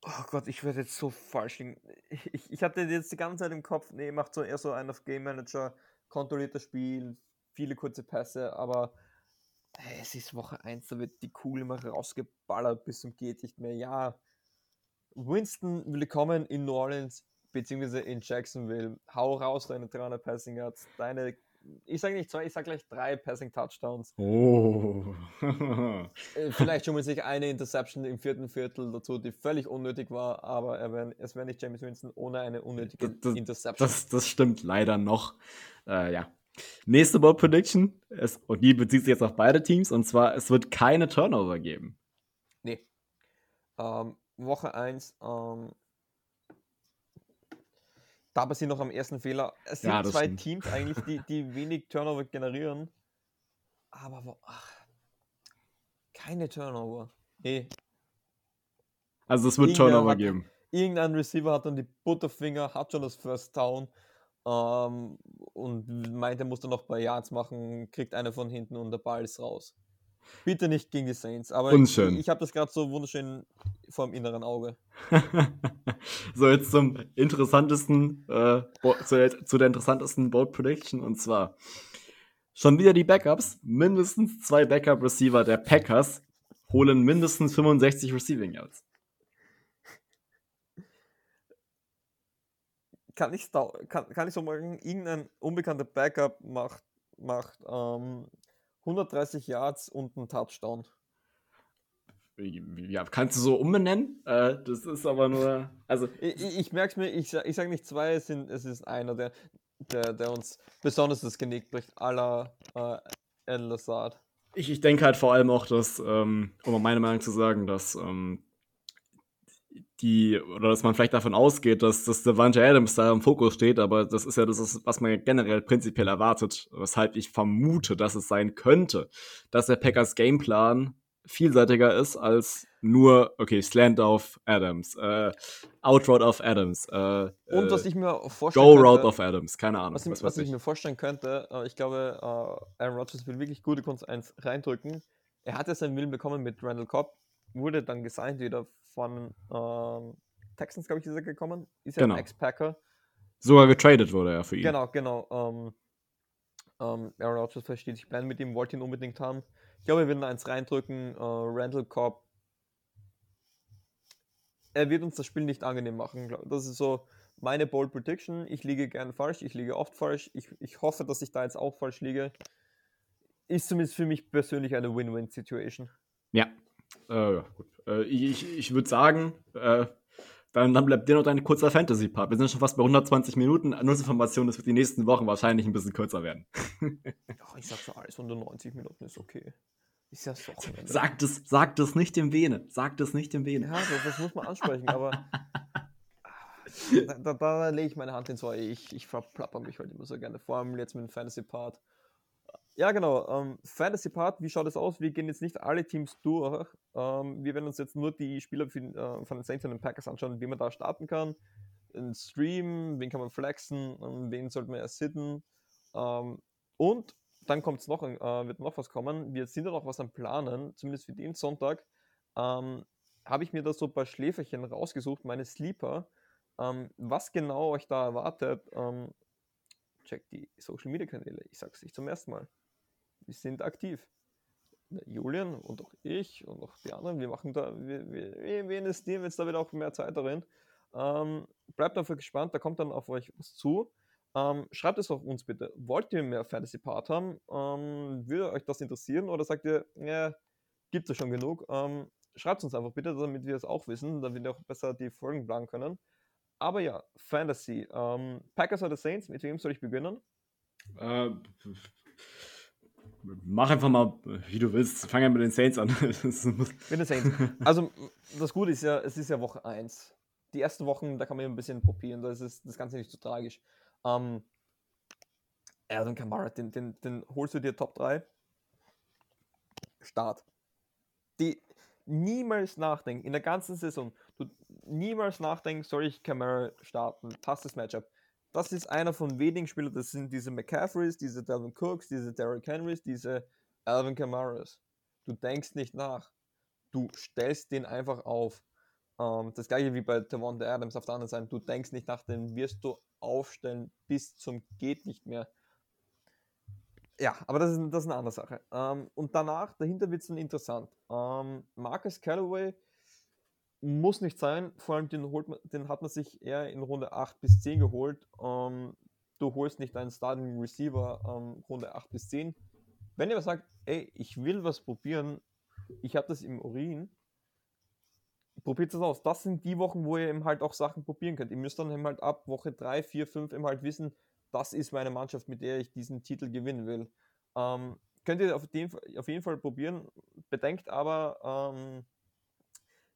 Speaker 1: Oh Gott, ich werde jetzt so falsch liegen. Ich, ich hatte jetzt die ganze Zeit im Kopf, nee, macht so eher so ein auf Game Manager, kontrolliert das Spiel, viele kurze Pässe, aber es ist Woche 1, da wird die Kugel immer rausgeballert bis zum geht nicht mehr. Ja, Winston willkommen in New Orleans beziehungsweise in Jacksonville. Hau raus deine 300 Passing Yards, deine ich sage nicht zwei, ich sage gleich drei Passing Touchdowns.
Speaker 2: Oh.
Speaker 1: Äh, Vielleicht schon mal sich eine Interception im vierten Viertel dazu, die völlig unnötig war, aber er wär, es wäre nicht James Winston ohne eine unnötige
Speaker 2: Das- das-
Speaker 1: Interception.
Speaker 2: Das, das stimmt leider noch. Äh, ja. Nächste Bold Prediction, es, und die bezieht sich jetzt auf beide Teams, und zwar, es wird keine Turnover geben.
Speaker 1: Nee. Ähm, Woche 1, ähm, da passiert noch am ersten Fehler. Es sind
Speaker 2: Ja,
Speaker 1: zwei
Speaker 2: stimmt.
Speaker 1: Teams eigentlich, die, die [LAUGHS] wenig Turnover generieren. Aber wo, ach, keine Turnover. Nee.
Speaker 2: Also es wird
Speaker 1: Irgendwer
Speaker 2: Turnover
Speaker 1: hat-
Speaker 2: geben.
Speaker 1: Irgendein Receiver hat dann die Butterfinger, hat schon das First Down ähm, und meint, er muss dann noch ein paar Yards machen, kriegt eine von hinten und der Ball ist raus. Bitte nicht gegen die Saints, aber
Speaker 2: Unschön.
Speaker 1: ich, ich habe das gerade so wunderschön vor dem inneren Auge. [LAUGHS]
Speaker 2: so, jetzt zum interessantesten, äh, zu, der, zu der interessantesten Bold Prediction, und zwar schon wieder die Backups. Mindestens zwei Backup-Receiver der Packers holen mindestens 65 Receiving Yards.
Speaker 1: Kann ich, kann, kann ich so machen, irgendein unbekannter Backup macht, macht ähm, 130 Yards und einen Touchdown.
Speaker 2: Ja, kannst du so umbenennen? Äh, das ist aber nur, also
Speaker 1: Ich, ich, ich merke es mir, ich, ich sage nicht zwei, es, sind, es ist einer, der, der, der uns besonders das Genick bricht, la äh, El Lazard.
Speaker 2: Ich, ich denke halt vor allem auch, dass, ähm, um meine Meinung zu sagen, dass ähm, die, oder dass man vielleicht davon ausgeht, dass das Devante Adams da im Fokus steht, aber das ist ja das, ist, was man generell prinzipiell erwartet, weshalb ich vermute, dass es sein könnte, dass der Packers Gameplan vielseitiger ist als nur, okay, Slant auf Adams, äh, Outroute auf Adams, äh,
Speaker 1: Und was
Speaker 2: äh,
Speaker 1: ich mir vorstellen
Speaker 2: Go
Speaker 1: könnte,
Speaker 2: Route auf Adams, keine Ahnung.
Speaker 1: was, ich,
Speaker 2: was
Speaker 1: was ich
Speaker 2: ich.
Speaker 1: mir vorstellen könnte, äh, ich glaube, äh, Aaron Rodgers will wirklich gute Kunst 1 reindrücken. Er hat ja seinen Willen bekommen mit Randall Cobb, wurde dann gesigned wieder von ähm, Texans, glaube ich, ist er gekommen. Ist ja
Speaker 2: Genau.
Speaker 1: ein Ex-Packer.
Speaker 2: Sogar getradet wurde er für ihn.
Speaker 1: Genau, genau. Ähm, ähm, Aaron Rodgers versteht sich Plan mit ihm, wollte ihn unbedingt haben. Ich glaube, wir werden eins reindrücken. Äh, Randall Cobb. Er wird uns das Spiel nicht angenehm machen. Das ist so meine Bold Prediction. Ich liege gern falsch, ich liege oft falsch. Ich, ich hoffe, dass ich da jetzt auch falsch liege. Ist zumindest für mich persönlich eine Win-Win-Situation.
Speaker 2: Ja. Äh, gut. Äh, ich ich würde sagen, äh, dann, dann bleibt dir noch dein kurzer Fantasy-Part. Wir sind schon fast bei 120 Minuten. Nussinformation, das wird die nächsten Wochen wahrscheinlich ein bisschen kürzer werden. [LAUGHS]
Speaker 1: Ach, ich sag so, alles unter 90 Minuten ist okay. Ist ja das Wochenende.
Speaker 2: Sagt es, sagt es nicht dem Vene. Sagt es nicht dem Vene.
Speaker 1: Ja, das, das muss man ansprechen, aber [LAUGHS] da, da, da lege ich meine Hand ins Feuer. Ich, ich verplapper mich halt immer so gerne, vor allem jetzt mit dem Fantasy-Part. Ja, genau. Ähm, Fantasy-Part, wie schaut es aus? Wir gehen jetzt nicht alle Teams durch. Ähm, wir werden uns jetzt nur die Spieler für, äh, von den Saints und den Packers anschauen, wie man da starten kann. Ein Stream, wen kann man flexen, ähm, wen sollte man erst sitten. Ähm, und dann kommt's noch, äh, wird noch was kommen. Wir sind ja noch was am Planen, zumindest für den Sonntag. Ähm, habe ich mir da so ein paar Schläferchen rausgesucht, meine Sleeper. Ähm, was genau euch da erwartet, checkt die Social Media Kanäle. Ich sag's nicht zum ersten Mal. Wir sind aktiv. Julian und auch ich und auch die anderen, wir machen da, wir, wir, wir investieren jetzt da wieder auch mehr Zeit darin. Ähm, bleibt dafür gespannt, da kommt dann auf euch was zu. Ähm, schreibt es auf uns bitte. Wollt ihr mehr Fantasy Part haben? Ähm, würde euch das interessieren oder sagt ihr, ja, gibt es schon genug? Ähm, schreibt uns einfach bitte, damit wir es auch wissen, damit wir auch besser die Folgen planen können. Aber ja, Fantasy. Ähm, Packers oder Saints, mit wem soll ich beginnen?
Speaker 2: Äh, mach einfach mal, wie du willst. Fang ja mit den Saints an. [LAUGHS]
Speaker 1: Mit den Saints. [LAUGHS] Also, das Gute ist ja, es ist ja Woche 1. Die ersten Wochen, da kann man ja ein bisschen probieren, da ist es, das Ganze nicht so tragisch. Ähm, Alvin Kamara, den, den, den holst du dir Top 3. Start. Die niemals nachdenken, in der ganzen Saison, du niemals nachdenken, soll ich Kamara starten? Passt das Matchup? Das ist einer von wenigen Spielern, das sind diese McCaffreys, diese Dalvin Cooks, diese Derrick Henrys, diese Alvin Kamaras. Du denkst nicht nach. Du stellst den einfach auf. Ähm, das gleiche wie bei Devonta Adams auf der anderen Seite. Du denkst nicht nach, den wirst du aufstellen bis zum geht nicht mehr. Ja, aber das ist, das ist eine andere Sache. Ähm, und danach, dahinter wird es dann interessant. Ähm, Marcus Callaway muss nicht sein, vor allem den, holt man, den hat man sich eher in Runde 8 bis 10 geholt. Ähm, du holst nicht einen Starting Receiver ähm, Runde 8 bis 10. Wenn ihr aber sagt, ey, ich will was probieren, ich habe das im Urin, probiert es aus. Das sind die Wochen, wo ihr eben halt auch Sachen probieren könnt. Ihr müsst dann eben halt ab Woche 3, 4, 5 eben halt wissen, das ist meine Mannschaft, mit der ich diesen Titel gewinnen will. Ähm, könnt ihr auf, den, auf, jeden Fall probieren. Bedenkt aber, ähm,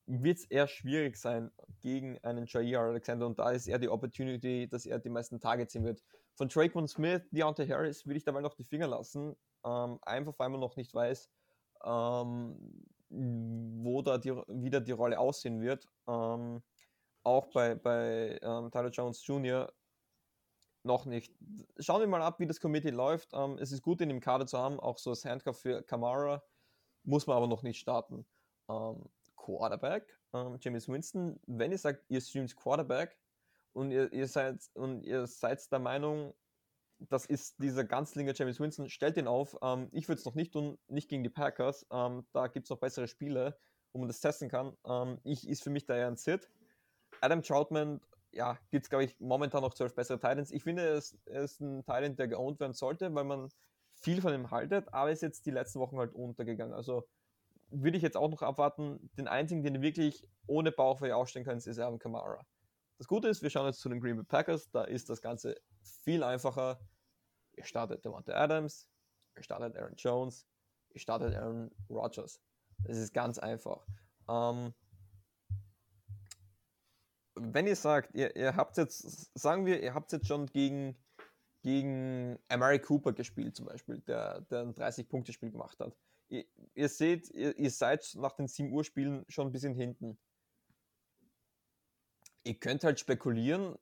Speaker 1: wird es eher schwierig sein gegen einen Jair Alexander und da ist eher die Opportunity, dass er die meisten Tage ziehen wird. Von Drake Smith, Deontay Harris würde ich dabei noch die Finger lassen, ähm, einfach weil man noch nicht weiß, ähm, wo da die, wieder die Rolle aussehen wird. Ähm, auch bei, bei ähm, Tyler Jones Jr. noch nicht. Schauen wir mal ab, wie das Committee läuft. Ähm, es ist gut, ihn im Kader zu haben, auch so als Handcuff für Kamara, muss man aber noch nicht starten. Ähm, Quarterback, ähm, James Winston, wenn ihr sagt, ihr streamt Quarterback und ihr, ihr, seid, und ihr seid der Meinung, das ist dieser Ganzlinger James Winston, stellt ihn auf. Ähm, ich würde es noch nicht tun, nicht gegen die Packers. Ähm, da gibt es noch bessere Spiele, wo man das testen kann. Ähm, ich ist für mich da eher ein Sit. Adam Troutman, ja, gibt es, glaube ich, momentan noch zwölf bessere Titans. Ich finde, ist, er ist ein Titan, der geowned werden sollte, weil man viel von ihm haltet, aber ist jetzt die letzten Wochen halt untergegangen. Also würde ich jetzt auch noch abwarten. Den einzigen, den ihr wirklich ohne Bauchweh aufstellen könnt, ist Alvin Kamara. Das Gute ist, wir schauen jetzt zu den Green Bay Packers. Da ist das Ganze viel einfacher. Ihr startet Devonta Adams, ihr startet Aaron Jones, ihr startet Aaron Rodgers. Das ist ganz einfach. Ähm, wenn ihr sagt, ihr, ihr habt jetzt, sagen wir, ihr habt jetzt schon gegen, gegen Amari Cooper gespielt, zum Beispiel, der, der ein 30-Punkte-Spiel gemacht hat. Ihr, ihr seht, ihr, ihr, seid nach den 7 Uhr Spielen schon ein bisschen hinten ihr könnt halt spekulieren,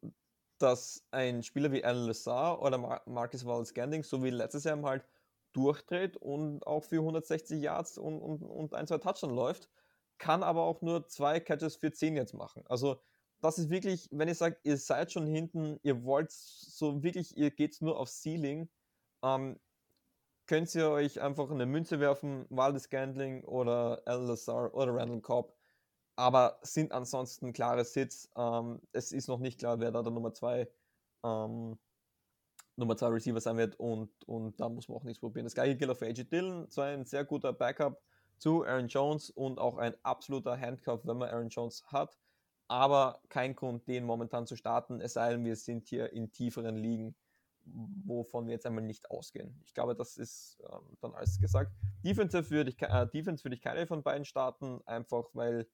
Speaker 1: dass ein Spieler wie Alan Lazar oder Mar Marcus Wallace Ganding, so wie letztes Jahr halt durchdreht und auch für 160 Yards und, und, und ein, zwei Touchdowns läuft, kann aber auch nur zwei Catches für 10 jetzt machen. Also das ist wirklich, wenn ihr sagt, ihr seid schon hinten, ihr wollt so wirklich, ihr geht nur auf Ceiling, ähm, könnt ihr euch einfach eine Münze werfen, Waldes Gandling oder Al Lazar oder Randall Cobb aber sind ansonsten klare Sits. Ähm, es ist noch nicht klar, wer da der Nummer 2 ähm, Nummer 2 Receiver sein wird und, und da muss man auch nichts probieren. Das gleiche gilt auch für AJ Dillon, zwar ein sehr guter Backup zu Aaron Jones und auch ein absoluter Handcuff, wenn man Aaron Jones hat, aber kein Grund, den momentan zu starten, es sei denn, wir sind hier in tieferen Ligen, wovon wir jetzt einmal nicht ausgehen. Ich glaube, das ist ähm, dann alles gesagt. Defensive würde ich, äh, Defense würde ich keine von beiden starten, einfach weil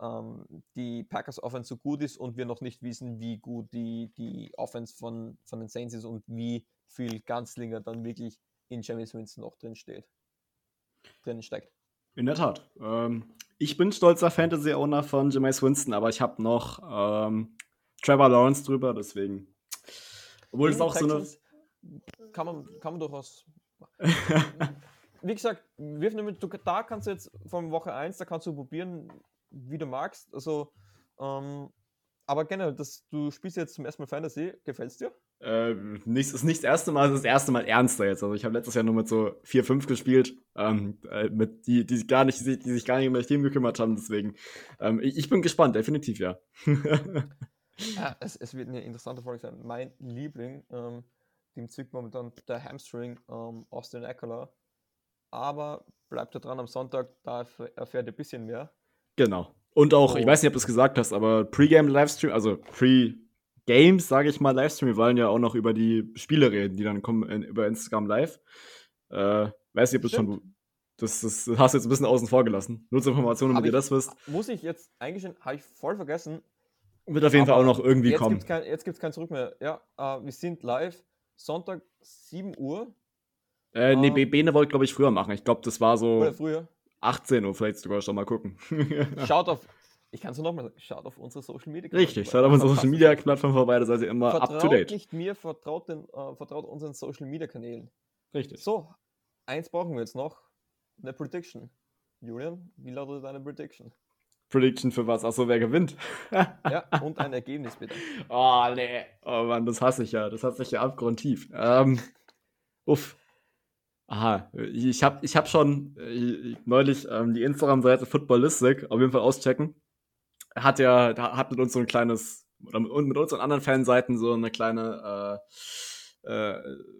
Speaker 1: ähm, die Packers Offense so gut ist und wir noch nicht wissen, wie gut die, die Offense von, von den Saints ist und wie viel Ganzlinger dann wirklich in James Winston noch drin steht. Drin steckt.
Speaker 2: In der Tat. Ähm, ich bin stolzer Fantasy-Owner von Jameis Winston, aber ich habe noch ähm, Trevor Lawrence drüber, deswegen. Obwohl es auch Texans
Speaker 1: so eine. Kann man, kann man durchaus. [LAUGHS] Wie gesagt, wirf du, da kannst du jetzt von Woche 1, da kannst du probieren, wie du magst. Also, ähm, aber generell, das, du spielst jetzt zum ersten Mal Fantasy, gefällt es dir?
Speaker 2: Äh, nicht, ist nicht das erste Mal, es ist das erste Mal ernster jetzt. Also ich habe letztes Jahr nur mit so 4, 5 gespielt, ähm, äh, mit die, die, gar nicht, die, die sich gar nicht um das Team gekümmert haben. Deswegen, ähm, ich, ich, bin gespannt, definitiv, ja. [LAUGHS]
Speaker 1: ja [LAUGHS] es, es, wird eine interessante Folge sein. Mein Liebling, ähm, dem zückt momentan der Hamstring ähm, Austin Eckler. Aber bleibt da dran am Sonntag, da erfährt ihr ein bisschen mehr.
Speaker 2: Genau. Und auch, oh. ich weiß nicht, ob du es gesagt hast, aber Pre-Game-Livestream, also Pre-Games, sage ich mal, Livestream, wir wollen ja auch noch über die Spiele reden, die dann kommen in, über Instagram Live. Äh, weiß nicht, ob du schon. Das, das, hast du jetzt ein bisschen außen vor gelassen. Nur zur Information, damit ihr das wisst.
Speaker 1: Muss ich jetzt eigentlich, habe ich voll vergessen.
Speaker 2: Wird auf jeden Fall auch noch irgendwie
Speaker 1: jetzt
Speaker 2: kommen.
Speaker 1: Gibt's kein, jetzt gibt es kein Zurück mehr. Ja, äh, wir sind live. Sonntag 7 Uhr.
Speaker 2: Äh, nee, äh, Bene wollte, glaube ich, früher machen. Ich glaube, das war so.
Speaker 1: Oder früher.
Speaker 2: 18 Uhr vielleicht sogar schon mal gucken. [LAUGHS]
Speaker 1: schaut auf, ich kann es nur nochmal sagen, schaut auf unsere Social Media
Speaker 2: Richtig, schaut auf unsere Social Media Plattform vorbei, da seid ihr immer
Speaker 1: vertraut
Speaker 2: up to date.
Speaker 1: nicht mir, vertraut, den, äh, vertraut unseren Social Media Kanälen.
Speaker 2: Richtig.
Speaker 1: So, eins brauchen wir jetzt noch, eine Prediction. Julian, wie lautet deine Prediction?
Speaker 2: Prediction für was? Achso, wer gewinnt? [LAUGHS]
Speaker 1: ja, [LAUGHS] und ein Ergebnis bitte.
Speaker 2: Oh, nee. Oh Mann, das hasse ich ja. Das hasse ich ja abgrundtief. Ähm, uff. Aha, ich habe ich hab schon äh, neulich ähm, die Instagram-Seite Footballistic auf jeden Fall auschecken. Hat ja, hat mit uns so ein kleines, und mit uns und anderen Fanseiten so eine kleine, äh, äh,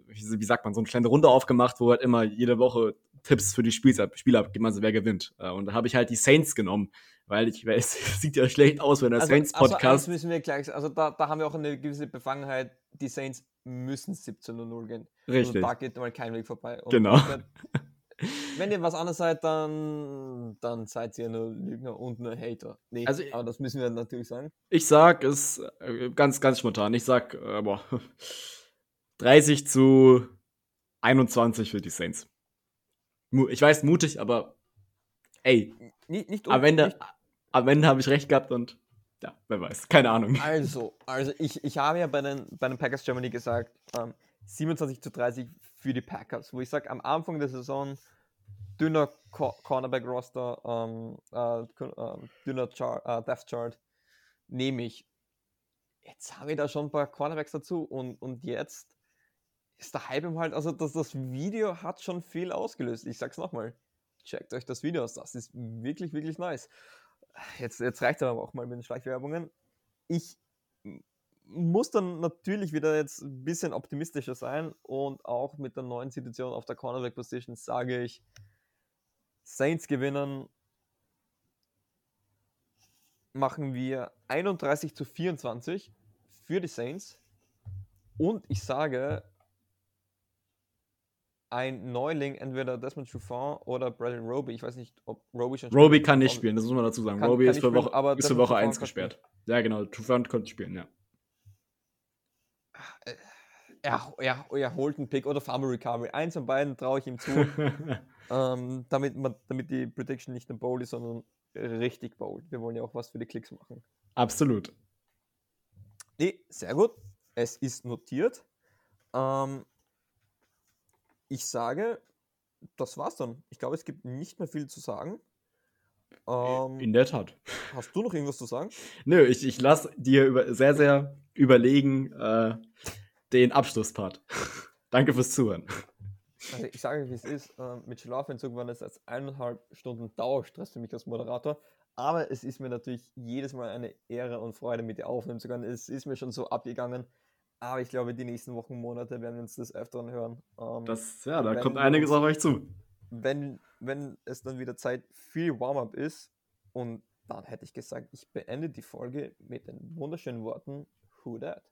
Speaker 2: wie, sagt man, so eine kleine Runde aufgemacht, wo halt immer jede Woche Tipps für die Spieler, Spieler abgeben, also wer gewinnt. Äh, und da habe ich halt die Saints genommen, weil ich, weil [LAUGHS] es sieht ja schlecht aus, wenn der also, Saints-Podcast.
Speaker 1: Also müssen wir gleich, also da, da haben wir auch eine gewisse Befangenheit, die Saints müssen 17 0 gehen.
Speaker 2: Also Richtig.
Speaker 1: Also da geht mal kein Weg vorbei.
Speaker 2: Und genau. [LAUGHS]
Speaker 1: Wenn ihr was anderes seid, dann, dann seid ihr nur Lügner und nur Hater. Nee, also, aber das müssen wir natürlich sagen.
Speaker 2: Ich sag es äh, ganz, ganz spontan. Ich sag, äh, boah, [LAUGHS] 30 zu 21 für die Saints. Ich weiß, mutig, aber ey,
Speaker 1: nicht, nicht
Speaker 2: am Ende, Ende habe ich recht gehabt und ja, wer weiß. Keine Ahnung.
Speaker 1: Also, also ich, ich habe ja bei den, bei den Packers Germany gesagt, ähm, 27 zu 30 für die Packers, wo ich sage, am Anfang der Saison dünner Co Cornerback-Roster, ähm, äh, äh, dünner Char äh, Death Chart, nehme ich. Jetzt habe ich da schon ein paar Cornerbacks dazu und, und jetzt ist der Hype im halt, also das, das Video hat schon viel ausgelöst. Ich sag's nochmal, checkt euch das Video aus, das ist wirklich, wirklich nice. Jetzt, jetzt reicht es aber auch mal mit den Schleichwerbungen. Ich muss dann natürlich wieder jetzt ein bisschen optimistischer sein und auch mit der neuen Situation auf der Cornerback Position sage ich, Saints gewinnen, machen wir 31 zu 24 für die Saints und ich sage, ein Neuling, entweder Desmond Trufant oder Brandon Roby. Ich weiß nicht, ob Roby
Speaker 2: schon Roby kann nicht spielen, das muss man dazu sagen. Kann, Roby kann ist, für Woche, aber ist für Woche 1 gesperrt. Ja, genau. Trufant konnte spielen, ja.
Speaker 1: Er, er, er holt einen Pick oder Farmer Recovery. Eins von beiden traue ich ihm zu. [LAUGHS] ähm, damit, man, damit die Prediction nicht ein Bowl ist, sondern richtig Bowl. Wir wollen ja auch was für die Klicks machen.
Speaker 2: Absolut.
Speaker 1: Nee, sehr gut. Es ist notiert. Ähm, ich sage, das war's dann. Ich glaube, es gibt nicht mehr viel zu sagen.
Speaker 2: Ähm, In der Tat.
Speaker 1: Hast du noch irgendwas zu sagen?
Speaker 2: Nö, ich, ich lasse dir über, sehr, sehr überlegen äh, den Abschlusspart. [LAUGHS] Danke fürs Zuhören.
Speaker 1: Also ich sage, wie es ist. Äh, mit Schlafentzug war das jetzt eineinhalb Stunden Dauerstress für mich als Moderator. Aber es ist mir natürlich jedes Mal eine Ehre und Freude, mit dir aufnehmen zu können. Es ist mir schon so abgegangen. Aber ich glaube, die nächsten Wochen, Monate werden wir uns das öfteren hören.
Speaker 2: Ähm, das, ja, da kommt einiges auf euch zu.
Speaker 1: Wenn, wenn es dann wieder Zeit für Warm-up ist, und dann hätte ich gesagt, ich beende die Folge mit den wunderschönen Worten Who Dat?